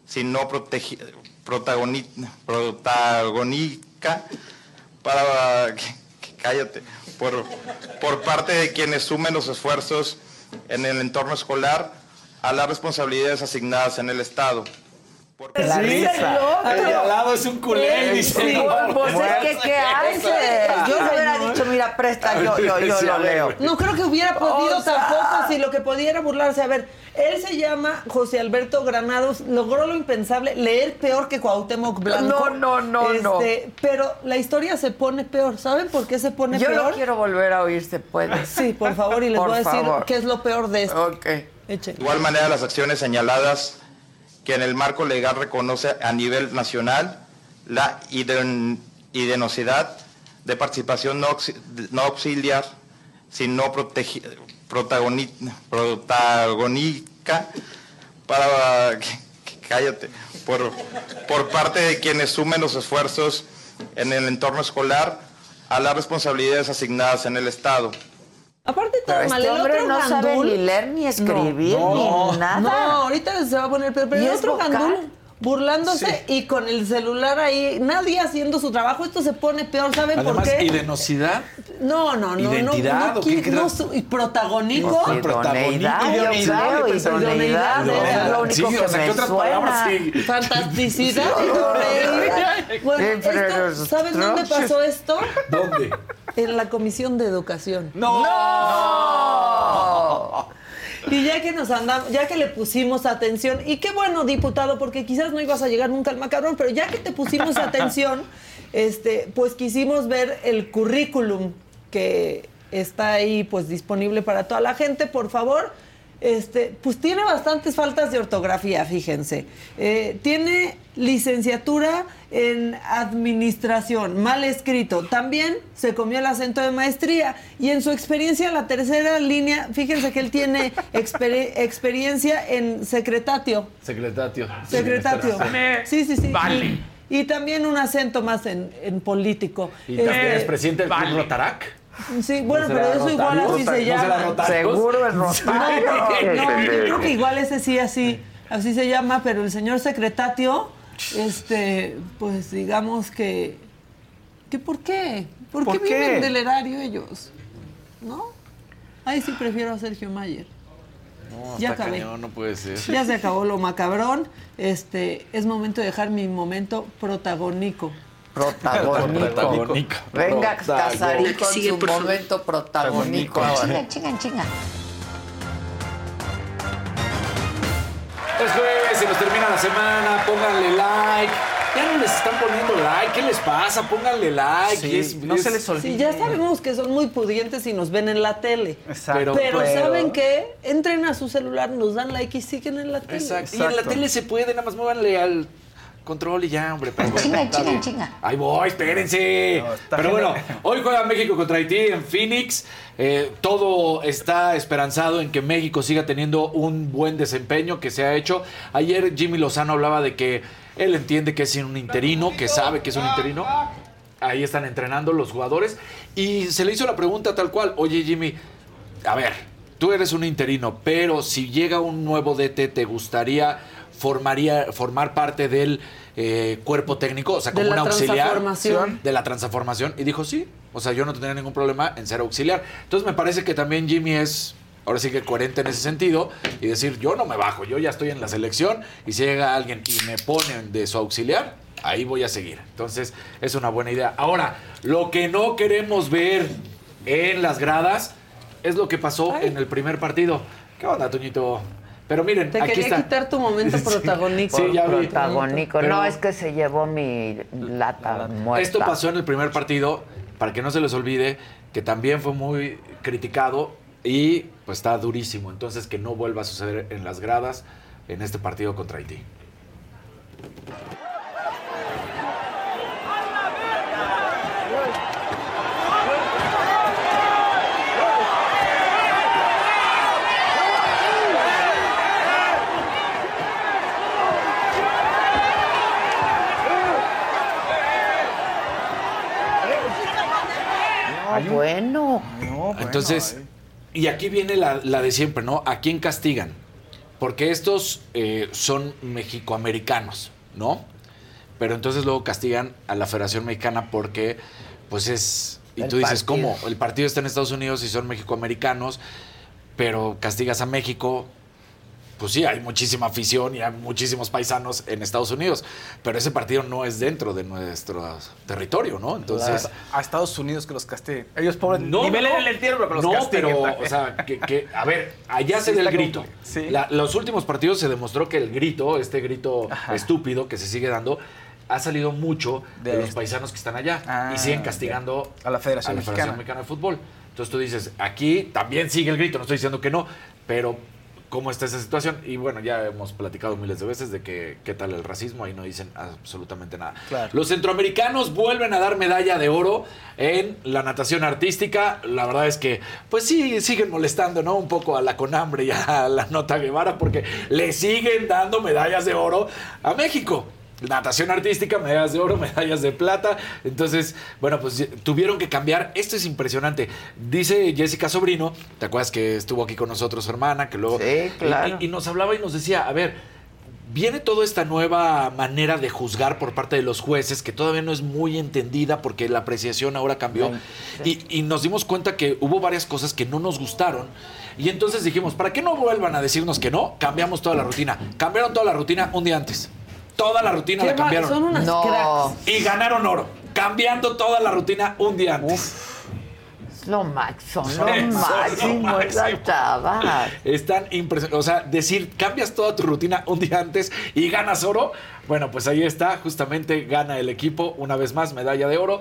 [SPEAKER 18] sino protagoni- protagónica para que- cállate por, por parte de quienes sumen los esfuerzos en el entorno escolar a las responsabilidades asignadas en el Estado.
[SPEAKER 1] La
[SPEAKER 10] Sí,
[SPEAKER 1] risa.
[SPEAKER 12] al lado es un culé,
[SPEAKER 10] Eh,
[SPEAKER 12] dice.
[SPEAKER 10] sí.
[SPEAKER 1] Pues es que, ¿qué haces? Yo le hubiera dicho, mira, presta, yo, yo, yo lo leo.
[SPEAKER 10] No creo que hubiera podido
[SPEAKER 1] O sea-
[SPEAKER 10] tampoco, si lo que podía era burlarse. A ver, él se llama José Alberto Granados, logró lo impensable, leer peor que Cuauhtémoc Blanco.
[SPEAKER 1] No, no, no, no.
[SPEAKER 10] Este, Pero la historia se pone peor. ¿Saben por qué se pone
[SPEAKER 1] Yo
[SPEAKER 10] peor?
[SPEAKER 1] lo quiero volver a oír, ¿se puede?
[SPEAKER 10] Sí, por favor, y les
[SPEAKER 1] Por
[SPEAKER 10] voy a decir
[SPEAKER 1] favor.
[SPEAKER 10] qué es lo peor de esto.
[SPEAKER 1] Ok.
[SPEAKER 10] Echen.
[SPEAKER 18] De igual manera, las acciones señaladas que en el marco legal reconoce a nivel nacional la iden- idenosidad de participación no, no auxiliar, sino protagoni- para cállate por, por parte de quienes sumen los esfuerzos en el entorno escolar a las responsabilidades asignadas en el Estado.
[SPEAKER 10] Aparte todo
[SPEAKER 1] Pero
[SPEAKER 10] mal,
[SPEAKER 1] este
[SPEAKER 10] el
[SPEAKER 1] hombre
[SPEAKER 10] otro
[SPEAKER 1] no sabe ni leer, ni escribir,
[SPEAKER 10] No,
[SPEAKER 1] ni nada.
[SPEAKER 10] No, ahorita se va a poner peor. Pero
[SPEAKER 1] ¿Y
[SPEAKER 10] el
[SPEAKER 1] es
[SPEAKER 10] otro
[SPEAKER 1] vocal?
[SPEAKER 10] gandul burlándose y con el celular ahí, nadie haciendo su trabajo, esto se pone peor, ¿saben
[SPEAKER 12] Además,
[SPEAKER 10] por qué?
[SPEAKER 12] idenosidad.
[SPEAKER 10] No, no, no,
[SPEAKER 12] ¿Identidad
[SPEAKER 10] no, no,
[SPEAKER 12] o qué
[SPEAKER 10] no su- y protagónico.
[SPEAKER 12] No,
[SPEAKER 1] yo
[SPEAKER 12] Idoneidad,
[SPEAKER 1] es lo
[SPEAKER 12] Sí,
[SPEAKER 1] único
[SPEAKER 12] o
[SPEAKER 1] que
[SPEAKER 12] sea, ¿qué otras palabras sí?
[SPEAKER 10] Fantasticidad, idoneidad. Bueno, esto, ¿saben dónde pasó esto?
[SPEAKER 12] ¿Dónde?
[SPEAKER 10] En la Comisión de Educación.
[SPEAKER 12] ¡No!
[SPEAKER 10] Y ya que nos andamos, ya que le pusimos atención, y qué bueno, diputado, porque quizás no ibas a llegar nunca al macarrón, pero ya que te pusimos atención, este, pues quisimos ver el currículum que está ahí pues disponible para toda la gente, por favor. Este, pues tiene bastantes faltas de ortografía, fíjense. Eh, tiene licenciatura en administración, mal escrito. También se comió el acento de maestría. Y en su experiencia, la tercera línea, fíjense que él tiene exper- experiencia en secretatio.
[SPEAKER 12] Secretatio.
[SPEAKER 10] Secretatio. Sí, sí, sí.
[SPEAKER 12] Vale.
[SPEAKER 10] Y, y también un acento más en, en político.
[SPEAKER 12] Y también
[SPEAKER 10] Este,
[SPEAKER 12] es presidente del Club Rotarac.
[SPEAKER 10] Sí, bueno,
[SPEAKER 12] ¿No
[SPEAKER 10] pero eso igual
[SPEAKER 12] Rotario?
[SPEAKER 10] así se
[SPEAKER 12] ¿No
[SPEAKER 10] llama.
[SPEAKER 1] Seguro es
[SPEAKER 10] No,
[SPEAKER 1] Rotario.
[SPEAKER 10] porque- no, yo creo que igual ese sí así, así se llama, pero el señor secretatio, este, pues digamos que, que ¿por qué? ¿Por,
[SPEAKER 9] ¿Por
[SPEAKER 10] qué,
[SPEAKER 9] qué?
[SPEAKER 10] viven del erario ellos? ¿No? Ahí sí prefiero a Sergio Mayer.
[SPEAKER 12] No,
[SPEAKER 10] Ya acabé.
[SPEAKER 12] cañón, no puede ser.
[SPEAKER 10] Ya se acabó lo macabrón. Este, es momento de dejar mi momento protagónico.
[SPEAKER 1] Protagónico.
[SPEAKER 12] Protagónico.
[SPEAKER 1] Venga. Casarín con
[SPEAKER 11] Sigue,
[SPEAKER 1] su momento protagónico.
[SPEAKER 12] Protagónico.
[SPEAKER 1] Chinga, chinga, chinga.
[SPEAKER 12] Es jueves, se nos termina la semana, pónganle like. Ya no les están poniendo like, ¿qué les pasa? Pónganle like.
[SPEAKER 9] Sí,
[SPEAKER 12] y es-
[SPEAKER 9] no
[SPEAKER 12] es-
[SPEAKER 9] se les olvide.
[SPEAKER 10] Sí, ya sabemos que son muy pudientes y nos ven en la tele.
[SPEAKER 9] Exacto.
[SPEAKER 10] Pero,
[SPEAKER 9] Pero-
[SPEAKER 10] ¿saben qué? Entren a su celular, nos dan like y siguen en la tele.
[SPEAKER 12] Exacto. Y en la tele se puede, nada más muévanle al control y ya, hombre. Pero
[SPEAKER 1] Chinga, chinga, chinga.
[SPEAKER 12] Ahí voy, espérense.
[SPEAKER 9] No,
[SPEAKER 12] Pero bueno, hoy juega México contra Haití en Phoenix. Eh, todo está esperanzado en que México siga teniendo un buen desempeño que se ha hecho. Ayer Jimmy Lozano hablaba de que él entiende que es un interino, que sabe que es un interino. Ahí están entrenando los jugadores. Y se le hizo la pregunta tal cual. Oye, Jimmy, a ver, tú eres un interino, pero si llega un nuevo DT, ¿te gustaría formaría, formar parte del eh, cuerpo técnico? O sea,
[SPEAKER 10] De
[SPEAKER 12] como
[SPEAKER 10] la
[SPEAKER 12] un auxiliar de la transformación. Y dijo, sí. O sea, yo no tendría ningún problema en ser auxiliar. Entonces me parece que también Jimmy es... Ahora sí que coherente en ese sentido y decir, yo no me bajo, yo ya estoy en la selección y si llega alguien y me ponen de su auxiliar, ahí voy a seguir. Entonces, es una buena idea. Ahora, lo que no queremos ver en las gradas es lo que pasó en el primer partido. ¿Qué onda, Toñito? Pero miren,
[SPEAKER 10] Te
[SPEAKER 12] aquí
[SPEAKER 10] quería
[SPEAKER 12] está.
[SPEAKER 10] quitar tu momento protagónico.
[SPEAKER 12] Sí, ya vi.
[SPEAKER 1] Protagónico.
[SPEAKER 12] Pero-
[SPEAKER 1] No, es que se llevó mi lata muerta.
[SPEAKER 12] Esto pasó en el primer partido, para que no se les olvide, que también fue muy criticado y pues está durísimo. Entonces que no vuelva a suceder en las gradas en este partido contra Haití.
[SPEAKER 1] No, bueno.
[SPEAKER 12] Entonces, y aquí viene la, la de siempre, ¿no? ¿A quién castigan? Porque estos eh, son mexicoamericanos, ¿no? Pero entonces luego castigan a la Federación Mexicana porque, pues es... Y
[SPEAKER 1] El
[SPEAKER 12] tú dices,
[SPEAKER 1] partido.
[SPEAKER 12] ¿cómo? El partido está en Estados Unidos y son mexicoamericanos, pero castigas a México. Pues sí, hay muchísima afición y hay muchísimos paisanos en Estados Unidos, pero ese partido no es dentro de nuestro territorio, ¿no? Entonces,
[SPEAKER 9] a Estados Unidos que los castiguen. Ellos pobres
[SPEAKER 12] no,
[SPEAKER 9] niveles
[SPEAKER 12] no,
[SPEAKER 9] en el entierro, pero que los
[SPEAKER 12] no,
[SPEAKER 9] castiguen
[SPEAKER 12] pero, o sea, que, que- a ver, allá
[SPEAKER 9] Sí,
[SPEAKER 12] se da el
[SPEAKER 9] está
[SPEAKER 12] grito.
[SPEAKER 9] sí.
[SPEAKER 12] La- los últimos partidos se demostró que el grito, este grito
[SPEAKER 9] Ajá.
[SPEAKER 12] estúpido que se sigue dando, ha salido mucho de,
[SPEAKER 9] De
[SPEAKER 12] los
[SPEAKER 9] este.
[SPEAKER 12] paisanos que están allá
[SPEAKER 9] Ah,
[SPEAKER 12] y siguen castigando
[SPEAKER 9] a la Federación
[SPEAKER 12] a la Federación
[SPEAKER 9] Mexicana.
[SPEAKER 12] Mexicana de Fútbol. Entonces tú dices, aquí también sigue el grito, no estoy diciendo que no, pero ¿cómo está esa situación? Y bueno, ya hemos platicado miles de veces de que qué tal el racismo, ahí no dicen absolutamente nada.
[SPEAKER 9] Claro.
[SPEAKER 12] Los centroamericanos vuelven a dar medalla de oro en la natación artística. La verdad es que, pues sí, siguen molestando, ¿no? Un poco a la Conambre y a la Nota Guevara porque le siguen dando medallas de oro a México. Natación artística, medallas de oro, medallas de plata. Entonces, bueno, pues tuvieron que cambiar. Esto es impresionante. Dice Jessica Sobrino, ¿te acuerdas que estuvo aquí con nosotros su hermana? Que luego.
[SPEAKER 1] Sí, claro.
[SPEAKER 12] y- y nos hablaba y nos decía, a ver, viene toda esta nueva manera de juzgar por parte de los jueces que todavía no es muy entendida porque la apreciación ahora cambió y, y nos dimos cuenta que hubo varias cosas que no nos gustaron y entonces dijimos, para que no vuelvan a decirnos que no, cambiamos toda la rutina. Cambiaron toda la rutina un día antes. Toda la rutina la cambiaron.
[SPEAKER 10] son unas
[SPEAKER 1] No.
[SPEAKER 10] cracks.
[SPEAKER 12] Y ganaron oro. Cambiando toda la rutina un día antes.
[SPEAKER 1] Es lo máximo, lo
[SPEAKER 12] Son lo
[SPEAKER 1] máximo,
[SPEAKER 12] máximo. Están impresionantes. O sea, decir, cambias toda tu rutina un día antes y ganas oro. Bueno, pues ahí está. Justamente gana el equipo una vez más medalla de oro.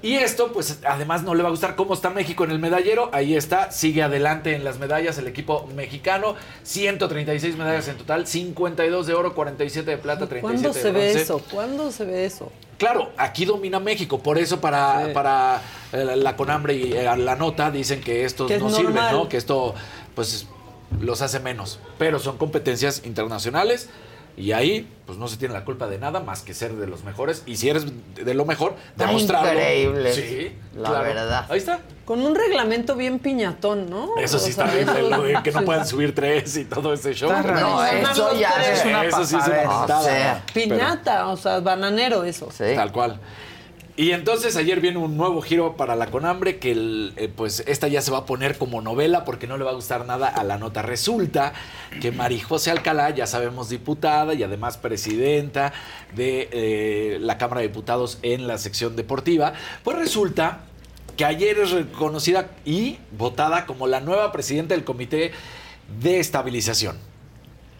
[SPEAKER 12] Y esto, pues además no le va a gustar cómo está México en el medallero. Ahí está, sigue adelante en las medallas el equipo mexicano. 136 medallas en total, 52 de oro, 47 de plata, 37
[SPEAKER 10] ¿Cuándo
[SPEAKER 12] de
[SPEAKER 10] se ve
[SPEAKER 12] bronce.
[SPEAKER 10] eso? ¿Cuándo se ve eso?
[SPEAKER 12] Claro, aquí domina México, por eso para,
[SPEAKER 10] Sí.
[SPEAKER 12] para eh, la Conambre y eh, la nota dicen que estos
[SPEAKER 10] Que es
[SPEAKER 12] no sirven,
[SPEAKER 10] normal.
[SPEAKER 12] ¿no? Que esto pues los hace menos, pero son competencias internacionales y ahí pues no se tiene la culpa de nada más que ser de los mejores y si eres de lo mejor, demostrarlo.
[SPEAKER 1] increíble,
[SPEAKER 12] Sí,
[SPEAKER 1] la
[SPEAKER 12] claro.
[SPEAKER 1] verdad.
[SPEAKER 12] Ahí está.
[SPEAKER 10] Con un reglamento bien piñatón, ¿no?
[SPEAKER 12] Eso sí
[SPEAKER 10] O sea,
[SPEAKER 12] está bien, que no
[SPEAKER 10] sí.
[SPEAKER 12] puedan subir tres y todo ese show.
[SPEAKER 10] No, eso ya es una
[SPEAKER 12] Eso sí es una
[SPEAKER 10] pasadera.
[SPEAKER 12] mentada.
[SPEAKER 10] O sea,
[SPEAKER 12] Pero-
[SPEAKER 10] Piñata, o sea, bananero eso.
[SPEAKER 12] Tal cual. Y entonces ayer viene un nuevo giro para la Conambre que el, eh, pues esta ya se va a poner como novela porque no le va a gustar nada a la nota. Resulta que Marijose Alcalá, ya sabemos diputada y además presidenta de eh, la Cámara de Diputados en la sección deportiva, pues resulta que ayer es reconocida y votada como la nueva presidenta del Comité de Estabilización.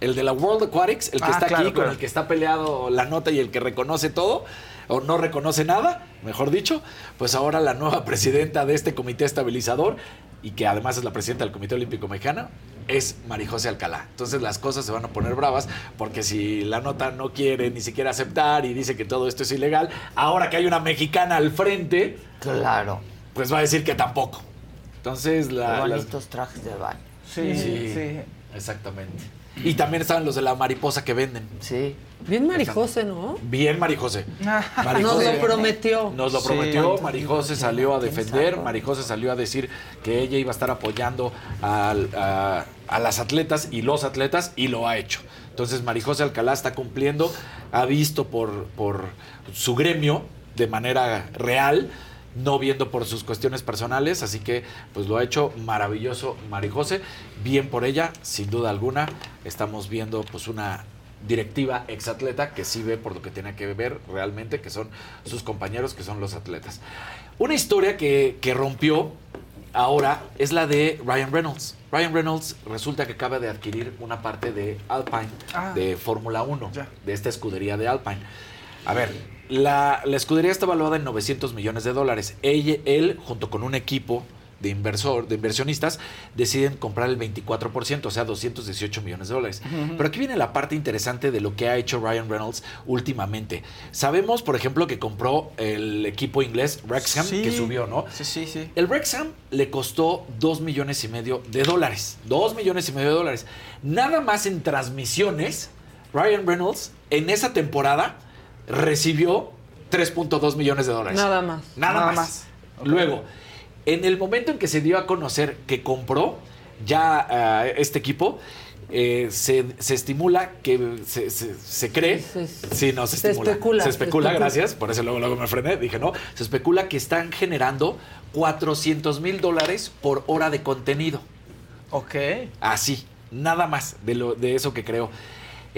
[SPEAKER 12] El de la World Aquatics, el que
[SPEAKER 9] Ah,
[SPEAKER 12] está
[SPEAKER 9] claro,
[SPEAKER 12] aquí, con el que está peleado la nota y el que reconoce todo, o no reconoce nada, mejor dicho, pues ahora la nueva presidenta de este comité estabilizador, y que además es la presidenta del Comité Olímpico Mexicano, es Marijose Alcalá. Entonces las cosas se van a poner bravas, porque si la nota no quiere ni siquiera aceptar y dice que todo esto es ilegal, ahora que hay una mexicana al frente,
[SPEAKER 1] claro.
[SPEAKER 12] pues va a decir que tampoco. Entonces
[SPEAKER 1] Qué
[SPEAKER 12] la, las-
[SPEAKER 1] bonitos trajes de baño.
[SPEAKER 9] Sí, sí.
[SPEAKER 12] Exactamente. Y también estaban los de la mariposa que venden.
[SPEAKER 1] Sí.
[SPEAKER 10] Bien marijose, ¿no?
[SPEAKER 12] Bien Marijose.
[SPEAKER 10] Nos lo prometió.
[SPEAKER 12] Nos lo
[SPEAKER 10] Sí.
[SPEAKER 12] prometió, Marijose salió a defender, Marijose salió a decir que ella iba a estar apoyando a, a las atletas y los atletas y lo ha hecho. Entonces Marijose Alcalá está cumpliendo, ha visto por, por su gremio de manera real, no viendo por sus cuestiones personales, así que pues lo ha hecho maravilloso Marijose, bien por ella, sin duda alguna, estamos viendo pues una directiva exatleta que sí ve por lo que tiene que ver realmente, que son sus compañeros, que son los atletas. Una historia que, que rompió ahora es la de Ryan Reynolds. Ryan Reynolds resulta que acaba de adquirir una parte de Alpine,
[SPEAKER 9] Ah.
[SPEAKER 12] de Fórmula 1, de esta escudería de Alpine. A ver, la, la escudería está valuada en 900 millones de dólares. Ella- él, junto con un equipo de inversor, de inversionistas, deciden comprar el 24%, o sea, 218 millones de dólares. Pero aquí viene la parte interesante de lo que ha hecho Ryan Reynolds últimamente. Sabemos, por ejemplo, que compró el equipo inglés Wrexham,
[SPEAKER 9] Sí.
[SPEAKER 12] que subió, ¿no?
[SPEAKER 9] Sí, sí, sí.
[SPEAKER 12] El Wrexham le costó 2 millones y medio de dólares. 2 millones y medio de dólares. Nada más en transmisiones, Ryan Reynolds en esa temporada recibió 3.2 millones de dólares.
[SPEAKER 10] Nada más.
[SPEAKER 12] Nada,
[SPEAKER 9] Nada
[SPEAKER 12] más.
[SPEAKER 9] más.
[SPEAKER 12] Luego, en el momento en que se dio a conocer que compró ya ah, este equipo, eh, se, se estimula que se, se- se cree. sí, no, se,
[SPEAKER 10] se
[SPEAKER 12] estimula.
[SPEAKER 10] especula,
[SPEAKER 12] Se
[SPEAKER 10] se
[SPEAKER 12] especula,
[SPEAKER 10] especula.
[SPEAKER 12] gracias. Por eso luego, luego me frené. Dije, no. Se especula que están generando 400 mil dólares por hora de contenido.
[SPEAKER 9] Ok.
[SPEAKER 12] Así, nada más de, lo, de eso que creo.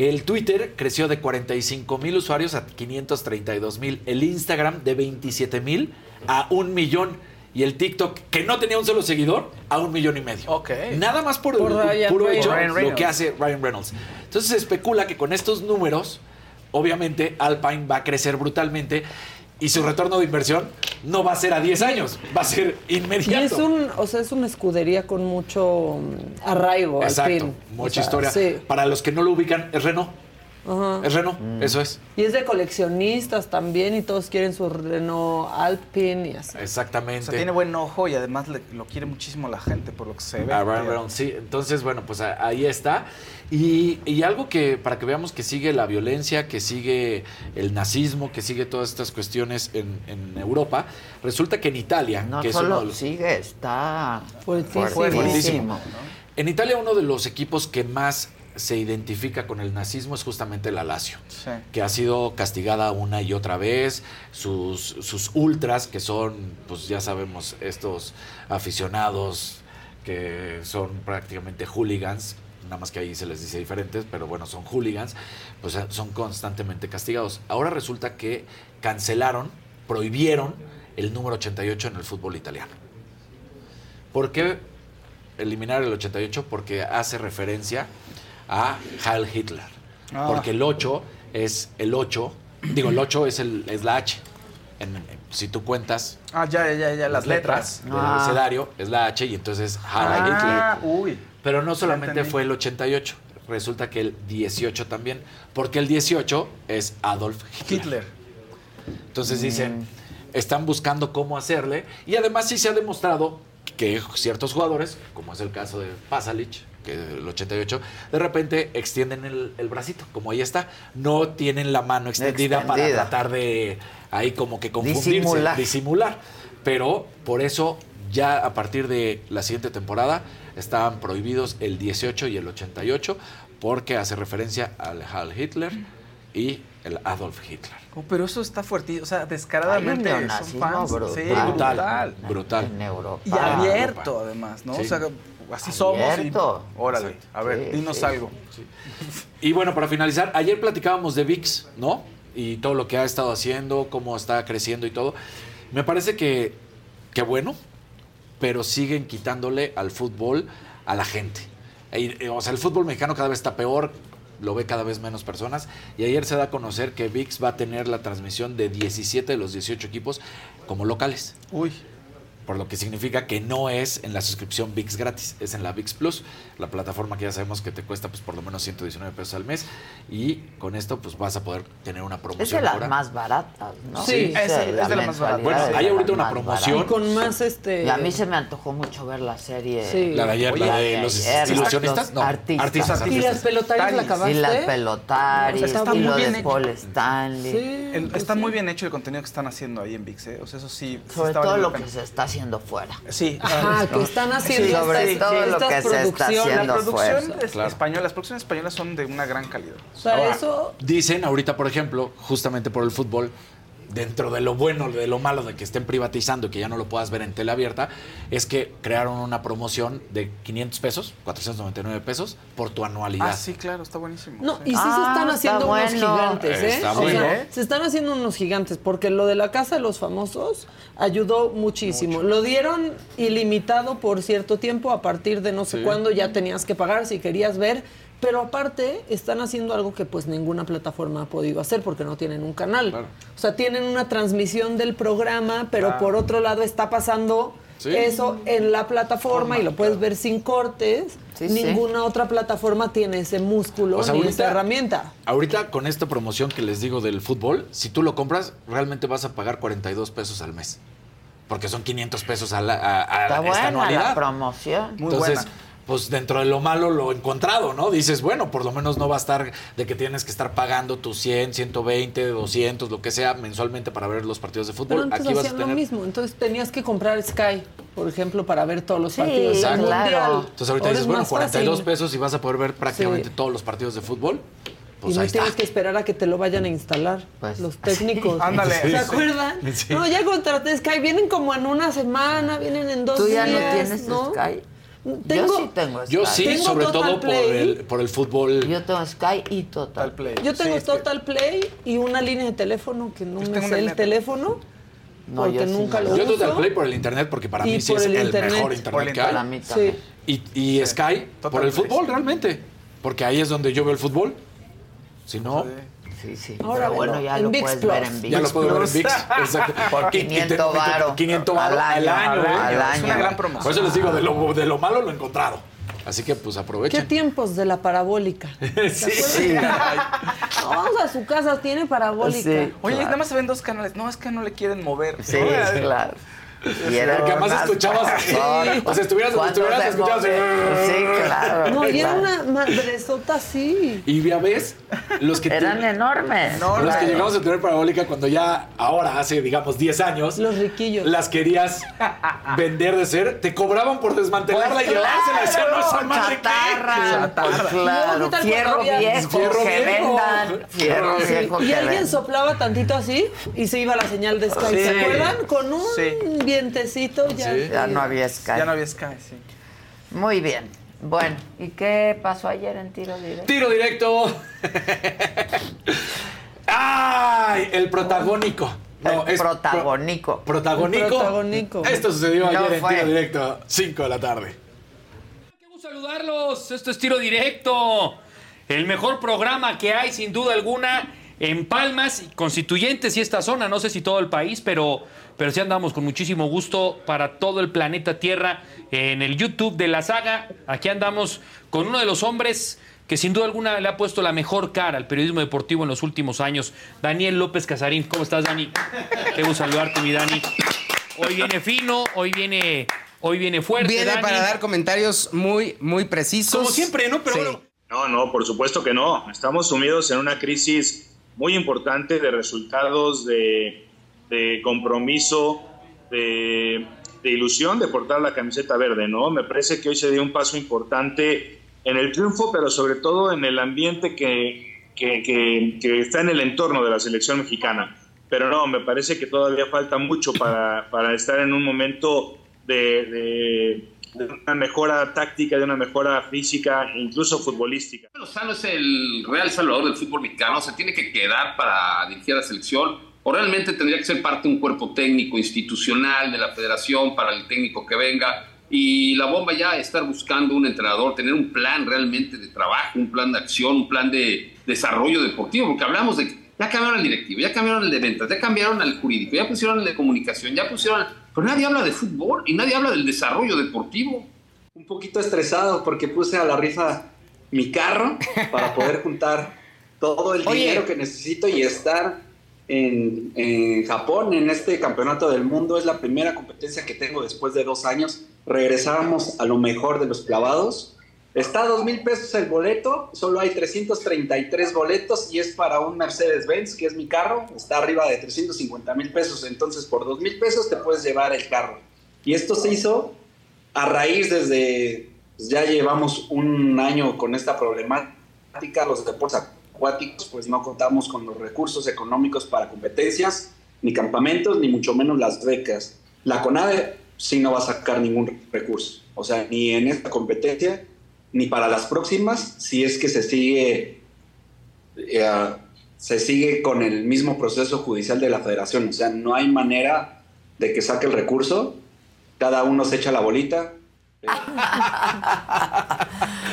[SPEAKER 12] El Twitter creció de 45 mil usuarios a 532 mil. El Instagram de 27 mil a un millón. Y el TikTok, que no tenía un solo seguidor, a un millón y medio.
[SPEAKER 9] Ok.
[SPEAKER 12] Nada más por,
[SPEAKER 10] Por
[SPEAKER 12] el puro hecho lo que hace Ryan Reynolds. Entonces se especula que con estos números, obviamente Alpine va a crecer brutalmente y su retorno de inversión no va a ser a 10 años, va a ser
[SPEAKER 10] Y
[SPEAKER 12] inmediato.
[SPEAKER 10] es un, o sea, es una escudería con mucho mm, arraigo.
[SPEAKER 12] Exacto,
[SPEAKER 10] Alpine.
[SPEAKER 12] mucha
[SPEAKER 10] O sea,
[SPEAKER 12] historia.
[SPEAKER 10] Sí.
[SPEAKER 12] Para los que no lo ubican, es Renault.
[SPEAKER 10] Ajá.
[SPEAKER 12] Es Renault, eso es.
[SPEAKER 10] Y es de coleccionistas también y todos quieren su Renault Alpine y así.
[SPEAKER 9] O
[SPEAKER 12] Exactamente.
[SPEAKER 9] sea, tiene buen ojo y además le- lo quiere muchísimo la gente por lo que se ve.
[SPEAKER 12] A Ryan Reynolds, sí. Entonces, bueno, pues ahí está. Y, y algo que, para que veamos que sigue la violencia, que sigue el nazismo, que sigue todas estas cuestiones en, en Europa, resulta que en Italia,
[SPEAKER 1] No
[SPEAKER 12] que es uno de
[SPEAKER 1] solo
[SPEAKER 12] los-
[SPEAKER 1] sigue, está
[SPEAKER 10] Fuertísimo.
[SPEAKER 1] fuertísimo.
[SPEAKER 12] En Italia uno de los equipos que más se identifica con el nazismo es justamente la Lazio,
[SPEAKER 9] Sí.
[SPEAKER 12] que ha sido castigada una y otra vez, sus, sus ultras, que son, pues ya sabemos, estos aficionados que son prácticamente hooligans, nada más que ahí se les dice diferentes, pero bueno, son hooligans, pues son constantemente castigados. Ahora resulta que cancelaron, prohibieron el número 88 en el fútbol italiano. ¿Por qué eliminar el 88? Porque hace referencia a Heil Hitler.
[SPEAKER 9] Ah.
[SPEAKER 12] Porque el 8 es el 8, digo, el 8 es, el, es la H. en- en- si tú cuentas
[SPEAKER 9] Ah, ya, ya, ya, ya, las letras.
[SPEAKER 12] del
[SPEAKER 9] Ah.
[SPEAKER 12] abecedario, es la H y entonces Heil
[SPEAKER 9] Ah,
[SPEAKER 12] Hitler.
[SPEAKER 9] uy.
[SPEAKER 12] Pero no solamente fue el 88, resulta que el 18 también, porque el 18 es Adolf Hitler.
[SPEAKER 9] Hitler.
[SPEAKER 12] Entonces dicen, están buscando cómo hacerle y además sí se ha demostrado que ciertos jugadores, como es el caso de Pasalic, que el 88, de repente extienden el, el bracito, como ahí está, no tienen la mano extendida, para tratar de ahí como que confundirse,
[SPEAKER 1] Disimular.
[SPEAKER 12] disimular. Pero por eso ya a partir de la siguiente temporada estaban prohibidos el 18 y el 88 porque hace referencia al Heil Hitler y el Adolf Hitler.
[SPEAKER 9] Oh, pero eso está fuertísimo, o sea, descaradamente son fans.
[SPEAKER 1] brutal.
[SPEAKER 9] Sí,
[SPEAKER 12] Brutal,
[SPEAKER 9] brutal.
[SPEAKER 12] brutal.
[SPEAKER 1] En Europa.
[SPEAKER 9] Y abierto, además, ¿no?
[SPEAKER 12] Sí.
[SPEAKER 9] O sea, así somos. y- órale, a ver,
[SPEAKER 1] Sí,
[SPEAKER 9] dinos
[SPEAKER 1] sí.
[SPEAKER 9] algo.
[SPEAKER 12] Y bueno, para finalizar, ayer platicábamos de VIX, ¿no? Y todo lo que ha estado haciendo, cómo está creciendo y todo. Me parece que, que bueno, pero siguen quitándole al fútbol a la gente. Y, eh, O sea, el fútbol mexicano cada vez está peor, lo ve cada vez menos personas. Y ayer se da a conocer que VIX va a tener la transmisión de 17 de los 18 equipos como locales.
[SPEAKER 9] Uy.
[SPEAKER 12] Por lo que significa que no es en la suscripción VIX gratis, es en la VIX Plus, la plataforma que ya sabemos que te cuesta pues por lo menos 119 pesos al mes y con esto pues vas a poder tener una promoción.
[SPEAKER 1] Es de las
[SPEAKER 12] ahora.
[SPEAKER 1] más baratas, ¿no?
[SPEAKER 12] Sí, es- es de las más baratas. Bueno, hay ahorita una promoción.
[SPEAKER 10] Con más este.
[SPEAKER 1] Y a mí se me antojó mucho ver la serie.
[SPEAKER 10] Sí.
[SPEAKER 12] La de ayer, la de los
[SPEAKER 1] ayer,
[SPEAKER 12] ilusionistas,
[SPEAKER 1] los
[SPEAKER 12] no,
[SPEAKER 1] artistas.
[SPEAKER 12] artistas,
[SPEAKER 10] ¿Y las pelotaris la acabaste?
[SPEAKER 1] Y las pelotaris,
[SPEAKER 9] Está
[SPEAKER 1] y
[SPEAKER 9] muy
[SPEAKER 1] lo
[SPEAKER 9] bien
[SPEAKER 1] de
[SPEAKER 9] hecho.
[SPEAKER 1] Paul Stanley.
[SPEAKER 9] El- está muy bien hecho el contenido que están haciendo ahí en VIX, ¿eh? O sea, eso sí. sí
[SPEAKER 1] Sobre
[SPEAKER 9] está
[SPEAKER 1] todo lo que se está haciendo fuera.
[SPEAKER 9] Sí.
[SPEAKER 10] Ajá, que están haciendo
[SPEAKER 9] Sí,
[SPEAKER 1] sobre
[SPEAKER 10] estas,
[SPEAKER 1] todo lo
[SPEAKER 10] estas
[SPEAKER 1] que se está
[SPEAKER 10] producciones.
[SPEAKER 1] haciendo
[SPEAKER 9] La producción
[SPEAKER 1] fuera.
[SPEAKER 9] es- española, las producciones españolas son de una gran calidad.
[SPEAKER 10] O sea,
[SPEAKER 12] Ahora,
[SPEAKER 10] eso.
[SPEAKER 12] Dicen ahorita, por ejemplo, justamente por el fútbol, dentro de lo bueno, de lo malo de que estén privatizando y que ya no lo puedas ver en tele abierta, es que crearon una promoción de 500 pesos, 499 pesos, por tu anualidad.
[SPEAKER 9] Ah, sí, claro, está buenísimo.
[SPEAKER 10] No,
[SPEAKER 9] sí.
[SPEAKER 10] y sí se
[SPEAKER 1] Ah,
[SPEAKER 10] están
[SPEAKER 1] está
[SPEAKER 10] haciendo unos
[SPEAKER 1] bueno.
[SPEAKER 10] gigantes, ¿eh?
[SPEAKER 12] Está
[SPEAKER 10] O
[SPEAKER 12] bueno.
[SPEAKER 10] sea, se están haciendo unos gigantes, porque lo de la Casa de los Famosos ayudó muchísimo. Lo dieron ilimitado por cierto tiempo, a partir de no sé
[SPEAKER 12] Sí.
[SPEAKER 10] cuándo ya tenías que pagar si querías ver. Pero aparte, están haciendo algo que pues ninguna plataforma ha podido hacer porque no tienen un canal. O sea, tienen una transmisión del programa, pero
[SPEAKER 12] Ah.
[SPEAKER 10] por otro lado está pasando
[SPEAKER 12] Sí.
[SPEAKER 10] eso en la plataforma y lo puedes ver sin cortes.
[SPEAKER 1] Sí, sí.
[SPEAKER 10] Ninguna otra plataforma tiene ese músculo
[SPEAKER 12] O sea,
[SPEAKER 10] ni
[SPEAKER 12] ahorita-
[SPEAKER 10] esa herramienta.
[SPEAKER 12] Ahorita con esta promoción que les digo del fútbol, si tú lo compras, realmente vas a pagar 42 pesos al mes. Porque son 500 pesos a, la, a- a
[SPEAKER 1] Está
[SPEAKER 12] esta
[SPEAKER 1] buena
[SPEAKER 12] anualidad.
[SPEAKER 1] la promoción.
[SPEAKER 9] Muy
[SPEAKER 12] Entonces,
[SPEAKER 9] buena.
[SPEAKER 12] Pues dentro de lo malo lo encontrado, ¿no? Dices, bueno, por lo menos no va a estar de que tienes que estar pagando tus 100, 120, 200, lo que sea mensualmente para ver los partidos de
[SPEAKER 10] Pero
[SPEAKER 12] fútbol.
[SPEAKER 10] antes
[SPEAKER 12] Aquí vas a
[SPEAKER 10] hacían lo
[SPEAKER 12] tener
[SPEAKER 10] mismo. Entonces tenías que comprar Sky, por ejemplo, para ver todos los
[SPEAKER 1] Sí,
[SPEAKER 10] partidos
[SPEAKER 1] Exacto. Claro.
[SPEAKER 12] Entonces ahorita
[SPEAKER 10] Ahora
[SPEAKER 12] dices,
[SPEAKER 10] es
[SPEAKER 12] bueno,
[SPEAKER 10] más
[SPEAKER 12] 42
[SPEAKER 10] fácil.
[SPEAKER 12] pesos y vas a poder ver prácticamente
[SPEAKER 10] Sí.
[SPEAKER 12] todos los partidos de fútbol. Pues
[SPEAKER 10] y no tienes
[SPEAKER 12] está.
[SPEAKER 10] que esperar a que te lo vayan a instalar
[SPEAKER 1] Pues,
[SPEAKER 10] los técnicos.
[SPEAKER 9] Ándale.
[SPEAKER 10] ¿Se acuerdan?
[SPEAKER 12] Sí.
[SPEAKER 10] No, ya contraté Sky. Vienen como en una semana, vienen en dos
[SPEAKER 1] ¿Tú ya
[SPEAKER 10] días.
[SPEAKER 1] no tienes
[SPEAKER 10] ¿no?
[SPEAKER 1] Sky?
[SPEAKER 10] Tengo-
[SPEAKER 1] Yo sí tengo Sky.
[SPEAKER 12] Yo sí,
[SPEAKER 10] Tengo
[SPEAKER 12] sobre
[SPEAKER 10] Total
[SPEAKER 12] todo por
[SPEAKER 10] Play.
[SPEAKER 12] el, por el fútbol.
[SPEAKER 1] Yo tengo Sky y Total.
[SPEAKER 9] Play.
[SPEAKER 10] Yo tengo
[SPEAKER 9] Sí,
[SPEAKER 10] Total Play y una línea de teléfono que no me sé el teléfono.
[SPEAKER 1] No,
[SPEAKER 10] porque
[SPEAKER 1] yo sí
[SPEAKER 10] nunca
[SPEAKER 1] no.
[SPEAKER 10] lo
[SPEAKER 12] Yo
[SPEAKER 10] uso.
[SPEAKER 12] Total Play por el internet porque para
[SPEAKER 10] Y
[SPEAKER 12] mí sí es
[SPEAKER 10] el internet.
[SPEAKER 12] mejor internet que hay.
[SPEAKER 1] Para mí
[SPEAKER 10] Sí.
[SPEAKER 12] Y, y Sky
[SPEAKER 9] Total
[SPEAKER 12] por el fútbol
[SPEAKER 9] sí.
[SPEAKER 12] realmente. Porque ahí es donde yo veo el fútbol. Si no,
[SPEAKER 1] Sí, sí.
[SPEAKER 10] Ahora,
[SPEAKER 1] Pero bueno, ya lo
[SPEAKER 10] ViX
[SPEAKER 1] puedes
[SPEAKER 10] Plus.
[SPEAKER 1] ver en ViX.
[SPEAKER 12] ya lo puedo ver en. VIX. Exacto.
[SPEAKER 1] Por
[SPEAKER 12] Y- y
[SPEAKER 1] 500
[SPEAKER 12] tengo-
[SPEAKER 1] varo.
[SPEAKER 12] 500 varo
[SPEAKER 1] Al
[SPEAKER 12] al
[SPEAKER 1] año,
[SPEAKER 12] año. ¿eh?
[SPEAKER 9] Es una gran promoción.
[SPEAKER 12] Por eso les digo, de lo, de lo malo lo he encontrado. Así que pues
[SPEAKER 10] ¿Qué
[SPEAKER 12] aprovechen.
[SPEAKER 10] tiempos de la parabólica?
[SPEAKER 12] Sí,
[SPEAKER 1] Sí.
[SPEAKER 10] No, vamos a su casa, tiene parabólica.
[SPEAKER 1] Sí.
[SPEAKER 9] Oye,
[SPEAKER 1] Claro.
[SPEAKER 9] nada más se ven dos canales. No, es que no le quieren mover.
[SPEAKER 1] Sí,
[SPEAKER 9] ¿no?
[SPEAKER 1] claro. Y era
[SPEAKER 12] Porque además escuchabas-
[SPEAKER 1] horas.
[SPEAKER 12] o sea, estuvieras donde estuvieras, escuchabas-.
[SPEAKER 1] Sí, claro.
[SPEAKER 10] No, y era una madresota así.
[SPEAKER 12] Y ya ves, los que,
[SPEAKER 1] Eran enormes.
[SPEAKER 12] los que llegamos a tener parabólica cuando ya, ahora, hace digamos 10 años,
[SPEAKER 10] Los riquillos.
[SPEAKER 12] las querías vender de ser, te cobraban por desmantelarla
[SPEAKER 1] Pues
[SPEAKER 12] y llevársela. Decían, no,
[SPEAKER 1] claro,
[SPEAKER 12] madre, ¿qué?
[SPEAKER 1] chatarra. Claro,
[SPEAKER 10] No, ¿qué tal
[SPEAKER 1] fierro viejo,
[SPEAKER 12] Fierro
[SPEAKER 1] que
[SPEAKER 12] viejo.
[SPEAKER 1] vendan. Fierro
[SPEAKER 12] Sí.
[SPEAKER 1] viejo
[SPEAKER 10] Y alguien
[SPEAKER 1] vendan.
[SPEAKER 10] soplaba tantito así y se iba la señal de Sky.
[SPEAKER 9] Sí.
[SPEAKER 10] ¿Se acuerdan? Con un Ya.
[SPEAKER 12] Sí.
[SPEAKER 1] Ya no había Sky.
[SPEAKER 9] Ya no había Sky, sí.
[SPEAKER 1] Muy bien. Bueno, ¿y qué pasó ayer en tiro directo?
[SPEAKER 12] Tiro directo. ¡Ay! El protagónico. No,
[SPEAKER 1] El
[SPEAKER 12] es
[SPEAKER 1] protagónico.
[SPEAKER 12] pro- protagónico.
[SPEAKER 10] Protagónico.
[SPEAKER 12] Esto sucedió
[SPEAKER 1] No
[SPEAKER 12] ayer en tiro directo, 5 de la tarde.
[SPEAKER 19] Qué gusto saludarlos. Esto es Tiro Directo. El mejor programa que hay, sin duda alguna. en Palmas, Constituyentes y esta zona, no sé si todo el país, pero, pero sí andamos con muchísimo gusto para todo el planeta Tierra en el YouTube de la saga. Aquí andamos con uno de los hombres que sin duda alguna le ha puesto la mejor cara al periodismo deportivo en los últimos años, Daniel López Casarín. ¿Cómo estás, Dani? Debo saludarte, mi Dani. Hoy viene fino, hoy viene, hoy viene fuerte.
[SPEAKER 20] Viene
[SPEAKER 19] Dani.
[SPEAKER 20] para dar comentarios muy, muy precisos.
[SPEAKER 19] Como siempre, ¿no? Pero
[SPEAKER 20] Sí.
[SPEAKER 19] bueno,
[SPEAKER 21] No, no, por supuesto que no. Estamos sumidos en una crisis muy importante de resultados, de, de compromiso, de, ilusión de portar la camiseta verde, ¿no? Me parece que hoy se dio un paso importante en el triunfo, pero sobre todo en el ambiente que, que, que- está en el entorno de la selección mexicana. Pero no, me parece que todavía falta mucho para, para estar en un momento de una mejora táctica, de una mejora física, incluso futbolística.
[SPEAKER 22] Lozano es el real salvador del fútbol mexicano, se tiene que quedar para dirigir a la selección o realmente tendría que ser parte de un cuerpo técnico institucional de la federación para el técnico que venga y la bomba ya estar buscando un entrenador, tener un plan realmente de trabajo, un plan de acción, un plan de desarrollo deportivo, porque hablamos de que ya cambiaron el directivo, ya cambiaron el de ventas, ya cambiaron al jurídico, ya pusieron el de comunicación, ya pusieron... Pero nadie habla de fútbol y nadie habla del desarrollo deportivo.
[SPEAKER 23] un poquito estresado porque puse a la rifa mi carro para poder juntar todo el
[SPEAKER 20] Oye.
[SPEAKER 23] dinero que necesito y estar en, en Japón en este campeonato del mundo. Es la primera competencia que tengo después de dos años. Regresamos a lo mejor de los clavados. Está a dos mil pesos el boleto, solo hay 333 boletos y es para un Mercedes-Benz, que es mi carro. Está arriba de 350 mil pesos, entonces por dos mil pesos te puedes llevar el carro. Y esto se hizo a raíz desde, pues ya llevamos un año con esta problemática, los deportes pues no contamos con los recursos económicos para competencias, ni campamentos, ni mucho menos las becas. La CONADE sí no va a sacar ningún recurso, o sea, ni en esta competencia, ni para las próximas, si es que se sigue, eh, se sigue con el mismo proceso judicial de la federación, o sea, no hay manera de que saque el recurso, cada uno se echa la bolita,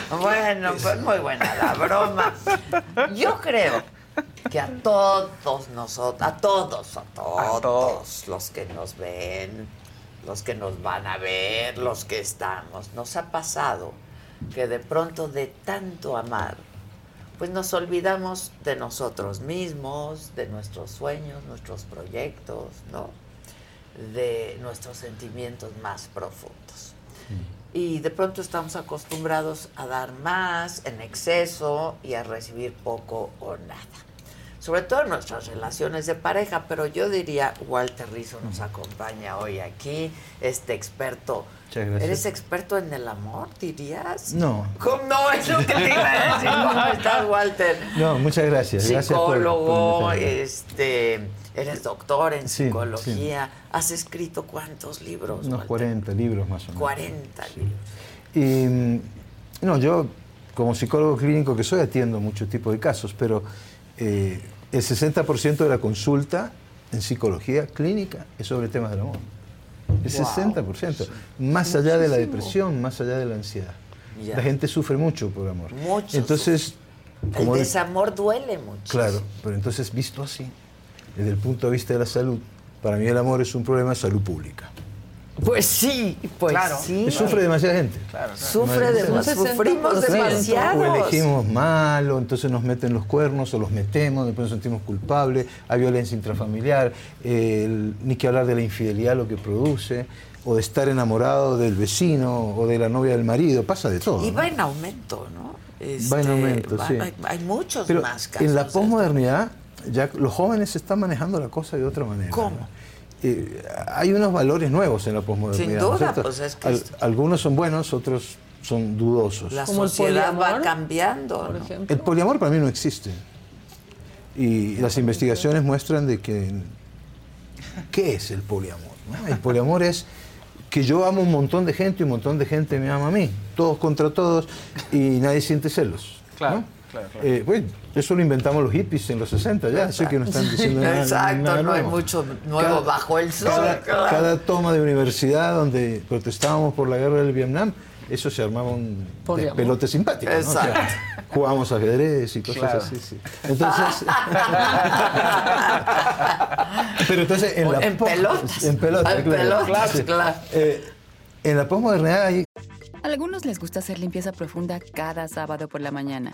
[SPEAKER 1] Bueno, pues muy buena la broma. Yo creo que a todos nosotros, a todos, a todos los que nos ven, los que nos van a ver, los que estamos, nos ha pasado que de pronto de tanto amar, pues nos olvidamos de nosotros mismos, de nuestros sueños, nuestros proyectos, ¿no? De nuestros sentimientos más profundos. Y de pronto estamos acostumbrados a dar más en exceso y a recibir poco o nada. Sobre todo en nuestras relaciones de pareja, pero yo diría, Walter Rizzo nos acompaña hoy aquí, este experto. ¿Eres experto en el amor, dirías?
[SPEAKER 24] No.
[SPEAKER 1] ¿Cómo? No, es lo que te iba a decir. ¿Cómo estás, Walter?
[SPEAKER 24] No, muchas gracias. Gracias por- por
[SPEAKER 1] Psicólogo, este, eres doctor en
[SPEAKER 24] Sí,
[SPEAKER 1] psicología. ¿Has escrito cuántos libros?
[SPEAKER 24] Unos
[SPEAKER 1] Walter?
[SPEAKER 24] 40 libros más o menos.
[SPEAKER 1] 40 libros.
[SPEAKER 24] Y, no, yo como psicólogo clínico que soy atiendo muchos tipos de casos, pero eh, el 60% de la consulta en psicología clínica es sobre temas del amor. El
[SPEAKER 1] Wow.
[SPEAKER 24] 60%. Más allá de la depresión, más allá de la ansiedad.
[SPEAKER 1] Ya.
[SPEAKER 24] La gente sufre mucho por amor.
[SPEAKER 1] Mucho
[SPEAKER 24] Entonces,
[SPEAKER 1] El
[SPEAKER 24] como
[SPEAKER 1] desamor duele mucho.
[SPEAKER 24] Claro, pero entonces visto así, desde el punto de vista de la salud, para mí el amor es un problema de salud pública.
[SPEAKER 1] Pues sí, pues sí.
[SPEAKER 24] Sufre demasiada gente.
[SPEAKER 1] Sufre demasiado. Sufrimos demasiado.
[SPEAKER 24] O elegimos mal, o entonces nos meten los cuernos, o los metemos, después nos sentimos culpables, hay violencia intrafamiliar, el- ni que hablar de la infidelidad, lo que produce, o de estar enamorado del vecino o de la novia del marido, pasa de todo.
[SPEAKER 1] Y
[SPEAKER 24] ¿no?
[SPEAKER 1] va en aumento, ¿no?
[SPEAKER 24] Va en
[SPEAKER 1] Este,
[SPEAKER 24] aumento,
[SPEAKER 1] va-
[SPEAKER 24] sí.
[SPEAKER 1] Hay, hay muchos
[SPEAKER 24] Pero
[SPEAKER 1] más casos.
[SPEAKER 24] en la
[SPEAKER 1] de
[SPEAKER 24] posmodernidad, ya los jóvenes están manejando la cosa de otra manera.
[SPEAKER 1] ¿Cómo?
[SPEAKER 24] Eh, hay unos valores nuevos en la posmodernidad.
[SPEAKER 1] Sin
[SPEAKER 24] ¿no es
[SPEAKER 1] duda, pues es que
[SPEAKER 24] Al- algunos son buenos, otros son dudosos.
[SPEAKER 1] La sociedad va cambiando, ¿no?
[SPEAKER 24] El poliamor para mí no existe. Y las investigaciones muestran de que ¿qué es el poliamor? no? El poliamor es que yo amo un montón de gente y un montón de gente me ama a mí, todos contra todos y nadie siente celos.
[SPEAKER 9] Claro,
[SPEAKER 24] ¿no?
[SPEAKER 9] Claro, claro.
[SPEAKER 24] Eh, bueno, eso lo inventamos los hippies en los 60 ya, así que no están diciendo nada,
[SPEAKER 1] Exacto,
[SPEAKER 24] nada
[SPEAKER 1] no hay mucho nuevo
[SPEAKER 24] Cada-
[SPEAKER 1] bajo el sol.
[SPEAKER 24] Cada,
[SPEAKER 1] claro.
[SPEAKER 24] cada toma de universidad donde protestábamos por la guerra del Vietnam, eso se armaba un pelote simpático. ¿no? O sea,
[SPEAKER 1] Exacto.
[SPEAKER 24] jugábamos ajedrez y cosas
[SPEAKER 1] Claro.
[SPEAKER 24] así. sí. Entonces. pero entonces en la
[SPEAKER 1] En pelotas.
[SPEAKER 24] En pelotas,
[SPEAKER 1] En
[SPEAKER 24] claro.
[SPEAKER 1] pelotas,
[SPEAKER 24] Sí.
[SPEAKER 1] claro.
[SPEAKER 24] Eh, en la posmodernidad hay
[SPEAKER 6] A algunos les gusta hacer limpieza profunda cada sábado por la mañana.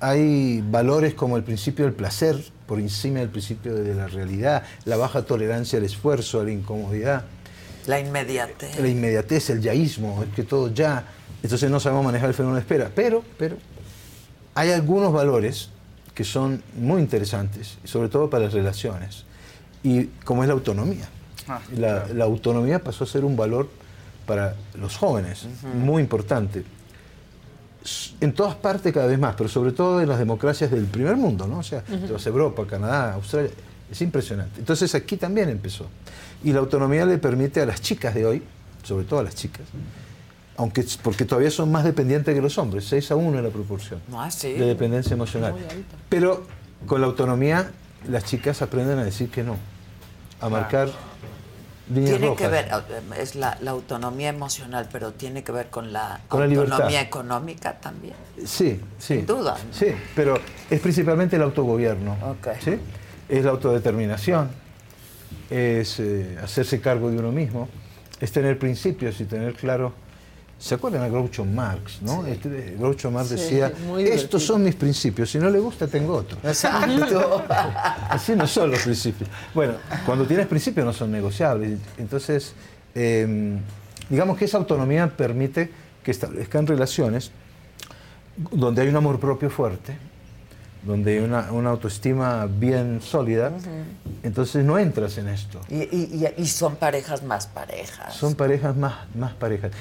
[SPEAKER 24] Hay valores como el principio del placer por encima del principio de la realidad, la baja tolerancia al esfuerzo, a la incomodidad,
[SPEAKER 1] La inmediatez.
[SPEAKER 24] la inmediatez, el yaísmo, es que todo ya. Entonces no sabemos manejar el fenómeno de espera. Pero, pero hay algunos valores que son muy interesantes, sobre todo para las relaciones, y como es la autonomía.
[SPEAKER 9] Ah,
[SPEAKER 24] la, la autonomía pasó a ser un valor para los jóvenes, muy importante. En todas partes cada vez más, pero sobre todo en las democracias del primer mundo, ¿no? O sea, Europa, Canadá, Australia, es impresionante. Entonces aquí también empezó. Y la autonomía le permite a las chicas de hoy, sobre todo a las chicas, aunque porque todavía son más dependientes que los hombres, 6 a 1 es la proporción
[SPEAKER 1] Ah, sí.
[SPEAKER 24] de dependencia emocional. Pero con la autonomía las chicas aprenden a decir que no, a marcar
[SPEAKER 1] Tiene
[SPEAKER 24] rojas.
[SPEAKER 1] que ver, eh, es la, la autonomía emocional, pero tiene que ver con la
[SPEAKER 24] Con
[SPEAKER 1] autonomía económica también.
[SPEAKER 24] Sí, sí.
[SPEAKER 1] Sin duda.
[SPEAKER 24] Sí, pero es principalmente el autogobierno. ¿sí? Es la autodeterminación, es eh, hacerse cargo de uno mismo, es tener principios y tener claro. ¿Se acuerdan a Groucho Marx? ¿no? Este, Groucho Marx
[SPEAKER 10] Sí,
[SPEAKER 24] decía, estos son mis principios, si no le gusta tengo otro.
[SPEAKER 1] Exacto.
[SPEAKER 24] Así no son los principios. Bueno, cuando tienes principios no son negociables. Entonces, eh, digamos que esa autonomía permite que establezcan relaciones donde hay un amor propio fuerte, donde hay una, una autoestima bien sólida, entonces no entras en esto.
[SPEAKER 1] Y- y son parejas más parejas.
[SPEAKER 24] Son parejas más, más parejas.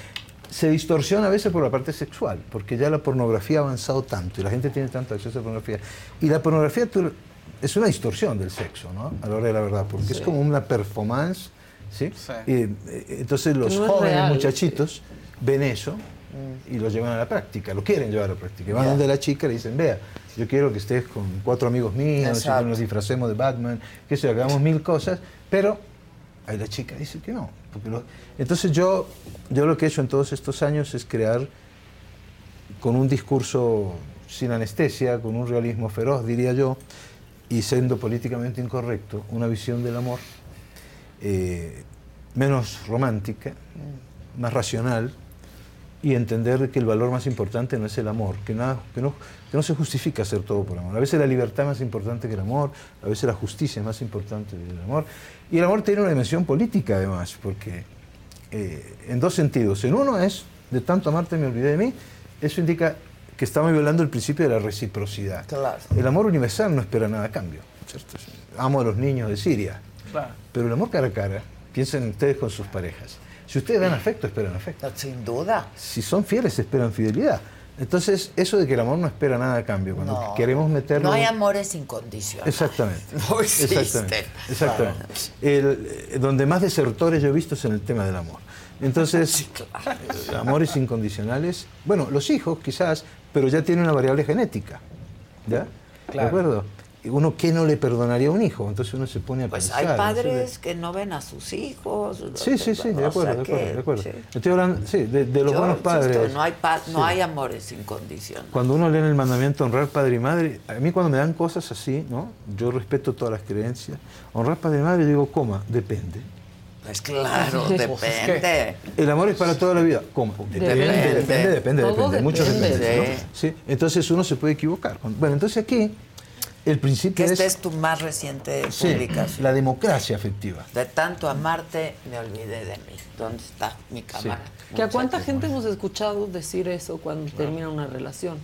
[SPEAKER 24] Se distorsiona a veces por la parte sexual, porque ya la pornografía ha avanzado tanto y la gente tiene tanto acceso a pornografía. Y la pornografía tú- es una distorsión del sexo, ¿no? A la hora de la verdad, porque es como una performance, ¿sí?
[SPEAKER 10] Sí.
[SPEAKER 24] Y, eh, entonces los
[SPEAKER 10] No
[SPEAKER 24] jóvenes
[SPEAKER 10] real,
[SPEAKER 24] muchachitos ven eso y lo llevan a la práctica, lo quieren llevar a la práctica. Van
[SPEAKER 10] Ya.
[SPEAKER 24] donde la chica y le dicen, vea, yo quiero que estés con cuatro amigos míos, que nos disfracemos de Batman, que se hagamos mil cosas, pero ahí la chica dice que no. Entonces yo, yo lo que he hecho en todos estos años es crear con un discurso sin anestesia, con un realismo feroz, diría yo, y siendo políticamente incorrecto, una visión del amor eh, menos romántica, más racional, y entender que el valor más importante no es el amor, que, nada, que, no, que no se justifica hacer todo por amor. A veces la libertad es más importante que el amor, a veces la justicia es más importante que el amor. Y el amor tiene una dimensión política además, porque eh, en dos sentidos. En uno es, de tanto amarte me olvidé de mí, eso indica que estamos violando el principio de la reciprocidad.
[SPEAKER 1] Claro.
[SPEAKER 24] El amor universal no espera nada a cambio. ¿cierto? Amo a los niños de Siria,
[SPEAKER 9] Claro.
[SPEAKER 24] pero el amor cara a cara, piensen ustedes con sus parejas. Si ustedes dan afecto, esperan afecto.
[SPEAKER 1] Sin duda.
[SPEAKER 24] Si son fieles, esperan fidelidad. Entonces, eso de que el amor no espera nada a cambio, cuando
[SPEAKER 1] No.
[SPEAKER 24] queremos meterlo...
[SPEAKER 1] No hay amores incondicionales.
[SPEAKER 24] Exactamente.
[SPEAKER 1] No existen.
[SPEAKER 24] Exactamente. exactamente. El, eh, donde más desertores yo he visto es en el tema del amor. Entonces, eh, amores incondicionales, bueno, los hijos quizás, pero ya tienen una variable genética. ¿Ya? ¿De
[SPEAKER 1] Claro.
[SPEAKER 24] acuerdo? Uno, ¿qué no le perdonaría a un hijo? Entonces uno se pone a
[SPEAKER 1] Pues
[SPEAKER 24] pensar.
[SPEAKER 1] hay
[SPEAKER 24] ¿no?
[SPEAKER 1] padres que no ven a sus hijos.
[SPEAKER 24] Sí, sí, sí, de
[SPEAKER 1] O
[SPEAKER 24] acuerdo,
[SPEAKER 1] sea
[SPEAKER 24] de
[SPEAKER 1] que-
[SPEAKER 24] acuerdo, de acuerdo.
[SPEAKER 1] sí.
[SPEAKER 24] Estoy hablando, sí, de, de los
[SPEAKER 1] Yo
[SPEAKER 24] buenos
[SPEAKER 1] insisto,
[SPEAKER 24] padres.
[SPEAKER 1] no hay, pa- no
[SPEAKER 24] Sí.
[SPEAKER 1] hay amores incondicionales.
[SPEAKER 24] Cuando uno lee en el mandamiento honrar padre y madre, a mí cuando me dan cosas así, ¿no? Yo respeto todas las creencias. Honrar padre y madre, yo digo, coma, depende.
[SPEAKER 1] Pues claro,
[SPEAKER 24] Pues
[SPEAKER 1] depende.
[SPEAKER 24] El amor es para toda la vida. ¿Cómo? Depende,
[SPEAKER 1] Depende.
[SPEAKER 24] depende, depende. Muchos
[SPEAKER 1] depende.
[SPEAKER 24] dependen. ¿no? Sí, Entonces uno se puede equivocar. Bueno, entonces aquí el principio
[SPEAKER 1] Que esta
[SPEAKER 24] es
[SPEAKER 1] es tu más reciente
[SPEAKER 24] sí,
[SPEAKER 1] publicación.
[SPEAKER 24] la democracia afectiva.
[SPEAKER 1] De tanto amarte, me olvidé de mí. ¿Dónde está mi cámara?
[SPEAKER 10] ¿Que a cuánta gente hemos escuchado decir eso cuando termina una relación?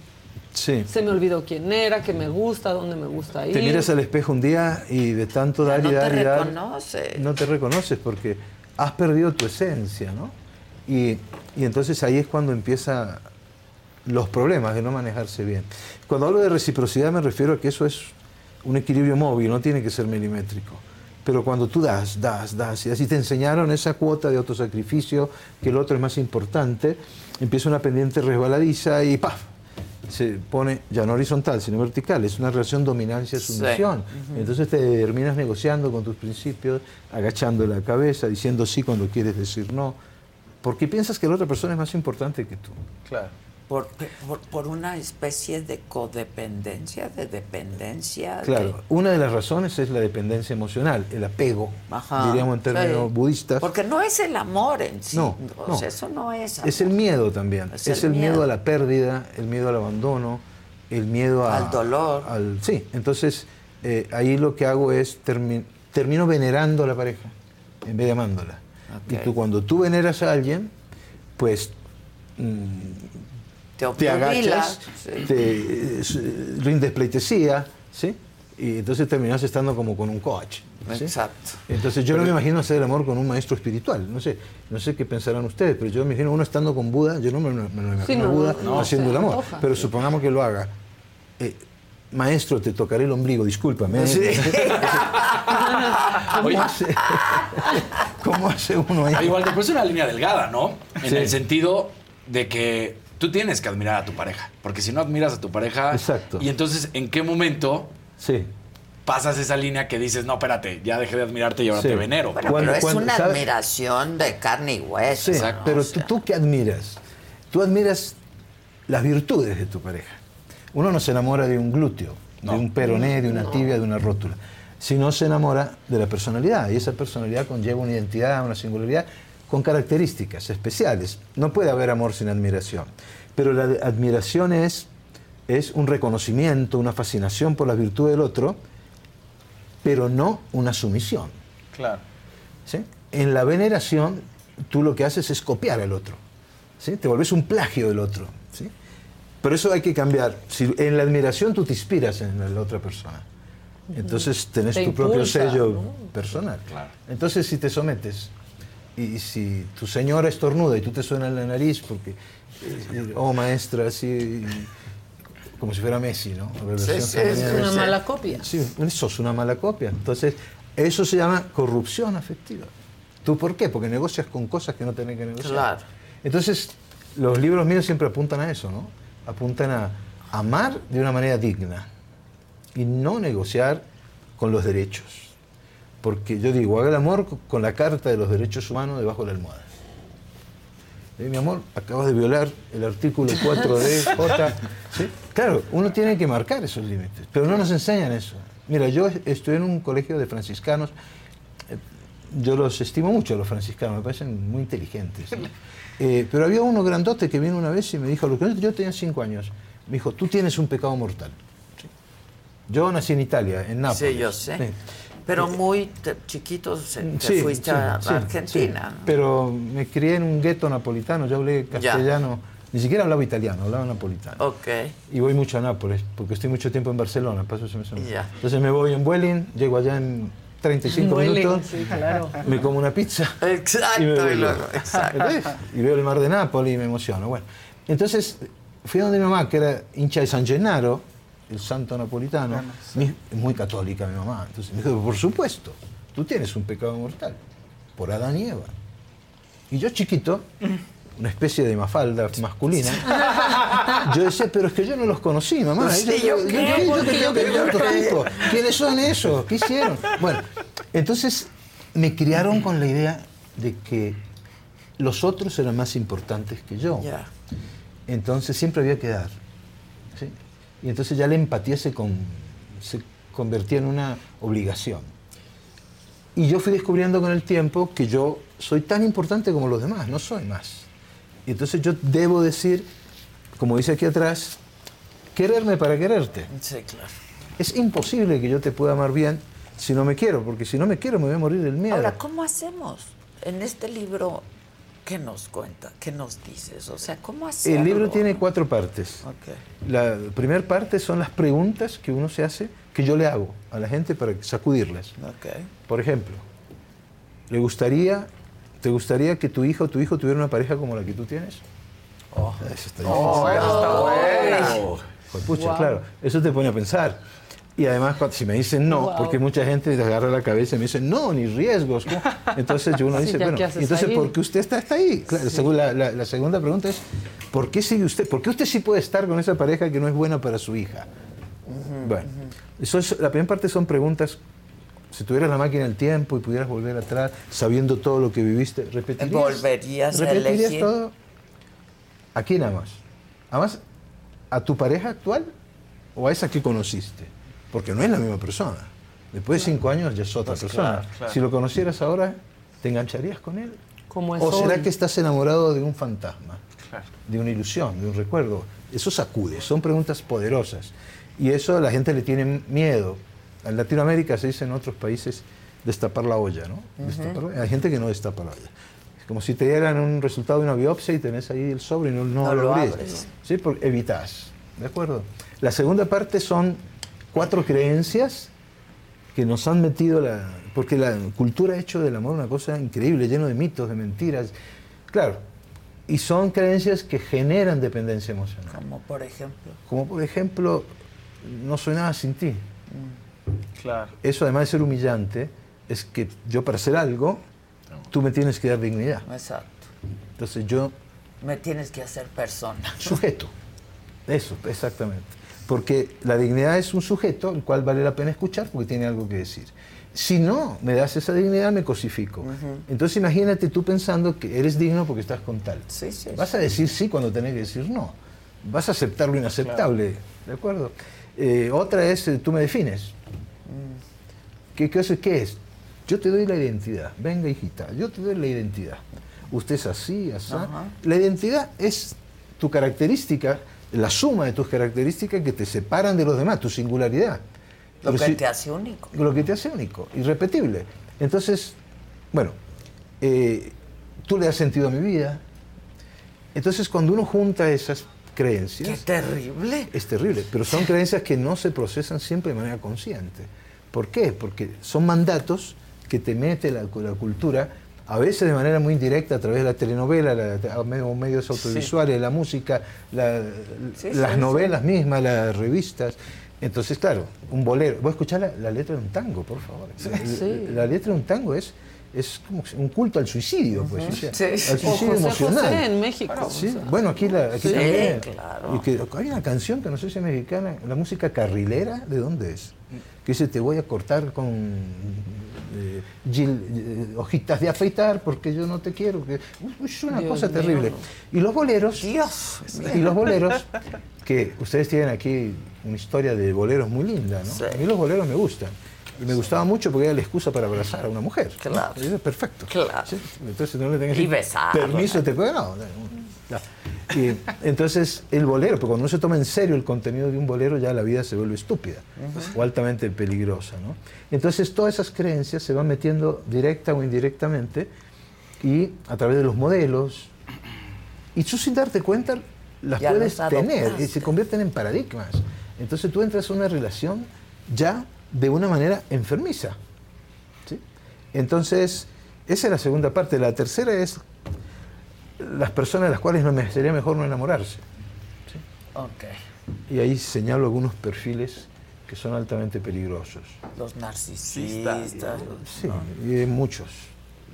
[SPEAKER 24] Sí.
[SPEAKER 10] Se me olvidó quién era, que me gusta, dónde me gusta ir.
[SPEAKER 24] Te miras al espejo un día y de tanto dar
[SPEAKER 1] no
[SPEAKER 24] y
[SPEAKER 1] te
[SPEAKER 24] dar y dar,
[SPEAKER 1] reconoces.
[SPEAKER 24] no te reconoces porque has perdido tu esencia, ¿no? Y, y entonces ahí es cuando empiezan los problemas de no manejarse bien. Cuando hablo de reciprocidad me refiero a que eso es un equilibrio móvil, no tiene que ser milimétrico. Pero cuando tú das, das, das, y así te enseñaron esa cuota de autosacrificio, que el otro es más importante, empieza una pendiente resbaladiza y ¡paf! se pone ya no horizontal, sino vertical. Es una relación dominancia-sumisión.
[SPEAKER 1] Sí.
[SPEAKER 24] Entonces te terminas negociando con tus principios, agachando la cabeza, diciendo sí cuando quieres decir no, porque piensas que la otra persona es más importante que tú.
[SPEAKER 9] Claro.
[SPEAKER 1] Por, por, por una especie de codependencia, de dependencia. de-
[SPEAKER 24] Claro, una de las razones es la dependencia emocional, el apego,
[SPEAKER 1] Ajá,
[SPEAKER 24] diríamos en términos
[SPEAKER 1] sí.
[SPEAKER 24] budistas.
[SPEAKER 1] Porque no es el amor en sí.
[SPEAKER 24] No,
[SPEAKER 1] O
[SPEAKER 24] no.
[SPEAKER 1] sea, eso no es amor.
[SPEAKER 24] Es el miedo también.
[SPEAKER 1] Es
[SPEAKER 24] Es,
[SPEAKER 1] el
[SPEAKER 24] el miedo.
[SPEAKER 1] miedo.
[SPEAKER 24] a la pérdida, el miedo al abandono, el miedo a-
[SPEAKER 1] Al dolor.
[SPEAKER 24] al- sí, entonces eh, ahí lo que hago es termi- termino venerando a la pareja en vez de amándola. Y tú cuando tú veneras a alguien, pues mm,
[SPEAKER 1] Te,
[SPEAKER 24] te agachas, te eh, rindes pleitesía, ¿sí? Y entonces terminas estando como con un coach. ¿sí?
[SPEAKER 1] Exacto.
[SPEAKER 24] Entonces yo no me imagino hacer el amor con un maestro espiritual. No sé, no sé qué pensarán ustedes, pero yo me imagino uno estando con Buda, yo no me, me lo imagino
[SPEAKER 10] Sí, no,
[SPEAKER 24] a Buda
[SPEAKER 10] no, no,
[SPEAKER 24] haciendo el amor.
[SPEAKER 10] antoja.
[SPEAKER 24] Pero supongamos que lo haga. Eh, maestro, te tocaré el ombligo, discúlpame.
[SPEAKER 12] Sí.
[SPEAKER 24] ¿Cómo, hace, ¿Cómo hace uno ahí?
[SPEAKER 12] Ah, Igual después es una línea delgada, ¿no? En
[SPEAKER 24] Sí.
[SPEAKER 12] el sentido de que tú tienes que admirar a tu pareja. Porque si no admiras a tu pareja.
[SPEAKER 24] Exacto.
[SPEAKER 12] Y entonces, ¿en qué momento
[SPEAKER 24] Sí.
[SPEAKER 12] pasas esa línea que dices, no, espérate, ya dejé de admirarte y ahora
[SPEAKER 24] Sí.
[SPEAKER 12] te venero?
[SPEAKER 1] Bueno,
[SPEAKER 24] Cuando-
[SPEAKER 1] pero es
[SPEAKER 24] cuando-
[SPEAKER 1] una admiración de carne y hueso.
[SPEAKER 24] Sí,
[SPEAKER 1] ¿no?
[SPEAKER 24] pero
[SPEAKER 1] O
[SPEAKER 24] tú,
[SPEAKER 1] sea,
[SPEAKER 24] tú qué admiras? Tú admiras las virtudes de tu pareja. Uno no se enamora de un glúteo, de un peroné, de una tibia, de una rótula, sino se enamora de la personalidad. Y esa personalidad conlleva una identidad, una singularidad con características especiales. No puede haber amor sin admiración. Pero la admiración es, es un reconocimiento, una fascinación por las virtudes del otro, pero no una sumisión.
[SPEAKER 9] Claro.
[SPEAKER 24] ¿sí? En la veneración, tú lo que haces es copiar al otro. ¿sí? Te volvés un plagio del otro. ¿sí? Pero eso hay que cambiar. Si en la admiración tú te inspiras en la otra persona. Entonces tenés
[SPEAKER 10] Te
[SPEAKER 24] tu propio sello
[SPEAKER 10] ¿no?
[SPEAKER 24] personal. Entonces si te sometes y si tu señora estornuda y tú te suena en la nariz porque, eh, oh maestra, así, como si fuera Messi, ¿no?
[SPEAKER 1] Sí, es
[SPEAKER 10] Una
[SPEAKER 24] Messi.
[SPEAKER 10] mala copia.
[SPEAKER 24] Sí, sos una mala copia. Entonces, eso se llama corrupción afectiva. ¿Tú por qué? Porque negocias con cosas que no tenés que negociar.
[SPEAKER 1] Claro.
[SPEAKER 24] Entonces, los libros míos siempre apuntan a eso, ¿no? Apuntan a amar de una manera digna y no negociar con los derechos. Porque yo digo, haga el amor con la carta de los derechos humanos debajo de la almohada. Eh, mi amor, acabas de violar el artículo 4 de J. ¿sí? Claro, uno tiene que marcar esos límites, pero no nos enseñan eso. Mira, yo est- estuve en un colegio de franciscanos, eh, yo los estimo mucho a los franciscanos, me parecen muy inteligentes. Eh, pero había uno grandote que vino una vez y me dijo, yo tenía cinco años, me dijo, tú tienes un pecado mortal. Yo nací en Italia, en Nápoles.
[SPEAKER 1] Sí, yo sé.
[SPEAKER 24] Sí.
[SPEAKER 1] Pero muy te- chiquito se- te
[SPEAKER 24] Sí,
[SPEAKER 1] fuiste
[SPEAKER 24] sí,
[SPEAKER 1] a
[SPEAKER 24] sí,
[SPEAKER 1] Argentina.
[SPEAKER 24] Pero me crié en un gueto napolitano, yo hablé castellano, ni siquiera hablaba italiano, hablaba napolitano.
[SPEAKER 1] Ok.
[SPEAKER 24] Y voy mucho a Nápoles, porque estoy mucho tiempo en Barcelona, paso ese mes.
[SPEAKER 1] Ya.
[SPEAKER 24] Entonces me voy en Vueling, llego allá en 35
[SPEAKER 10] Vueling,
[SPEAKER 24] minutos,
[SPEAKER 10] sí, claro.
[SPEAKER 24] me como una pizza
[SPEAKER 1] Exacto,
[SPEAKER 24] y me
[SPEAKER 1] y
[SPEAKER 24] voy
[SPEAKER 1] luego,
[SPEAKER 24] luego.
[SPEAKER 1] exacto.
[SPEAKER 24] Y veo el mar de Nápoles y me emociono. Bueno, entonces fui a donde mi mamá, que era hincha de San Gennaro, el santo napolitano, mi- muy católica mi mamá. Entonces me dijo, por supuesto, tú tienes un pecado mortal, por Adán y Eva. Y yo chiquito, una especie de mafalda masculina, yo decía, pero es que yo no los conocí, mamá.
[SPEAKER 1] Pues Sí,
[SPEAKER 24] yo,
[SPEAKER 1] ¿yo
[SPEAKER 24] yo-
[SPEAKER 1] qué?
[SPEAKER 24] yo- yo
[SPEAKER 1] ¿Por
[SPEAKER 24] que
[SPEAKER 1] ¿Yo
[SPEAKER 24] tipos. ¿Quiénes son esos? ¿Qué hicieron? Bueno, entonces me criaron con la idea de que los otros eran más importantes que yo. Entonces siempre había que dar. Y entonces ya la empatía se, con- se convertía en una obligación. Y yo fui descubriendo con el tiempo que yo soy tan importante como los demás, no soy más. Y entonces yo debo decir, como dice aquí atrás, quererme para quererte.
[SPEAKER 1] Sí, claro.
[SPEAKER 24] Es imposible que yo te pueda amar bien si no me quiero, porque si no me quiero me voy a morir del miedo.
[SPEAKER 1] Ahora, ¿cómo hacemos? En este libro, ¿qué nos cuenta? ¿Qué nos dices? O sea, ¿cómo hacerlo?
[SPEAKER 24] El libro tiene cuatro partes.
[SPEAKER 1] Ok.
[SPEAKER 24] La primera parte son las preguntas que uno se hace, que yo le hago a la gente para sacudirlas.
[SPEAKER 1] Ok.
[SPEAKER 24] Por ejemplo, ¿le gustaría, ¿te gustaría que tu hija o tu hijo tuviera una pareja como la que tú tienes? Eso está
[SPEAKER 1] Oh,
[SPEAKER 24] difícil.
[SPEAKER 1] esa está.
[SPEAKER 24] Oh, pues pucha,
[SPEAKER 1] Guau.
[SPEAKER 24] claro, eso te pone a pensar. Y además, cuando- si me dicen no, porque mucha gente te agarra la cabeza y me dice, no, ni riesgos. ¿cómo?". Entonces yo uno
[SPEAKER 10] Sí,
[SPEAKER 24] dice, bueno,
[SPEAKER 10] ¿qué haces
[SPEAKER 24] entonces,
[SPEAKER 10] ahí?
[SPEAKER 24] ¿por qué usted está, está ahí? Claro, según la, la- la segunda pregunta es, ¿por qué sigue usted? ¿Por qué usted sí puede estar con esa pareja que no es buena para su hija? Bueno, eso es- la primera parte son preguntas. Si tuvieras la máquina del tiempo y pudieras volver atrás, sabiendo todo lo que viviste, ¿repetirías?
[SPEAKER 1] ¿Volverías a
[SPEAKER 24] ¿Repetirías
[SPEAKER 1] elegir?
[SPEAKER 24] todo? ¿A quién amas? ¿Amas a tu pareja actual o a esa que conociste? Porque no es la misma persona. Después de cinco años ya es otra
[SPEAKER 10] Pues
[SPEAKER 24] persona.
[SPEAKER 10] claro, claro.
[SPEAKER 24] Si lo conocieras ahora, ¿te engancharías con él?
[SPEAKER 10] Como es
[SPEAKER 24] ¿O será
[SPEAKER 10] hoy.
[SPEAKER 24] que estás enamorado de un fantasma? de una ilusión, de un recuerdo. Eso sacude, son preguntas poderosas. Y eso a la gente le tiene miedo. En Latinoamérica se dice en otros países destapar la olla, ¿no? Destapar la- Hay gente que no destapa la olla. Es como si te dieran un resultado de una biopsia y tenés ahí el sobre y no, no
[SPEAKER 1] No
[SPEAKER 24] lo
[SPEAKER 1] lo abres.
[SPEAKER 24] ¿Sí? Porque evitas. ¿De acuerdo? La segunda parte son cuatro creencias que nos han metido la... Porque la cultura ha hecho del amor una cosa increíble, lleno de mitos, de mentiras. Claro, y son creencias que generan dependencia emocional.
[SPEAKER 1] Como por ejemplo.
[SPEAKER 24] Como por ejemplo, no soy nada sin ti.
[SPEAKER 9] Claro.
[SPEAKER 24] Eso además de ser humillante, es que yo para hacer algo, tú me tienes que dar dignidad.
[SPEAKER 1] Exacto.
[SPEAKER 24] Entonces yo,
[SPEAKER 1] Me tienes que hacer persona.
[SPEAKER 24] sujeto. Eso, exactamente. Porque la dignidad es un sujeto el cual vale la pena escuchar porque tiene algo que decir. Si no me das esa dignidad, me cosifico. Entonces imagínate tú pensando que eres digno porque estás con tal.
[SPEAKER 1] Sí, sí.
[SPEAKER 24] Vas a decir sí cuando tenés que decir no. Vas a aceptar lo inaceptable. ¿De acuerdo? Eh, otra es, eh, tú me defines. ¿Qué, qué, es- qué es? Yo te doy la identidad. Venga, hijita, yo te doy la identidad. Usted es así, así. La identidad es tu característica, la suma de tus características que te separan de los demás, tu singularidad.
[SPEAKER 1] Lo que te hace único.
[SPEAKER 24] lo que te hace único, irrepetible. Entonces, bueno, eh, tú le das sentido a mi vida. Entonces, cuando uno junta esas creencias...
[SPEAKER 1] ¡Qué terrible!
[SPEAKER 24] Es terrible, pero son creencias que no se procesan siempre de manera consciente. ¿Por qué? Porque son mandatos que te mete la, la cultura, a veces de manera muy indirecta a través de la telenovela, la- medios audiovisuales, la música, la-
[SPEAKER 1] Sí,
[SPEAKER 24] las
[SPEAKER 1] sí,
[SPEAKER 24] novelas mismas, las revistas. Entonces, claro, un bolero. Voy a escuchar la, la letra de un tango, por favor. La, letra de un tango es, es como un culto al suicidio, pues. o sea,
[SPEAKER 10] Sí.
[SPEAKER 24] Al
[SPEAKER 10] O
[SPEAKER 24] suicidio
[SPEAKER 10] José
[SPEAKER 24] emocional.
[SPEAKER 10] José en México,
[SPEAKER 24] Sí,
[SPEAKER 10] o sea.
[SPEAKER 24] bueno, aquí, la, aquí
[SPEAKER 10] Sí,
[SPEAKER 24] también.
[SPEAKER 10] claro.
[SPEAKER 24] Y que hay una canción que no sé si es mexicana, la música carrilera, ¿de dónde es? Que dice, te voy a cortar con eh, Gil- eh, hojitas de afeitar porque yo no te quiero. Que, es una
[SPEAKER 10] Dios
[SPEAKER 24] cosa
[SPEAKER 10] mío.
[SPEAKER 24] terrible. Y los boleros,
[SPEAKER 1] Dios.
[SPEAKER 24] y los boleros, que ustedes tienen aquí una historia de boleros muy linda, ¿no? A mí los boleros me gustan. Y me gustaba mucho porque era la excusa para abrazar a una mujer. ¿no?
[SPEAKER 1] Claro.
[SPEAKER 24] Y eso es perfecto.
[SPEAKER 1] Claro.
[SPEAKER 24] ¿sí? Entonces no le
[SPEAKER 1] Y besar.
[SPEAKER 24] permiso, te puede. No, no, no. Y entonces el bolero, porque cuando uno se toma en serio el contenido de un bolero, ya la vida se vuelve estúpida o altamente peligrosa. ¿no? Entonces todas esas creencias se van metiendo directa o indirectamente y a través de los modelos, y tú sin darte cuenta las
[SPEAKER 1] Ya
[SPEAKER 24] puedes tener y se convierten en paradigmas. Entonces tú entras a una relación ya de una manera enfermiza. ¿sí? Entonces, esa es la segunda parte. La tercera es las personas de las cuales no me sería mejor no enamorarse.
[SPEAKER 1] Ok.
[SPEAKER 24] Y ahí señalo algunos perfiles que son altamente peligrosos.
[SPEAKER 1] Los narcisistas.
[SPEAKER 24] Sí, y muchos.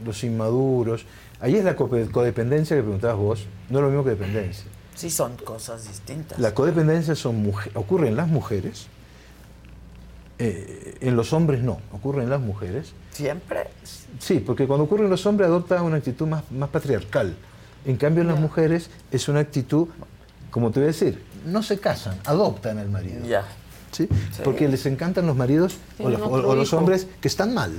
[SPEAKER 24] Los inmaduros. Ahí es la codependencia que preguntabas vos. No es lo mismo que dependencia.
[SPEAKER 1] Sí, son cosas distintas.
[SPEAKER 24] La codependencia son ocurre en las mujeres, eh, en los hombres no, ocurre en las mujeres.
[SPEAKER 1] ¿Siempre?
[SPEAKER 24] Sí, porque cuando ocurre en los hombres adopta una actitud más, más patriarcal. En cambio en las mujeres es una actitud, como te voy a decir, no se casan, adoptan al marido.
[SPEAKER 1] Ya.
[SPEAKER 24] ¿sí? Porque les encantan los maridos o, o- los hombres que están mal.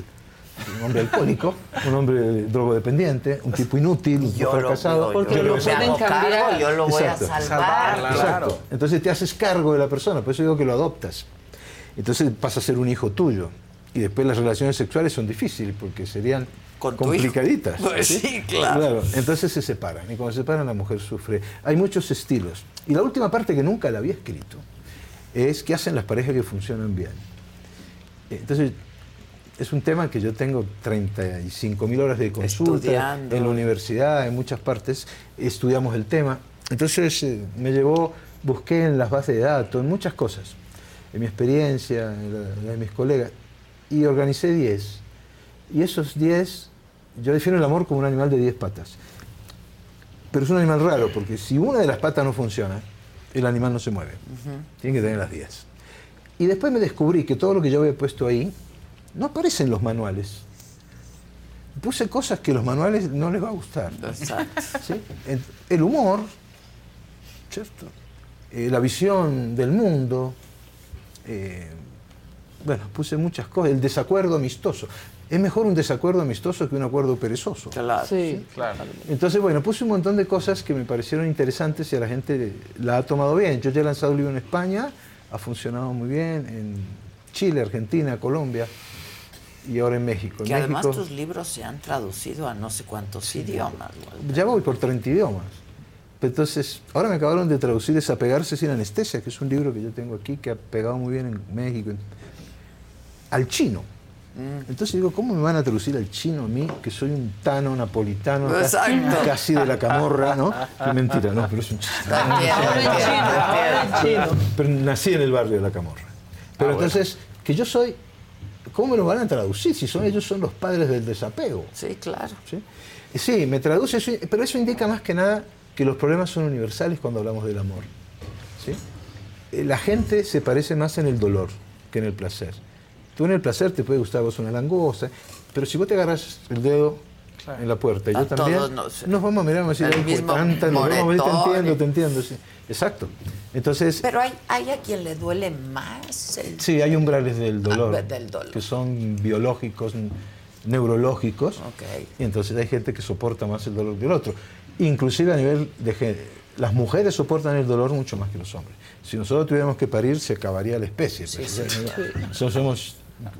[SPEAKER 24] un hombre alcohólico, un hombre drogodependiente, un tipo inútil, un
[SPEAKER 1] Yo lo-
[SPEAKER 24] fracasado.
[SPEAKER 1] Porque yo lo me hago cargo, yo lo voy a salvar.
[SPEAKER 24] Exacto. Entonces te haces cargo de la persona, por eso digo que lo adoptas. Entonces pasa a ser un hijo tuyo. Y después las relaciones sexuales son difíciles porque serían
[SPEAKER 1] Con
[SPEAKER 24] complicaditas.
[SPEAKER 1] Pues sí, claro.
[SPEAKER 24] Entonces se separan. Y cuando se separan la mujer sufre. Hay muchos estilos. Y la última parte que nunca la había escrito es qué hacen las parejas que funcionan bien. Entonces, es un tema que yo tengo 35 mil horas de consulta
[SPEAKER 1] Estudiando.
[SPEAKER 24] en la universidad, en muchas partes, estudiamos el tema. Entonces eh, me llevó, busqué en las bases de datos, en muchas cosas, en mi experiencia, en la, la de mis colegas, y organicé 10. Y esos 10, yo defino el amor como un animal de 10 patas. Pero es un animal raro, porque si una de las patas no funciona, el animal no se mueve. Tiene que tener las 10. Y después me descubrí que todo lo que yo había puesto ahí no aparece en los manuales. Puse cosas que los manuales no les va a gustar. ¿sí? El, el humor, ¿cierto? Eh, la visión del mundo. eh, bueno, puse muchas cosas. El desacuerdo amistoso. Es mejor un desacuerdo amistoso que un acuerdo perezoso.
[SPEAKER 10] Sí,
[SPEAKER 9] claro.
[SPEAKER 24] Entonces, bueno, puse un montón de cosas que me parecieron interesantes y a la gente la ha tomado bien. Yo ya he lanzado un libro en España, ha funcionado muy bien, en Chile, Argentina, Colombia y ahora en México. En
[SPEAKER 1] Que además
[SPEAKER 24] México
[SPEAKER 1] tus libros se han traducido a no sé cuántos idiomas. Walter.
[SPEAKER 24] ya voy por 30 idiomas. Pero Entonces, ahora me acabaron de traducir Desapegarse sin anestesia, que es un libro que yo tengo aquí que ha pegado muy bien en México, en- al chino.
[SPEAKER 1] Mm.
[SPEAKER 24] Entonces digo, ¿cómo me van a traducir al chino a mí, que soy un tano napolitano, casi de la camorra, ¿no? Qué mentira, no, pero es un
[SPEAKER 1] también, también.
[SPEAKER 24] Pero nací en el barrio de la camorra. Pero
[SPEAKER 1] Ah, bueno.
[SPEAKER 24] entonces, que yo soy, ¿cómo me lo van a traducir si son ellos son los padres del desapego?
[SPEAKER 1] Sí, claro.
[SPEAKER 24] ¿sí? Sí, me traduce, pero eso indica más que nada que los problemas son universales cuando hablamos del amor. ¿sí? Eh, La gente se parece más en el dolor que en el placer. Tú en el placer te puede gustar vos una langosta, pero si vos te agarras el dedo en la puerta y yo
[SPEAKER 1] A
[SPEAKER 24] también,
[SPEAKER 1] nos-
[SPEAKER 24] nos vamos a mirar y vamos a decir, "Ay,
[SPEAKER 1] mismo
[SPEAKER 24] tanta, nos vamos a ver, te entiendo, te entiendo. sí. Exacto. Entonces,
[SPEAKER 1] Pero hay, hay a quien le duele más el
[SPEAKER 24] Sí, hay umbrales del dolor,
[SPEAKER 1] Ah, del dolor.
[SPEAKER 24] que son biológicos, neurológicos, y entonces hay gente que soporta más el dolor que el otro. Inclusive a nivel de género, las mujeres soportan el dolor mucho más que los hombres. Si nosotros tuviéramos que parir, se acabaría la especie.
[SPEAKER 1] sí.
[SPEAKER 24] bueno, so- somos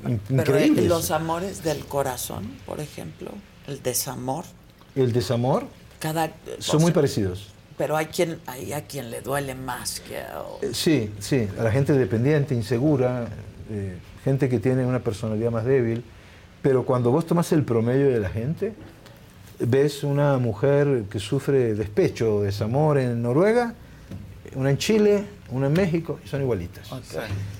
[SPEAKER 24] in-
[SPEAKER 1] Pero eh,
[SPEAKER 24] increíbles.
[SPEAKER 1] los amores del corazón, por ejemplo, el desamor,
[SPEAKER 24] El desamor
[SPEAKER 1] cada
[SPEAKER 24] son
[SPEAKER 1] o
[SPEAKER 24] muy parecidos.
[SPEAKER 1] Pero hay quien hay a quien le duele más que a
[SPEAKER 24] Eh, Sí, sí, a la gente dependiente, insegura, eh, gente que tiene una personalidad más débil, pero cuando vos tomas el promedio de la gente, ves una mujer que sufre despecho o desamor en Noruega, una en Chile, una en México, y son igualitas.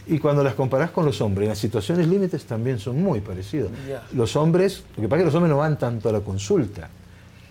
[SPEAKER 24] Y cuando las comparás con los hombres, en las situaciones límites también son muy parecidos.
[SPEAKER 1] Ya.
[SPEAKER 24] Los hombres, lo que pasa es que los hombres no van tanto a la consulta.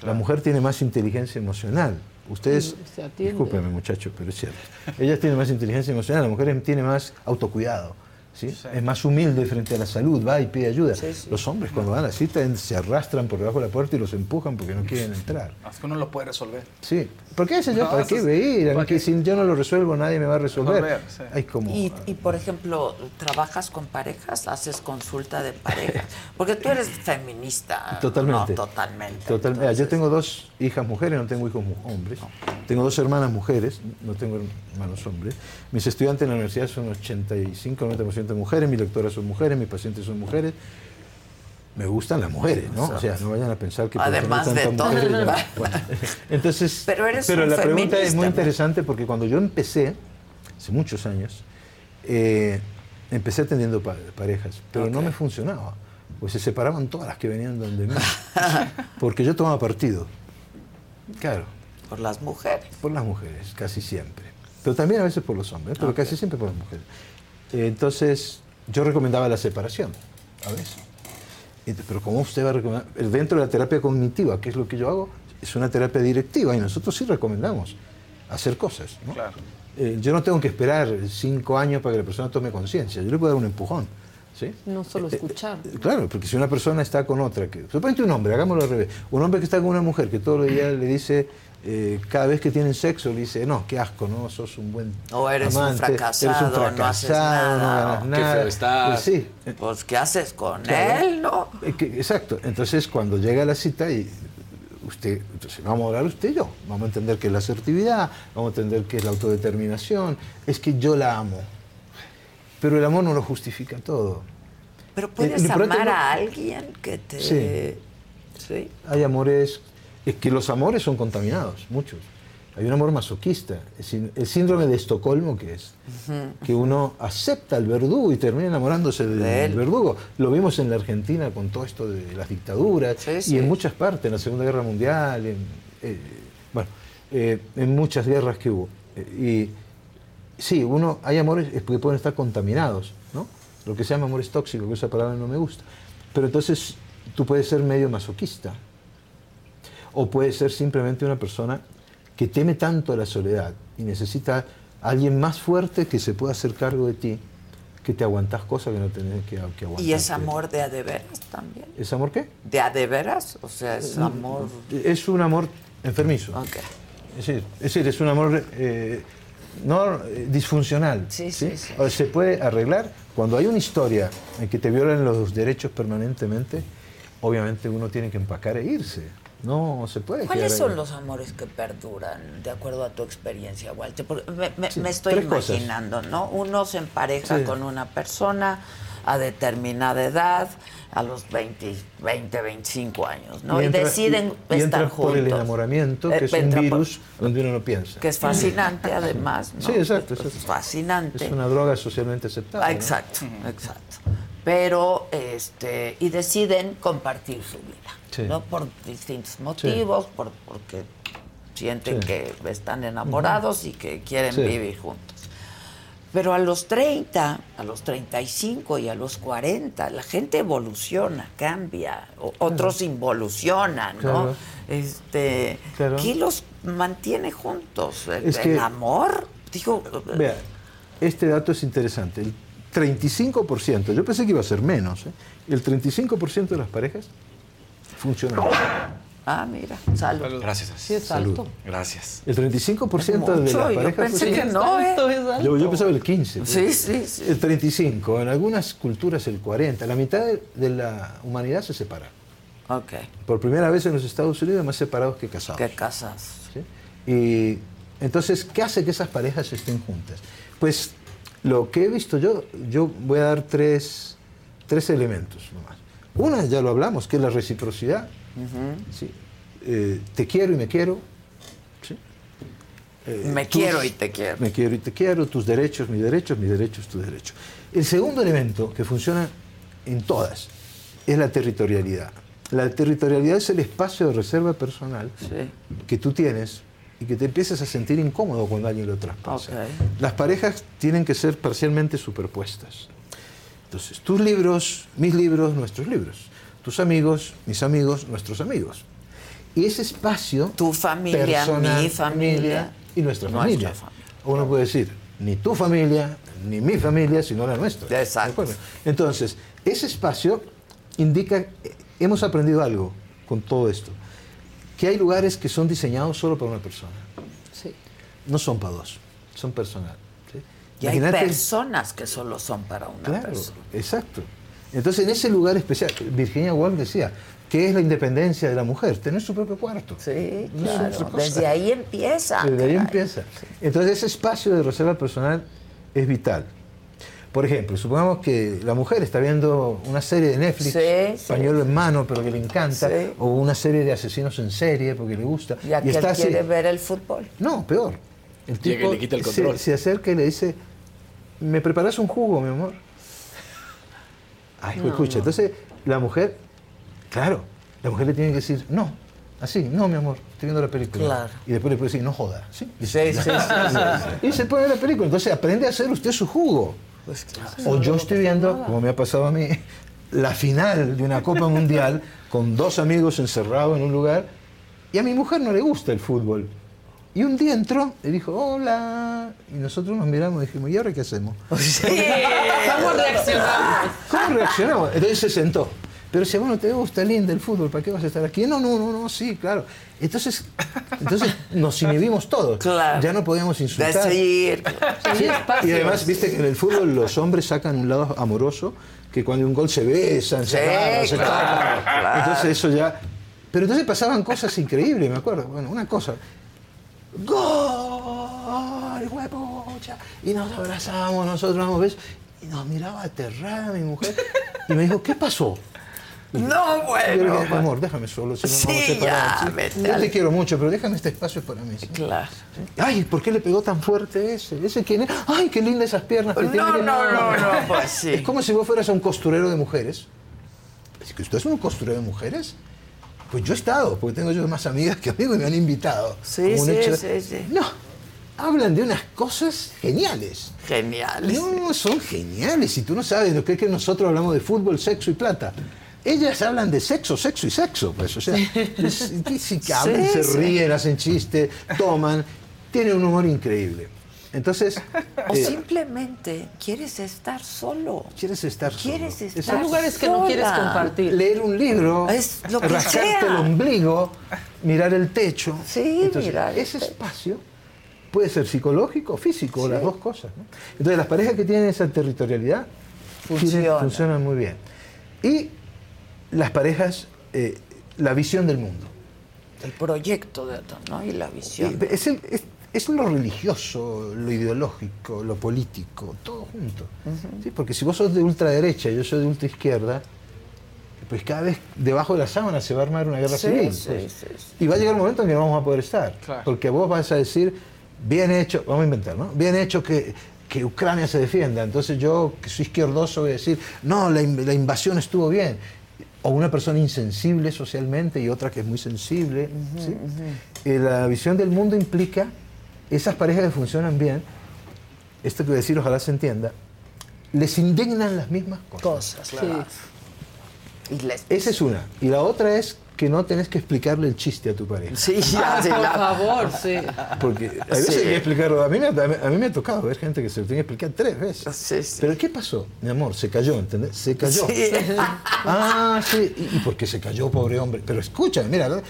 [SPEAKER 24] La mujer tiene más inteligencia emocional. Ustedes, discúlpenme muchachos, pero es cierto. Ellas tienen más inteligencia emocional, la mujer tiene más autocuidado. ¿sí? Es más humilde frente a la salud, va y pide ayuda. Los hombres cuando van a la cita se arrastran por debajo de la puerta y los empujan porque no quieren entrar.
[SPEAKER 9] Es que uno lo puede resolver.
[SPEAKER 24] Sí. ¿Por qué ese yo?
[SPEAKER 9] No,
[SPEAKER 24] ¿Para qué
[SPEAKER 9] es-
[SPEAKER 24] venir?
[SPEAKER 9] ¿para
[SPEAKER 24] Que
[SPEAKER 9] qué?
[SPEAKER 24] si yo no lo resuelvo, nadie me va a resolver.
[SPEAKER 9] Sí.
[SPEAKER 24] Hay como...
[SPEAKER 1] Y, y, por ejemplo, ¿trabajas con parejas? ¿Haces consulta de parejas? Porque tú eres feminista.
[SPEAKER 24] Totalmente.
[SPEAKER 1] No, totalmente.
[SPEAKER 24] Total- mira, yo tengo dos hijas mujeres, no tengo hijos hombres. Tengo dos hermanas mujeres, no tengo hermanos hombres. Mis estudiantes en la universidad son 85-90% mujeres, mis lectoras son mujeres, mis pacientes son mujeres. Me gustan las mujeres, ¿no? O sea, no vayan a pensar que
[SPEAKER 1] Además de
[SPEAKER 24] tantas
[SPEAKER 1] todo.
[SPEAKER 24] mujeres, ya- bueno. Entonces,
[SPEAKER 1] Pero eres un
[SPEAKER 24] la pregunta es muy interesante porque cuando yo empecé, hace muchos años, eh, empecé atendiendo pa- parejas, pero no me funcionaba. Pues se separaban todas las que venían donde mí. porque yo tomaba partido. Claro.
[SPEAKER 1] Por las mujeres.
[SPEAKER 24] Por las mujeres, casi siempre. Pero también a veces por los hombres, pero casi siempre por las mujeres. Entonces, yo recomendaba la separación, a veces. Pero ¿cómo usted va a recomendar? Eh, Dentro de la terapia cognitiva, que es lo que yo hago, es una terapia directiva y nosotros sí recomendamos hacer cosas. ¿no?
[SPEAKER 9] Claro.
[SPEAKER 24] Eh, yo no tengo que esperar cinco años para que la persona tome conciencia, yo le puedo dar un empujón. ¿sí?
[SPEAKER 10] No solo escuchar.
[SPEAKER 24] Claro, porque si una persona está con otra, que suponete un hombre, hagámoslo al revés, un hombre que está con una mujer que todos los días le dice, eh, cada vez que tienen sexo le dice, no, qué asco, no, sos un buen
[SPEAKER 1] O eres un fracasado,
[SPEAKER 24] eres un
[SPEAKER 1] no haces
[SPEAKER 24] fracasado, no
[SPEAKER 1] nada,
[SPEAKER 24] nada.
[SPEAKER 1] Qué feo estás.
[SPEAKER 24] Pues sí.
[SPEAKER 1] Pues, ¿qué haces con
[SPEAKER 24] Claro.
[SPEAKER 1] él, no?
[SPEAKER 24] Eh, Exacto. Entonces, cuando llega la cita y usted, entonces vamos a hablar usted y yo, vamos a entender qué es la asertividad, vamos a entender qué es la autodeterminación, es que yo la amo. Pero el amor no lo justifica todo.
[SPEAKER 1] Pero
[SPEAKER 24] Eh,
[SPEAKER 1] puedes
[SPEAKER 24] importante
[SPEAKER 1] amar
[SPEAKER 24] no-
[SPEAKER 1] a alguien que te...
[SPEAKER 24] Sí.
[SPEAKER 1] Sí.
[SPEAKER 24] Hay amores, es que los amores son contaminados, muchos. Hay un amor masoquista, el sín- el síndrome de Estocolmo que es, que uno acepta al verdugo y termina enamorándose del,
[SPEAKER 1] De
[SPEAKER 24] verdugo. Lo vimos en la Argentina con todo esto de las dictaduras
[SPEAKER 1] sí.
[SPEAKER 24] y en muchas partes, en la Segunda Guerra Mundial, en, eh, bueno, eh, en muchas guerras que hubo. Eh, y sí, uno, hay amores que pueden estar contaminados, ¿no? Lo que se llama amores tóxicos, que esa palabra no me gusta. Pero entonces tú puedes ser medio masoquista. O puedes ser simplemente una persona que teme tanto a la soledad y necesita a alguien más fuerte que se pueda hacer cargo de ti, que te aguantas cosas que no tenés que, que aguantar.
[SPEAKER 1] ¿Y es amor de a de veras también?
[SPEAKER 24] ¿Es amor qué?
[SPEAKER 1] ¿De a de veras? O sea, es amor...
[SPEAKER 24] Es un amor enfermizo. Es, decir, es decir, es un amor eh, no eh, disfuncional.
[SPEAKER 1] Sí, sí, sí.
[SPEAKER 24] Se puede arreglar cuando hay una historia en que te violan los derechos permanentemente. Obviamente uno tiene que empacar e irse. No se puede.
[SPEAKER 1] ¿Cuáles son
[SPEAKER 24] ahí.
[SPEAKER 1] los amores que perduran, de acuerdo a tu experiencia, Walter? Porque me, me-
[SPEAKER 24] Sí,
[SPEAKER 1] me estoy
[SPEAKER 24] cosas.
[SPEAKER 1] imaginando, ¿no? Uno se empareja
[SPEAKER 24] Sí.
[SPEAKER 1] con una persona a determinada edad, a los 20, 20 25 años, ¿no? Y,
[SPEAKER 24] entra-
[SPEAKER 1] deciden
[SPEAKER 24] y- y
[SPEAKER 1] estar juntos.
[SPEAKER 24] por el enamoramiento,
[SPEAKER 1] Eh,
[SPEAKER 24] que es un
[SPEAKER 1] por-
[SPEAKER 24] virus donde uno no piensa.
[SPEAKER 1] Que es fascinante, además, ¿no?
[SPEAKER 24] Sí, exacto,
[SPEAKER 1] Es
[SPEAKER 24] exacto.
[SPEAKER 1] fascinante.
[SPEAKER 24] Es una droga socialmente aceptable.
[SPEAKER 1] Ah,
[SPEAKER 24] ¿no?
[SPEAKER 1] exacto, exacto. Pero, este, y deciden compartir su vida,
[SPEAKER 24] Sí.
[SPEAKER 1] ¿no? Por distintos motivos, por, porque sienten que están enamorados y que quieren vivir juntos. Pero a los 30, a los 35 y a los 40, la gente evoluciona, cambia, o- otros involucionan, ¿no?
[SPEAKER 24] Claro.
[SPEAKER 1] Este,
[SPEAKER 24] Claro.
[SPEAKER 1] ¿Qué los mantiene juntos? ¿El,
[SPEAKER 24] Es que-
[SPEAKER 1] el amor? Digo,
[SPEAKER 24] Vea, este dato es interesante. El 35%, yo pensé que iba a ser menos, ¿eh? el 35% de las parejas funcionan.
[SPEAKER 1] Ah, mira, salud.
[SPEAKER 12] Gracias.
[SPEAKER 1] Sí, es
[SPEAKER 24] Salud.
[SPEAKER 1] alto.
[SPEAKER 12] Gracias.
[SPEAKER 24] El 35% de las
[SPEAKER 1] yo
[SPEAKER 24] parejas
[SPEAKER 1] pensé que no, ¿eh?
[SPEAKER 10] Alto, es alto.
[SPEAKER 24] Yo, yo pensaba el 15. pues.
[SPEAKER 1] Sí, sí, sí.
[SPEAKER 24] El 35, en algunas culturas el 40. La mitad de, de la humanidad se separa.
[SPEAKER 1] Ok.
[SPEAKER 24] Por primera vez en los Estados Unidos más separados que casados.
[SPEAKER 1] ¿Qué casas?
[SPEAKER 24] ¿sí? Y entonces, ¿qué hace que esas parejas estén juntas? Pues lo que he visto yo, yo voy a dar tres, tres elementos nomás. Una, ya lo hablamos, que es la reciprocidad. ¿sí? Eh, te quiero y me quiero. ¿sí? Eh,
[SPEAKER 1] Me
[SPEAKER 24] tus-
[SPEAKER 1] quiero y te quiero.
[SPEAKER 24] Me quiero y te quiero, tus derechos, mis derechos, mis derechos, tus derechos. El segundo elemento que funciona en todas es la territorialidad. La territorialidad es el espacio de reserva personal que tú tienes y que te empiezas a sentir incómodo cuando alguien lo traspasa. Las parejas tienen que ser parcialmente superpuestas. Entonces, tus libros, mis libros, nuestros libros. Tus amigos, mis amigos, nuestros amigos. Y ese espacio...
[SPEAKER 1] Tu familia, mi familia,
[SPEAKER 24] y nuestra
[SPEAKER 1] nuestra
[SPEAKER 24] familia.
[SPEAKER 1] familia.
[SPEAKER 24] Uno puede decir, ni tu familia, ni mi familia, sino la nuestra.
[SPEAKER 1] Exacto.
[SPEAKER 24] Entonces, ese espacio indica, eh, hemos aprendido algo con todo esto, que hay lugares que son diseñados solo para una persona.
[SPEAKER 10] Sí.
[SPEAKER 24] No son para dos, son personal.
[SPEAKER 1] Y hay personas que solo son para una
[SPEAKER 24] Claro,
[SPEAKER 1] persona.
[SPEAKER 24] exacto. Entonces, en ese lugar especial, Virginia Woolf decía, ¿qué es la independencia de la mujer? Tener su propio cuarto.
[SPEAKER 1] Sí,
[SPEAKER 24] No
[SPEAKER 1] claro. Desde ahí empieza.
[SPEAKER 24] Desde ahí empieza. Entonces, ese espacio de reserva personal es vital. Por ejemplo, supongamos que la mujer está viendo una serie de Netflix,
[SPEAKER 1] Sí, sí.
[SPEAKER 24] pañuelo en mano, pero que le encanta,
[SPEAKER 1] Sí.
[SPEAKER 24] o una serie de asesinos en serie porque le gusta.
[SPEAKER 1] Y aquel
[SPEAKER 24] está así-
[SPEAKER 1] quiere ver el fútbol.
[SPEAKER 24] No, peor. El
[SPEAKER 12] Llega y
[SPEAKER 24] tipo
[SPEAKER 12] le quita el
[SPEAKER 24] se-
[SPEAKER 12] control.
[SPEAKER 24] Se, acerca y le dice, ¿me preparas un jugo, mi amor? Ay,
[SPEAKER 1] No,
[SPEAKER 24] escucha,
[SPEAKER 1] no.
[SPEAKER 24] entonces la mujer, claro, la mujer le tiene que decir, no, así, no, mi amor, estoy viendo la película.
[SPEAKER 1] Claro.
[SPEAKER 24] Y después le puede decir, no joda. Sí,
[SPEAKER 1] Sí, sí, sí, sí,
[SPEAKER 24] Y se pone a ver la película, entonces aprende a hacer usted su jugo.
[SPEAKER 1] Pues claro.
[SPEAKER 24] O yo estoy viendo, como me ha pasado a mí, la final de una Copa Mundial con dos amigos encerrados en un lugar y a mi mujer no le gusta el fútbol. Y un día entró y dijo, hola. Y nosotros nos miramos y dijimos, ¿y ahora qué hacemos?
[SPEAKER 10] ¿Cómo reaccionamos?
[SPEAKER 24] ¿Cómo reaccionamos? Entonces se sentó. Pero si bueno, te gusta el fútbol, ¿para qué vas a estar aquí? No, no, no, no, sí, claro. Entonces, entonces nos inhibimos todos. Ya no podíamos insultar.
[SPEAKER 1] Decir.
[SPEAKER 24] Sí. Y además, viste que en el fútbol los hombres sacan un lado amoroso, que cuando hay un gol se besan, se agarran, se
[SPEAKER 1] claro,
[SPEAKER 24] tocan.
[SPEAKER 1] claro.
[SPEAKER 24] Entonces eso ya... Pero entonces pasaban cosas increíbles, me acuerdo. Bueno, una cosa. ¡Gol! ¡Huepucha! Y nos abrazamos, nosotros damos besos. Y nos miraba aterrada mi mujer. Y me dijo, ¿qué pasó?
[SPEAKER 1] No,
[SPEAKER 24] Yo le
[SPEAKER 1] bueno.
[SPEAKER 24] dije, amor, déjame solo, si no
[SPEAKER 1] Sí,
[SPEAKER 24] vamos a separar.
[SPEAKER 1] ya, vete
[SPEAKER 24] Yo te quiero mucho, pero déjame este espacio para mí. ¿sí?
[SPEAKER 1] Claro.
[SPEAKER 24] Ay, ¿por qué le pegó tan fuerte ese? ¿Ese quién es? Ay, qué lindas esas piernas que
[SPEAKER 1] No,
[SPEAKER 24] tiene. que-
[SPEAKER 1] no, no, no, pues sí.
[SPEAKER 24] Es como si vos fueras a un costurero de mujeres. Es que usted es un costurero de mujeres. Pues yo he estado, porque tengo yo más amigas que amigos y me han invitado.
[SPEAKER 1] Sí, sí,
[SPEAKER 24] hecho-
[SPEAKER 1] sí, sí.
[SPEAKER 24] No, hablan de unas cosas geniales.
[SPEAKER 1] Geniales.
[SPEAKER 24] No, son geniales. Y tú no sabes lo que es que nosotros hablamos de fútbol, sexo y plata. Ellas hablan de sexo, sexo y sexo, pues. O sea, es- si que hablan,
[SPEAKER 1] Sí,
[SPEAKER 24] se
[SPEAKER 1] sí.
[SPEAKER 24] ríen, hacen chistes, toman. Tienen un humor increíble. Entonces.
[SPEAKER 1] O
[SPEAKER 24] eh,
[SPEAKER 1] simplemente quieres estar solo.
[SPEAKER 24] Quieres estar
[SPEAKER 1] Quieres
[SPEAKER 24] solo.
[SPEAKER 1] estar
[SPEAKER 24] Exacto.
[SPEAKER 10] lugares que no quieres compartir.
[SPEAKER 24] Leer un libro,
[SPEAKER 1] Es lo que
[SPEAKER 24] rascarte
[SPEAKER 1] sea.
[SPEAKER 24] el ombligo, mirar el techo.
[SPEAKER 1] Sí, mirar el
[SPEAKER 24] Ese espacio puede ser psicológico o físico, las dos cosas. ¿no? Entonces, las parejas que tienen esa territorialidad
[SPEAKER 1] Funciona.
[SPEAKER 24] funcionan muy bien. Y las parejas, eh, la visión del mundo.
[SPEAKER 1] El proyecto de ¿no? y la visión.
[SPEAKER 24] Y Es, el- es- es lo religioso, lo ideológico, lo político, todo junto. ¿sí? Porque si vos sos de ultraderecha y yo soy de ultraizquierda, pues cada vez debajo de la sábana se va a armar una guerra
[SPEAKER 1] Sí,
[SPEAKER 24] civil.
[SPEAKER 1] sí,
[SPEAKER 24] pues.
[SPEAKER 1] sí, sí.
[SPEAKER 24] Y va a llegar un momento en que no vamos a poder estar.
[SPEAKER 9] Claro.
[SPEAKER 24] Porque vos vas a decir, bien hecho, vamos a inventar, ¿no? Bien hecho que, que Ucrania se defienda. Entonces yo, que soy izquierdoso, voy a decir, no, la, in- la invasión estuvo bien. O una persona insensible socialmente y otra que es muy sensible. ¿sí? Eh, la visión del mundo implica esas parejas que funcionan bien, esto que voy a decir ojalá se entienda, les indignan las mismas cosas.
[SPEAKER 1] Cosas, Y les...
[SPEAKER 24] Esa es una. Y la otra es que no tenés que explicarle el chiste a tu pareja.
[SPEAKER 1] Sí, ya, sí,
[SPEAKER 10] Por
[SPEAKER 1] la-
[SPEAKER 10] favor, sí.
[SPEAKER 24] Porque a veces
[SPEAKER 1] Sí.
[SPEAKER 24] hay que explicarlo. A mí, me, a mí- a mí me ha tocado ver gente que se lo tiene que explicar tres veces.
[SPEAKER 1] Sí, sí.
[SPEAKER 24] Pero ¿qué pasó? Mi amor, se cayó, ¿entendés? Se cayó.
[SPEAKER 1] Sí.
[SPEAKER 24] Ah, sí. ¿Y, y por qué se cayó, pobre hombre? Pero escúchame, mira, no,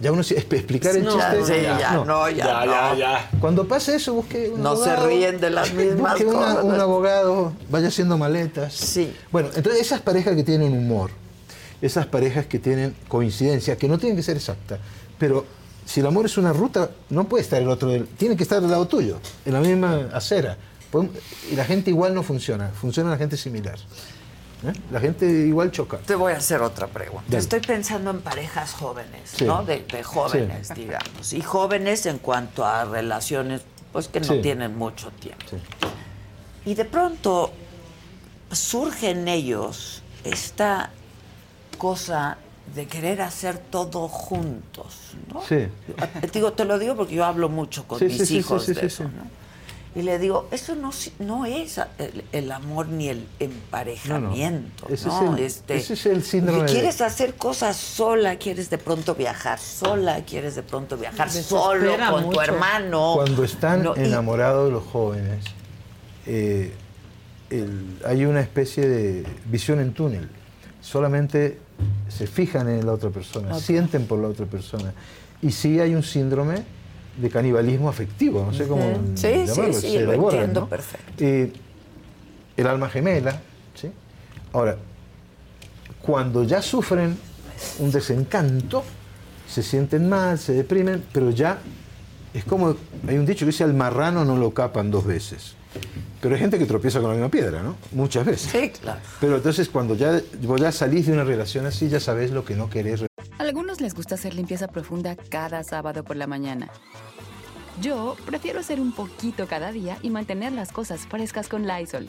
[SPEAKER 24] ya uno explicar el
[SPEAKER 1] No,
[SPEAKER 24] chiste.
[SPEAKER 1] sí, ya, no, ya, no.
[SPEAKER 24] Cuando pase eso, busque un
[SPEAKER 1] No se ríen de las mismas
[SPEAKER 24] busque una-
[SPEAKER 1] cosas.
[SPEAKER 24] un abogado, vaya haciendo maletas.
[SPEAKER 1] Sí.
[SPEAKER 24] Bueno, entonces esas parejas que tienen humor, esas parejas que tienen coincidencia, que no tienen que ser exactas, pero si el amor es una ruta, no puede estar el otro, tiene que estar del lado tuyo, en la misma acera. Y la gente igual no funciona, funciona la gente similar. ¿eh? La gente igual choca.
[SPEAKER 1] Te voy a hacer otra pregunta.
[SPEAKER 24] Dale.
[SPEAKER 1] Estoy pensando en parejas jóvenes,
[SPEAKER 24] Sí.
[SPEAKER 1] ¿no? De, de jóvenes, digamos. Y jóvenes en cuanto a relaciones, pues que no
[SPEAKER 24] Sí.
[SPEAKER 1] tienen mucho tiempo. Y de pronto surge en ellos esta cosa de querer hacer todo juntos, ¿no?
[SPEAKER 24] Sí.
[SPEAKER 1] Te Digo, te lo digo porque yo hablo mucho con
[SPEAKER 24] Sí,
[SPEAKER 1] mis
[SPEAKER 24] sí,
[SPEAKER 1] hijos
[SPEAKER 24] sí,
[SPEAKER 1] de
[SPEAKER 24] sí,
[SPEAKER 1] eso,
[SPEAKER 24] sí.
[SPEAKER 1] ¿no? Y le digo, eso no, si- no es el, el amor ni el emparejamiento,
[SPEAKER 24] Ese
[SPEAKER 1] ¿no?
[SPEAKER 24] es el-
[SPEAKER 1] este,
[SPEAKER 24] ese es el síndrome de-
[SPEAKER 1] Quieres hacer cosas sola, quieres de pronto viajar sola, quieres de pronto viajar solo con tu hermano.
[SPEAKER 24] Cuando están
[SPEAKER 1] No, y-
[SPEAKER 24] enamorados los jóvenes, eh, el- hay una especie de visión en túnel. Solamente se fijan en la otra persona,
[SPEAKER 1] Ok.
[SPEAKER 24] sienten por la otra persona. Y sí hay un síndrome de canibalismo afectivo, no sé cómo.
[SPEAKER 1] Sí, sí,
[SPEAKER 24] llamarlo,
[SPEAKER 1] sí,
[SPEAKER 24] se
[SPEAKER 1] lo entiendo
[SPEAKER 24] ¿no?
[SPEAKER 1] perfecto.
[SPEAKER 24] Eh, el alma gemela, ¿sí? Ahora, cuando ya sufren un desencanto, se sienten mal, se deprimen, pero ya es como, hay un dicho que dice, al marrano no lo capan dos veces. Pero hay gente que tropieza con la misma piedra, ¿no? Muchas veces.
[SPEAKER 1] Sí, claro.
[SPEAKER 24] Pero entonces cuando ya, vos ya salís de una relación así, ya sabés lo que no querés.
[SPEAKER 6] A algunos les gusta hacer limpieza profunda cada sábado por la mañana. Yo prefiero hacer un poquito cada día y mantener las cosas frescas con Lysol.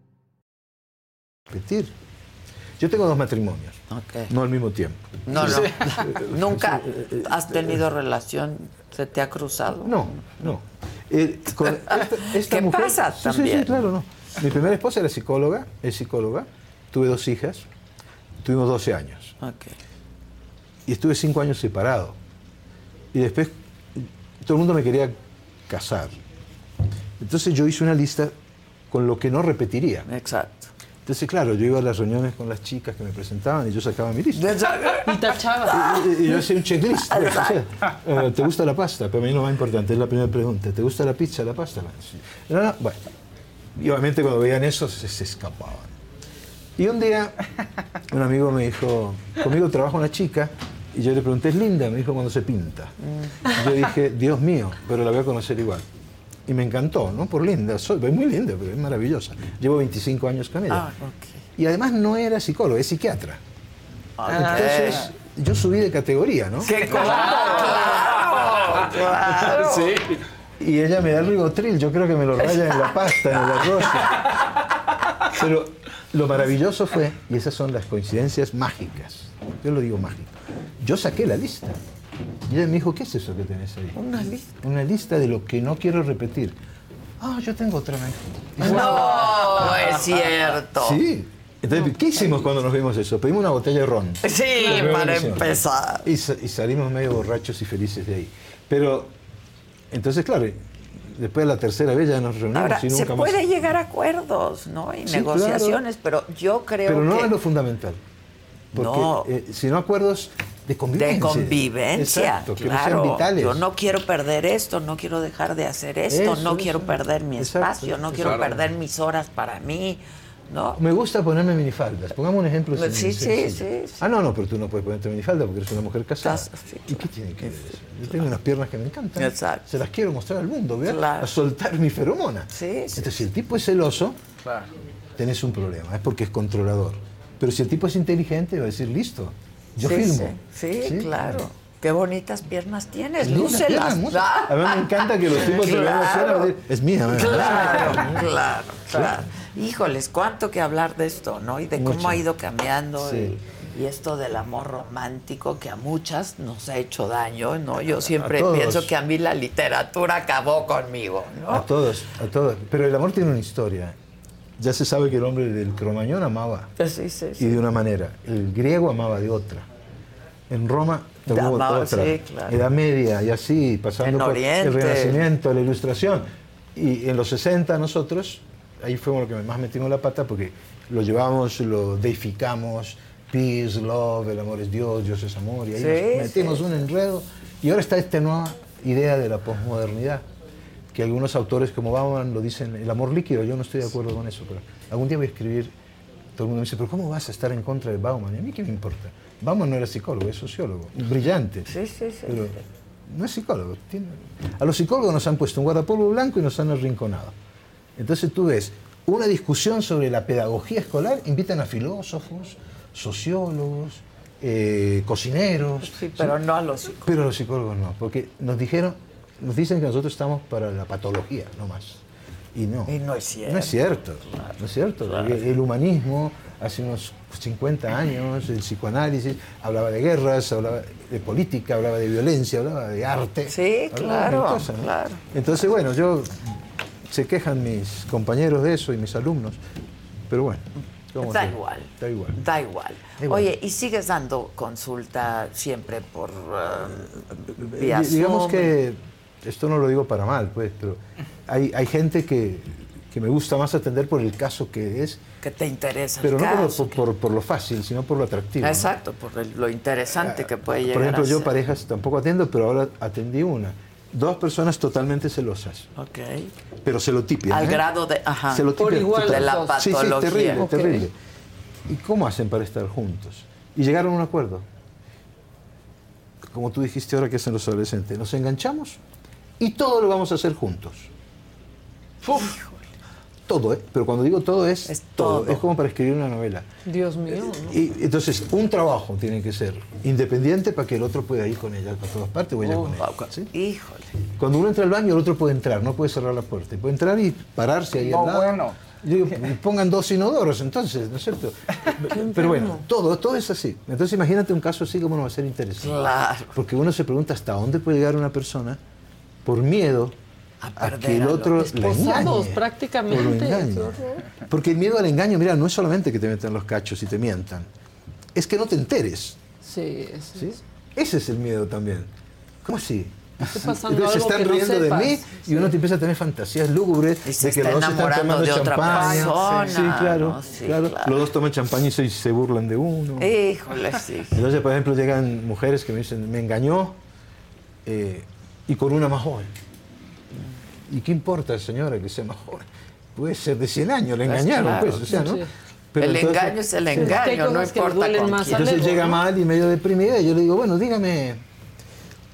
[SPEAKER 24] Repetir. Yo tengo dos matrimonios, no al mismo tiempo.
[SPEAKER 1] No, no. ¿Nunca has tenido relación? ¿Se te ha cruzado?
[SPEAKER 24] No, no. Eh, con esta, esta
[SPEAKER 1] ¿Qué
[SPEAKER 24] mujer-
[SPEAKER 1] pasa
[SPEAKER 24] Sí, sí,
[SPEAKER 1] también?
[SPEAKER 24] Sí, claro, no. Mi primera esposa era psicóloga, es psicóloga. Tuve dos hijas, tuvimos 12 años. Y estuve cinco años separado. Y después todo el mundo me quería casar. Entonces yo hice una lista con lo que no repetiría.
[SPEAKER 1] Exacto.
[SPEAKER 24] Entonces, claro, yo iba a las reuniones con las chicas que me presentaban y yo sacaba mi lista.
[SPEAKER 10] Y tachaba.
[SPEAKER 24] Y, y yo hacía un checklist. o sea, eh, ¿Te gusta la pasta? Pero a mí lo más importante es la primera pregunta. ¿Te gusta la pizza, la pasta? No, no, bueno. Y obviamente cuando veían eso se, se escapaban. Y un día un amigo me dijo, conmigo trabaja una chica, y yo le pregunté, ¿es linda? Me dijo, cuando se pinta. Y yo dije, Dios mío, pero la voy a conocer igual. Y me encantó, ¿no? Por linda, soy, es muy linda, pero es maravillosa. Llevo 25 años con ella.
[SPEAKER 1] Ah, ok.
[SPEAKER 24] Y además no era psicólogo, es psiquiatra. Entonces, yo subí de categoría, ¿no?
[SPEAKER 1] ¡Qué claro! ¡Claro!
[SPEAKER 24] Sí. Y ella me da el ribotril, yo creo que me lo raya en la pasta, en el arroz. Pero lo maravilloso fue, y esas son las coincidencias mágicas, yo lo digo mágico, yo saqué la lista. Y ella me dijo, ¿qué es eso que tenés ahí?
[SPEAKER 1] Una lista.
[SPEAKER 24] Una lista de lo que no quiero repetir. Ah, yo tengo otra vez.
[SPEAKER 1] No, es cierto.
[SPEAKER 24] Sí. Entonces, ¿qué hicimos cuando nos vimos eso? Pedimos una botella de ron.
[SPEAKER 1] Sí, para empezar.
[SPEAKER 24] Y, y salimos medio borrachos y felices de ahí. Pero, entonces, claro, después de la tercera vez ya nos reunimos
[SPEAKER 1] Ahora,
[SPEAKER 24] y
[SPEAKER 1] se
[SPEAKER 24] nunca
[SPEAKER 1] puede
[SPEAKER 24] más.
[SPEAKER 1] llegar a acuerdos, ¿no? Y
[SPEAKER 24] Sí,
[SPEAKER 1] negociaciones, pero yo creo
[SPEAKER 24] Pero no
[SPEAKER 1] que...
[SPEAKER 24] es lo fundamental. Porque,
[SPEAKER 1] No.
[SPEAKER 24] eh, sino acuerdos de convivencia.
[SPEAKER 1] De convivencia,
[SPEAKER 24] Exacto, que no sean
[SPEAKER 1] claro.
[SPEAKER 24] vitales.
[SPEAKER 1] Yo no quiero perder esto, no quiero dejar de hacer esto,
[SPEAKER 24] Eso,
[SPEAKER 1] no quiero
[SPEAKER 24] eso.
[SPEAKER 1] perder mi
[SPEAKER 24] Exacto,
[SPEAKER 1] espacio, no quiero
[SPEAKER 24] claro.
[SPEAKER 1] perder mis horas para mí, ¿no?
[SPEAKER 24] Me gusta ponerme minifaldas. Pongamos un ejemplo
[SPEAKER 1] Pues sí, sí,
[SPEAKER 24] sencillo.
[SPEAKER 1] sí,
[SPEAKER 24] Ah, no, no, pero tú no puedes ponerte minifalda porque eres una mujer casada.
[SPEAKER 1] Cas- sí,
[SPEAKER 24] ¿Y qué tiene que ver eso? Yo tengo unas piernas que me encantan.
[SPEAKER 1] Exacto.
[SPEAKER 24] Se las quiero mostrar al mundo, ¿verdad?
[SPEAKER 1] Claro.
[SPEAKER 24] A soltar mi feromona.
[SPEAKER 1] Sí, sí.
[SPEAKER 24] Entonces, si el tipo es celoso, tenés un problema. Es porque es controlador. Pero si el tipo es inteligente, va a decir, listo, yo
[SPEAKER 1] Sí,
[SPEAKER 24] filmo.
[SPEAKER 1] Sí, sí, claro. Qué bonitas piernas tienes, lúcelas.
[SPEAKER 24] mucho. A mí me encanta que los tipos se vean a es mía.
[SPEAKER 1] Claro, claro, claro. Híjoles, cuánto que hablar de esto, ¿no? Y de cómo ha ido cambiando
[SPEAKER 24] Sí.
[SPEAKER 1] y, y esto del amor romántico que a muchas nos ha hecho daño, ¿no? Yo siempre pienso que a mí la literatura acabó conmigo,
[SPEAKER 24] A
[SPEAKER 1] ¿no?
[SPEAKER 24] todos, a todos. Pero el amor tiene una historia. Ya se sabe que el hombre del cromañón amaba.
[SPEAKER 1] Sí, sí,
[SPEAKER 24] y de una manera. El griego amaba de otra. En Roma
[SPEAKER 1] amaba,
[SPEAKER 24] otra.
[SPEAKER 1] claro.
[SPEAKER 24] Edad Media y así, pasando
[SPEAKER 1] En
[SPEAKER 24] por
[SPEAKER 1] Oriente.
[SPEAKER 24] el Renacimiento, la Ilustración. Y en los 60 nosotros, ahí fuimos lo que más metimos la pata porque lo llevamos, lo deificamos, peace, love, el amor es Dios, Dios es amor, y ahí nos metimos un enredo. Y ahora está esta nueva idea de la posmodernidad, que algunos autores como Bauman lo dicen, el amor líquido, yo no estoy de acuerdo con eso, pero algún día voy a escribir, todo el mundo me dice, pero ¿cómo vas a estar en contra de Bauman? Y a mí qué me importa. Bauman no era psicólogo, es sociólogo, brillante.
[SPEAKER 1] Sí, sí, sí.
[SPEAKER 24] Pero no es psicólogo. tiene- A los psicólogos nos han puesto un guardapolvo blanco y nos han arrinconado. Entonces tú ves una discusión sobre la pedagogía escolar, invitan a filósofos, sociólogos, eh, cocineros.
[SPEAKER 1] Sí, pero no a los psicólogos.
[SPEAKER 24] Pero a los psicólogos no, porque nos dijeron, nos dicen que nosotros estamos para la patología, no más. Y no.
[SPEAKER 1] Y no es cierto.
[SPEAKER 24] No es cierto, no es cierto. El humanismo, hace unos 50 años, el psicoanálisis, hablaba de guerras, hablaba de política, hablaba de violencia, hablaba de arte.
[SPEAKER 1] Sí, claro,
[SPEAKER 24] mil cosas, ¿no?
[SPEAKER 1] claro.
[SPEAKER 24] Entonces, bueno, yo se quejan mis compañeros de eso y mis alumnos, pero bueno. ¿cómo
[SPEAKER 1] Da igual.
[SPEAKER 24] Da igual.
[SPEAKER 1] Da igual. Oye, ¿y sigues dando consulta siempre por vía
[SPEAKER 24] Di- Digamos
[SPEAKER 1] Zoom?
[SPEAKER 24] que, esto no lo digo para mal, pues, pero hay, hay gente que, que me gusta más atender por el caso que es,
[SPEAKER 1] que te interesa
[SPEAKER 24] pero
[SPEAKER 1] el
[SPEAKER 24] no por,
[SPEAKER 1] caso.
[SPEAKER 24] por, por- por lo fácil, sino por lo atractivo. ¿no?
[SPEAKER 1] Exacto, por el- lo interesante que puede llegar
[SPEAKER 24] Por ejemplo,
[SPEAKER 1] a
[SPEAKER 24] yo
[SPEAKER 1] ser.
[SPEAKER 24] parejas tampoco atiendo, pero ahora atendí una dos personas totalmente celosas,
[SPEAKER 1] Ok.
[SPEAKER 24] pero celotipias.
[SPEAKER 1] Al
[SPEAKER 24] ¿eh?
[SPEAKER 1] grado de- ajá.
[SPEAKER 24] Celotipias
[SPEAKER 1] Por igual
[SPEAKER 24] total.
[SPEAKER 1] De la dos.
[SPEAKER 24] Sí, sí,
[SPEAKER 1] patología.
[SPEAKER 24] terrible, terrible. ¿Y cómo hacen para estar juntos? Y llegaron a un acuerdo. Como tú dijiste ahora que hacen los adolescentes, nos enganchamos y todo lo vamos a hacer juntos. Todo, ¿eh? Pero cuando digo todo es, todo.
[SPEAKER 10] todo.
[SPEAKER 24] Es como para escribir una novela.
[SPEAKER 10] Dios mío. ¿no?
[SPEAKER 24] Y entonces, un trabajo tiene que ser independiente para que el otro pueda ir con ella a todas partes o ella
[SPEAKER 1] Oh,
[SPEAKER 24] con él. ¿sí?
[SPEAKER 1] Híjole.
[SPEAKER 24] Cuando uno entra al baño, el otro puede entrar, no puede cerrar la puerta. Y Puede entrar y pararse ahí
[SPEAKER 9] No,
[SPEAKER 24] al lado.
[SPEAKER 9] bueno.
[SPEAKER 24] Yo digo, pongan dos inodoros entonces, ¿no es cierto? Pero bueno, todo, todo es así. Entonces imagínate un caso así como no va a ser interesante.
[SPEAKER 1] Claro.
[SPEAKER 24] Porque uno se pregunta hasta dónde puede llegar una persona por miedo a, que el otro le engañe.
[SPEAKER 10] prácticamente. horror.
[SPEAKER 24] Porque el miedo al engaño, mira, no es solamente que te metan los cachos y te mientan, es que no te enteres.
[SPEAKER 10] Sí, eso
[SPEAKER 24] ¿sí?
[SPEAKER 10] es.
[SPEAKER 24] Ese es el miedo también. ¿Cómo así? Entonces se están
[SPEAKER 10] que no
[SPEAKER 24] riendo de mí y uno te empieza a tener fantasías lúgubres
[SPEAKER 1] se
[SPEAKER 24] de que los dos están tomando
[SPEAKER 1] de
[SPEAKER 24] champaña.
[SPEAKER 1] persona,
[SPEAKER 24] Sí, claro,
[SPEAKER 1] ¿no? Sí,
[SPEAKER 24] claro.
[SPEAKER 1] claro.
[SPEAKER 24] Los dos toman champaña y se, se burlan de uno.
[SPEAKER 1] Híjole, sí.
[SPEAKER 24] Entonces, por ejemplo, llegan mujeres que me dicen, me engañó eh, y con una más joven. ¿Y qué importa, señora, que sea más joven? Puede ser de 100 años, le
[SPEAKER 1] Pues
[SPEAKER 24] engañaron,
[SPEAKER 1] claro,
[SPEAKER 24] pues, o sea, ¿no?
[SPEAKER 1] sí. El engaño es el engaño, no importa
[SPEAKER 10] duelen
[SPEAKER 1] con
[SPEAKER 10] más
[SPEAKER 1] quién.
[SPEAKER 24] Entonces llega mal y medio deprimida y yo le digo, bueno, dígame,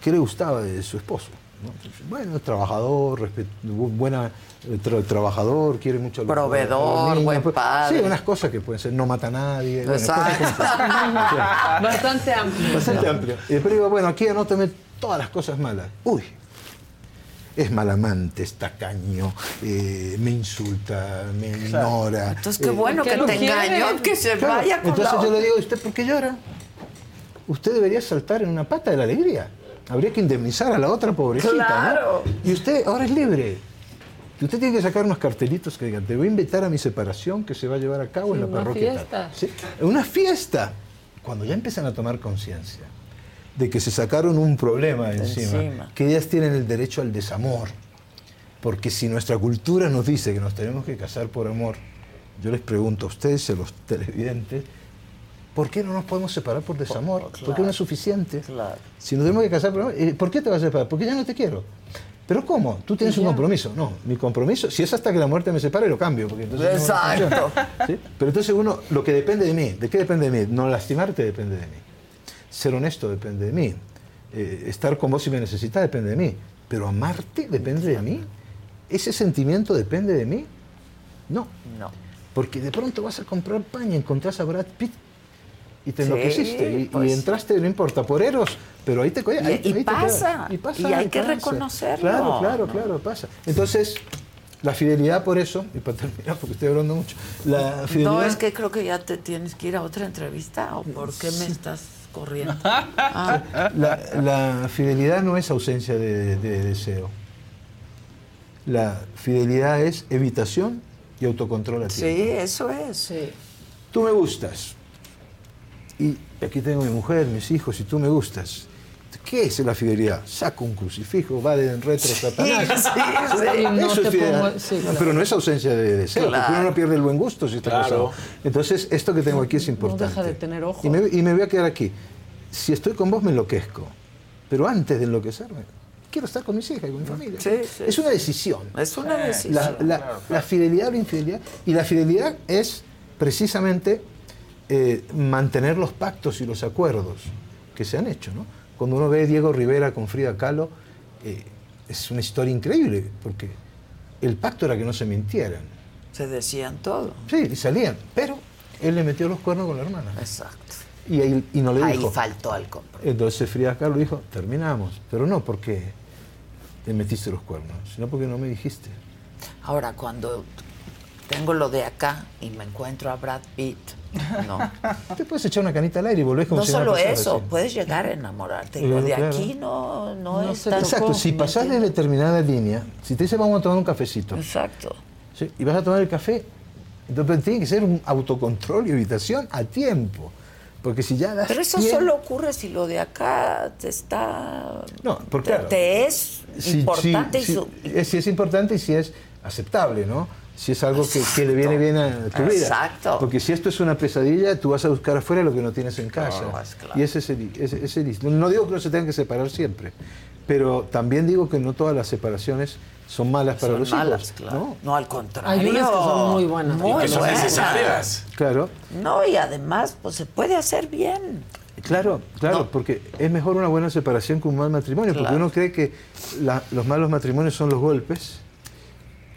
[SPEAKER 24] ¿qué le gustaba de su esposo? ¿no? Entonces, bueno, trabajador, respet- bu- buena, eh, tra- trabajador, quiere mucho a los-
[SPEAKER 1] Proveedor,
[SPEAKER 24] niños,
[SPEAKER 1] buen
[SPEAKER 24] pues,
[SPEAKER 1] padre.
[SPEAKER 24] Sí, unas cosas que pueden ser, no mata a nadie. bueno,
[SPEAKER 1] Exacto.
[SPEAKER 24] cosas como esas.
[SPEAKER 10] Bastante amplio.
[SPEAKER 24] Bastante amplio. Y después digo, bueno, aquí anótame todas las cosas malas. Uy, es mal amante, es tacaño, eh, me insulta, me ignora.
[SPEAKER 1] Entonces, qué
[SPEAKER 24] eh,
[SPEAKER 1] bueno que te engañó, que se
[SPEAKER 24] Claro,
[SPEAKER 1] vaya con
[SPEAKER 24] Entonces
[SPEAKER 1] la
[SPEAKER 24] yo le digo, ¿usted por qué llora? Usted debería saltar en una pata de la alegría. Habría que indemnizar a la otra pobrecita,
[SPEAKER 1] Claro.
[SPEAKER 24] ¿no? Y usted ahora es libre. Y usted tiene que sacar unos cartelitos que digan, te voy a invitar a mi separación que se va a llevar a cabo en la
[SPEAKER 10] una
[SPEAKER 24] parroquia. tal".
[SPEAKER 10] fiesta.
[SPEAKER 24] Sí, Una fiesta. Cuando ya empiezan a tomar conciencia de que se sacaron un problema encima,
[SPEAKER 1] Encima.
[SPEAKER 24] que ellas tienen el derecho al desamor. Porque si nuestra cultura nos dice que nos tenemos que casar por amor, yo les pregunto a ustedes a los televidentes, ¿por qué no nos podemos separar por desamor? ¿Por qué no es suficiente? Si nos tenemos que casar por amor, eh, ¿por qué te vas a separar? Porque ya no te quiero. ¿Pero cómo? Tú tienes un compromiso. No, mi compromiso, si es hasta que la muerte me separe, lo cambio. Porque entonces
[SPEAKER 1] Exacto.
[SPEAKER 24] Pero entonces uno, lo que depende de mí, ¿de qué depende de mí? No lastimarte depende de mí. Ser honesto depende de mí. Eh, estar con vos si me necesitas depende de mí. Pero amarte depende de mí. ¿Ese sentimiento depende de mí? No.
[SPEAKER 1] No.
[SPEAKER 24] Porque de pronto vas a comprar pan y encontrás a Brad Pitt y te
[SPEAKER 1] Sí,
[SPEAKER 24] enloqueciste. Y, y
[SPEAKER 1] pues.
[SPEAKER 24] entraste, no importa, por Eros, pero ahí te
[SPEAKER 1] Y-
[SPEAKER 24] ahí
[SPEAKER 1] y
[SPEAKER 24] te
[SPEAKER 1] pasa.
[SPEAKER 24] Y pasa.
[SPEAKER 1] y hay que
[SPEAKER 24] pasa.
[SPEAKER 1] reconocerlo.
[SPEAKER 24] Claro, claro,
[SPEAKER 1] ¿no?
[SPEAKER 24] claro, pasa. Entonces, la fidelidad por eso, y para terminar, porque estoy hablando mucho, la fidelidad...
[SPEAKER 1] No, es que creo que ya te tienes que ir a otra entrevista. ¿O por qué me estás corriendo? Ah,
[SPEAKER 24] La, la fidelidad no es ausencia de, de deseo. La fidelidad es evitación y autocontrol a ti.
[SPEAKER 1] sí, eso es.
[SPEAKER 24] Tú me gustas. Y aquí tengo mi mujer, mis hijos, y tú me gustas. ¿Qué es la fidelidad? Saco un crucifijo, va de en retro Satanás.
[SPEAKER 1] sí, sí.
[SPEAKER 24] Eso
[SPEAKER 10] No
[SPEAKER 24] es fidelidad.
[SPEAKER 10] pongo- sí,
[SPEAKER 24] No,
[SPEAKER 10] claro.
[SPEAKER 24] Pero no es ausencia de deseo, porque
[SPEAKER 1] Claro.
[SPEAKER 24] uno no pierde el buen gusto si está
[SPEAKER 12] Claro.
[SPEAKER 24] casado. Entonces, esto que tengo aquí es
[SPEAKER 10] No
[SPEAKER 24] importante.
[SPEAKER 10] deja de tener ojos.
[SPEAKER 24] Y me, y me voy a quedar aquí. Si estoy con vos me enloquezco, pero antes de enloquecerme, quiero estar con mis hijas y con mi familia.
[SPEAKER 1] Sí, sí,
[SPEAKER 24] es una decisión.
[SPEAKER 1] Es una
[SPEAKER 24] La,
[SPEAKER 1] decisión.
[SPEAKER 24] la- la fidelidad o la infidelidad. Y la fidelidad es precisamente eh, mantener los pactos y los acuerdos que se han hecho. ¿no? Cuando uno ve a Diego Rivera con Frida Kahlo, eh, es una historia increíble, porque el pacto era que no se mintieran.
[SPEAKER 1] Se decían todo.
[SPEAKER 24] Sí, y salían, pero él le metió los cuernos con la hermana.
[SPEAKER 1] Exacto.
[SPEAKER 24] Y, ahí- y no le
[SPEAKER 1] Ahí
[SPEAKER 24] dijo.
[SPEAKER 1] faltó al compromiso.
[SPEAKER 24] Entonces Frida Kahlo dijo, terminamos, pero no porque le metiste los cuernos, sino porque no me dijiste.
[SPEAKER 1] Ahora, cuando tengo lo de acá y me encuentro a Brad Pitt, no.
[SPEAKER 24] Te puedes echar una canita al aire y volvés como
[SPEAKER 1] No
[SPEAKER 24] si nada
[SPEAKER 1] solo eso, puedes llegar a enamorarte. Lo de
[SPEAKER 24] claro.
[SPEAKER 1] aquí no, no,
[SPEAKER 10] No
[SPEAKER 1] es tan...
[SPEAKER 24] Exacto, si
[SPEAKER 1] ¿me
[SPEAKER 24] pasás de determinada línea, si te dice vamos a tomar un cafecito,
[SPEAKER 1] Exacto.
[SPEAKER 24] ¿sí? y vas a tomar el café, entonces tiene que ser un autocontrol y evitación a tiempo. Porque si ya das
[SPEAKER 1] Pero eso solo ocurre si lo de acá te está...
[SPEAKER 24] No, porque
[SPEAKER 1] te,
[SPEAKER 24] claro,
[SPEAKER 1] te es
[SPEAKER 24] si-
[SPEAKER 1] importante
[SPEAKER 24] si,
[SPEAKER 1] y su-
[SPEAKER 24] es, si es importante y si es aceptable, ¿no? Si es algo que, que le viene bien a tu vida.
[SPEAKER 1] Exacto.
[SPEAKER 24] Porque si esto es una pesadilla, tú vas a buscar afuera lo que no tienes en casa.
[SPEAKER 1] No, es claro.
[SPEAKER 24] Y ese es el, ese- ese es el- No digo que no se tengan que separar siempre, Pero también digo que no todas las separaciones son malas para
[SPEAKER 1] Son
[SPEAKER 24] los
[SPEAKER 1] malas,
[SPEAKER 24] hijos.
[SPEAKER 1] claro.
[SPEAKER 24] ¿no?
[SPEAKER 1] No, al contrario.
[SPEAKER 10] Hay unas que son muy buenas.
[SPEAKER 1] Muy
[SPEAKER 24] que son
[SPEAKER 1] buenas.
[SPEAKER 24] necesarias. Claro,
[SPEAKER 1] No, y además, pues se puede hacer bien.
[SPEAKER 24] claro, claro, porque es mejor una buena separación que un mal matrimonio, porque uno cree que la- los malos matrimonios son los golpes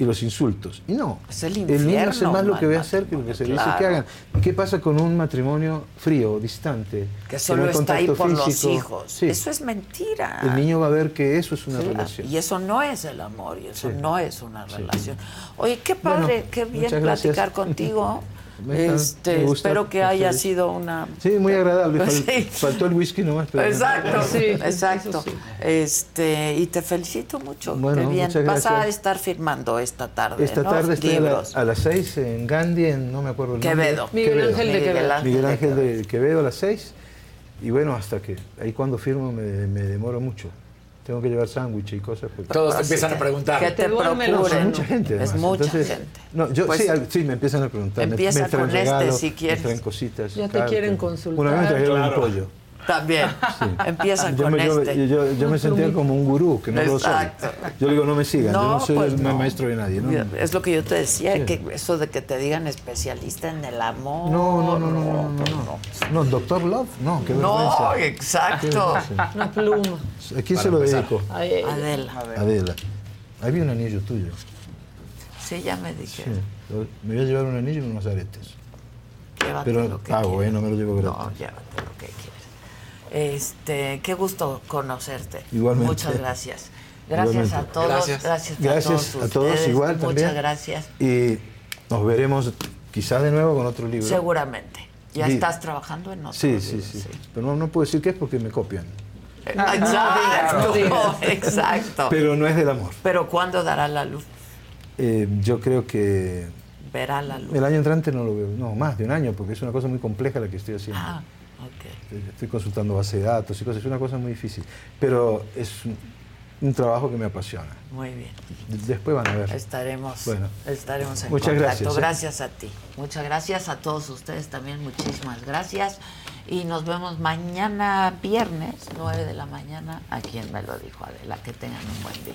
[SPEAKER 24] y los insultos. Y no.
[SPEAKER 1] Es el
[SPEAKER 24] niño hace más lo que ve hacer que lo que se le dice
[SPEAKER 1] Claro.
[SPEAKER 24] que hagan. ¿Y qué pasa con un matrimonio frío, distante?
[SPEAKER 1] Que solo está ahí por los hijos.
[SPEAKER 24] Sí.
[SPEAKER 1] Eso es mentira.
[SPEAKER 24] El niño va a ver que eso es una
[SPEAKER 1] Claro,
[SPEAKER 24] relación.
[SPEAKER 1] Y eso no es el amor, y eso
[SPEAKER 24] Sí.
[SPEAKER 1] no es una relación. Oye, qué padre,
[SPEAKER 24] Bueno,
[SPEAKER 1] qué bien
[SPEAKER 24] gracias.
[SPEAKER 1] platicar contigo. Este, espero que haya
[SPEAKER 24] gusta.
[SPEAKER 1] sido una
[SPEAKER 24] Sí, muy agradable. Fal-
[SPEAKER 1] Sí.
[SPEAKER 24] Faltó el whisky nomás. Pero
[SPEAKER 1] Exacto,
[SPEAKER 10] Sí,
[SPEAKER 1] exacto.
[SPEAKER 10] sí.
[SPEAKER 1] Este, y te felicito mucho.
[SPEAKER 24] Bueno,
[SPEAKER 1] qué bien.
[SPEAKER 24] muchas
[SPEAKER 1] Vas a estar firmando esta tarde,
[SPEAKER 24] Esta
[SPEAKER 1] ¿no?
[SPEAKER 24] tarde estoy a, la- a las 6 en Gandhi, en no me acuerdo el nombre.
[SPEAKER 1] Quevedo.
[SPEAKER 10] Miguel Ángel de
[SPEAKER 1] Miguel
[SPEAKER 10] Quevedo.
[SPEAKER 1] Ángel
[SPEAKER 24] Miguel Ángel de Quevedo a las 6. Y bueno, hasta que ahí cuando firmo me, me demoro mucho. Tengo que llevar sándwich y cosas. porque-
[SPEAKER 12] Todos te
[SPEAKER 1] Así
[SPEAKER 12] empiezan a preguntar.
[SPEAKER 1] Que te
[SPEAKER 24] No,
[SPEAKER 1] procuren.
[SPEAKER 24] mucha gente.
[SPEAKER 1] Es mucha
[SPEAKER 24] Entonces,
[SPEAKER 1] gente.
[SPEAKER 24] No, yo,
[SPEAKER 1] Pues,
[SPEAKER 24] sí, al- sí, me empiezan a preguntar. me-
[SPEAKER 1] empieza
[SPEAKER 24] me, traen
[SPEAKER 1] con este,
[SPEAKER 24] regalos,
[SPEAKER 1] si quieres.
[SPEAKER 24] Me traen cositas.
[SPEAKER 10] Ya te quieren consultar.
[SPEAKER 24] Una vez me trajeron
[SPEAKER 12] Claro.
[SPEAKER 24] un pollo.
[SPEAKER 1] También. Empiezan
[SPEAKER 24] Yo
[SPEAKER 1] con
[SPEAKER 24] me, yo-
[SPEAKER 1] este.
[SPEAKER 24] yo- yo me sentía como un gurú, que no lo soy. Yo le digo, no me sigan, yo
[SPEAKER 1] No,
[SPEAKER 24] no soy
[SPEAKER 1] pues
[SPEAKER 24] el
[SPEAKER 1] no.
[SPEAKER 24] maestro de nadie. No,
[SPEAKER 1] Es lo que yo te decía,
[SPEAKER 24] Sí.
[SPEAKER 1] que eso de que te digan especialista en el amor.
[SPEAKER 24] no, no, no, no, no, no, no. No, Doctor Love, no, qué
[SPEAKER 1] No,
[SPEAKER 24] vergüenza.
[SPEAKER 1] exacto.
[SPEAKER 10] Una pluma.
[SPEAKER 24] ¿A quién se lo dedico?
[SPEAKER 10] Ay, ay,
[SPEAKER 1] Adela.
[SPEAKER 24] Adela. Ahí vi un anillo tuyo.
[SPEAKER 1] Sí, ya me
[SPEAKER 24] Sí.
[SPEAKER 1] dije.
[SPEAKER 24] Me voy a llevar un anillo y unos aretes.
[SPEAKER 1] Llévate
[SPEAKER 24] Pero
[SPEAKER 1] lo que
[SPEAKER 24] pago,
[SPEAKER 1] quieras.
[SPEAKER 24] ¿eh? No me lo llevo
[SPEAKER 1] No,
[SPEAKER 24] gratis.
[SPEAKER 1] llévate lo que quieras. Este, qué gusto conocerte.
[SPEAKER 24] Igualmente.
[SPEAKER 1] Muchas gracias. Gracias a todos.
[SPEAKER 12] Gracias.
[SPEAKER 1] Gracias, a
[SPEAKER 24] Gracias
[SPEAKER 1] todos
[SPEAKER 24] a todos
[SPEAKER 1] ustedes.
[SPEAKER 24] igual
[SPEAKER 1] Muchas
[SPEAKER 24] también.
[SPEAKER 1] gracias.
[SPEAKER 24] Y nos veremos quizás de nuevo con otro libro.
[SPEAKER 1] Seguramente. Ya estás trabajando en otro
[SPEAKER 24] Sí, sí,
[SPEAKER 1] libro,
[SPEAKER 24] sí, Pero no, no puedo decir qué es porque me copian.
[SPEAKER 1] Exacto, exacto.
[SPEAKER 24] Pero no es del amor.
[SPEAKER 1] Pero ¿cuándo dará la luz?
[SPEAKER 24] Eh, yo creo que
[SPEAKER 1] Verá la luz.
[SPEAKER 24] el año entrante no lo veo. No, más de un año, porque es una cosa muy compleja la que estoy haciendo.
[SPEAKER 1] Ah.
[SPEAKER 24] Estoy consultando base de datos y cosas. Es una cosa muy difícil. Pero es un, un trabajo que me apasiona.
[SPEAKER 1] Muy bien.
[SPEAKER 24] Después van a ver.
[SPEAKER 1] Estaremos,
[SPEAKER 24] Bueno.
[SPEAKER 1] estaremos en
[SPEAKER 24] Muchas
[SPEAKER 1] contacto.
[SPEAKER 24] gracias, ¿eh?
[SPEAKER 1] Gracias a ti. Muchas gracias a todos ustedes también. Muchísimas gracias. Y nos vemos mañana viernes, 9 de la mañana, a quien me lo dijo Adela. Que tengan un buen día.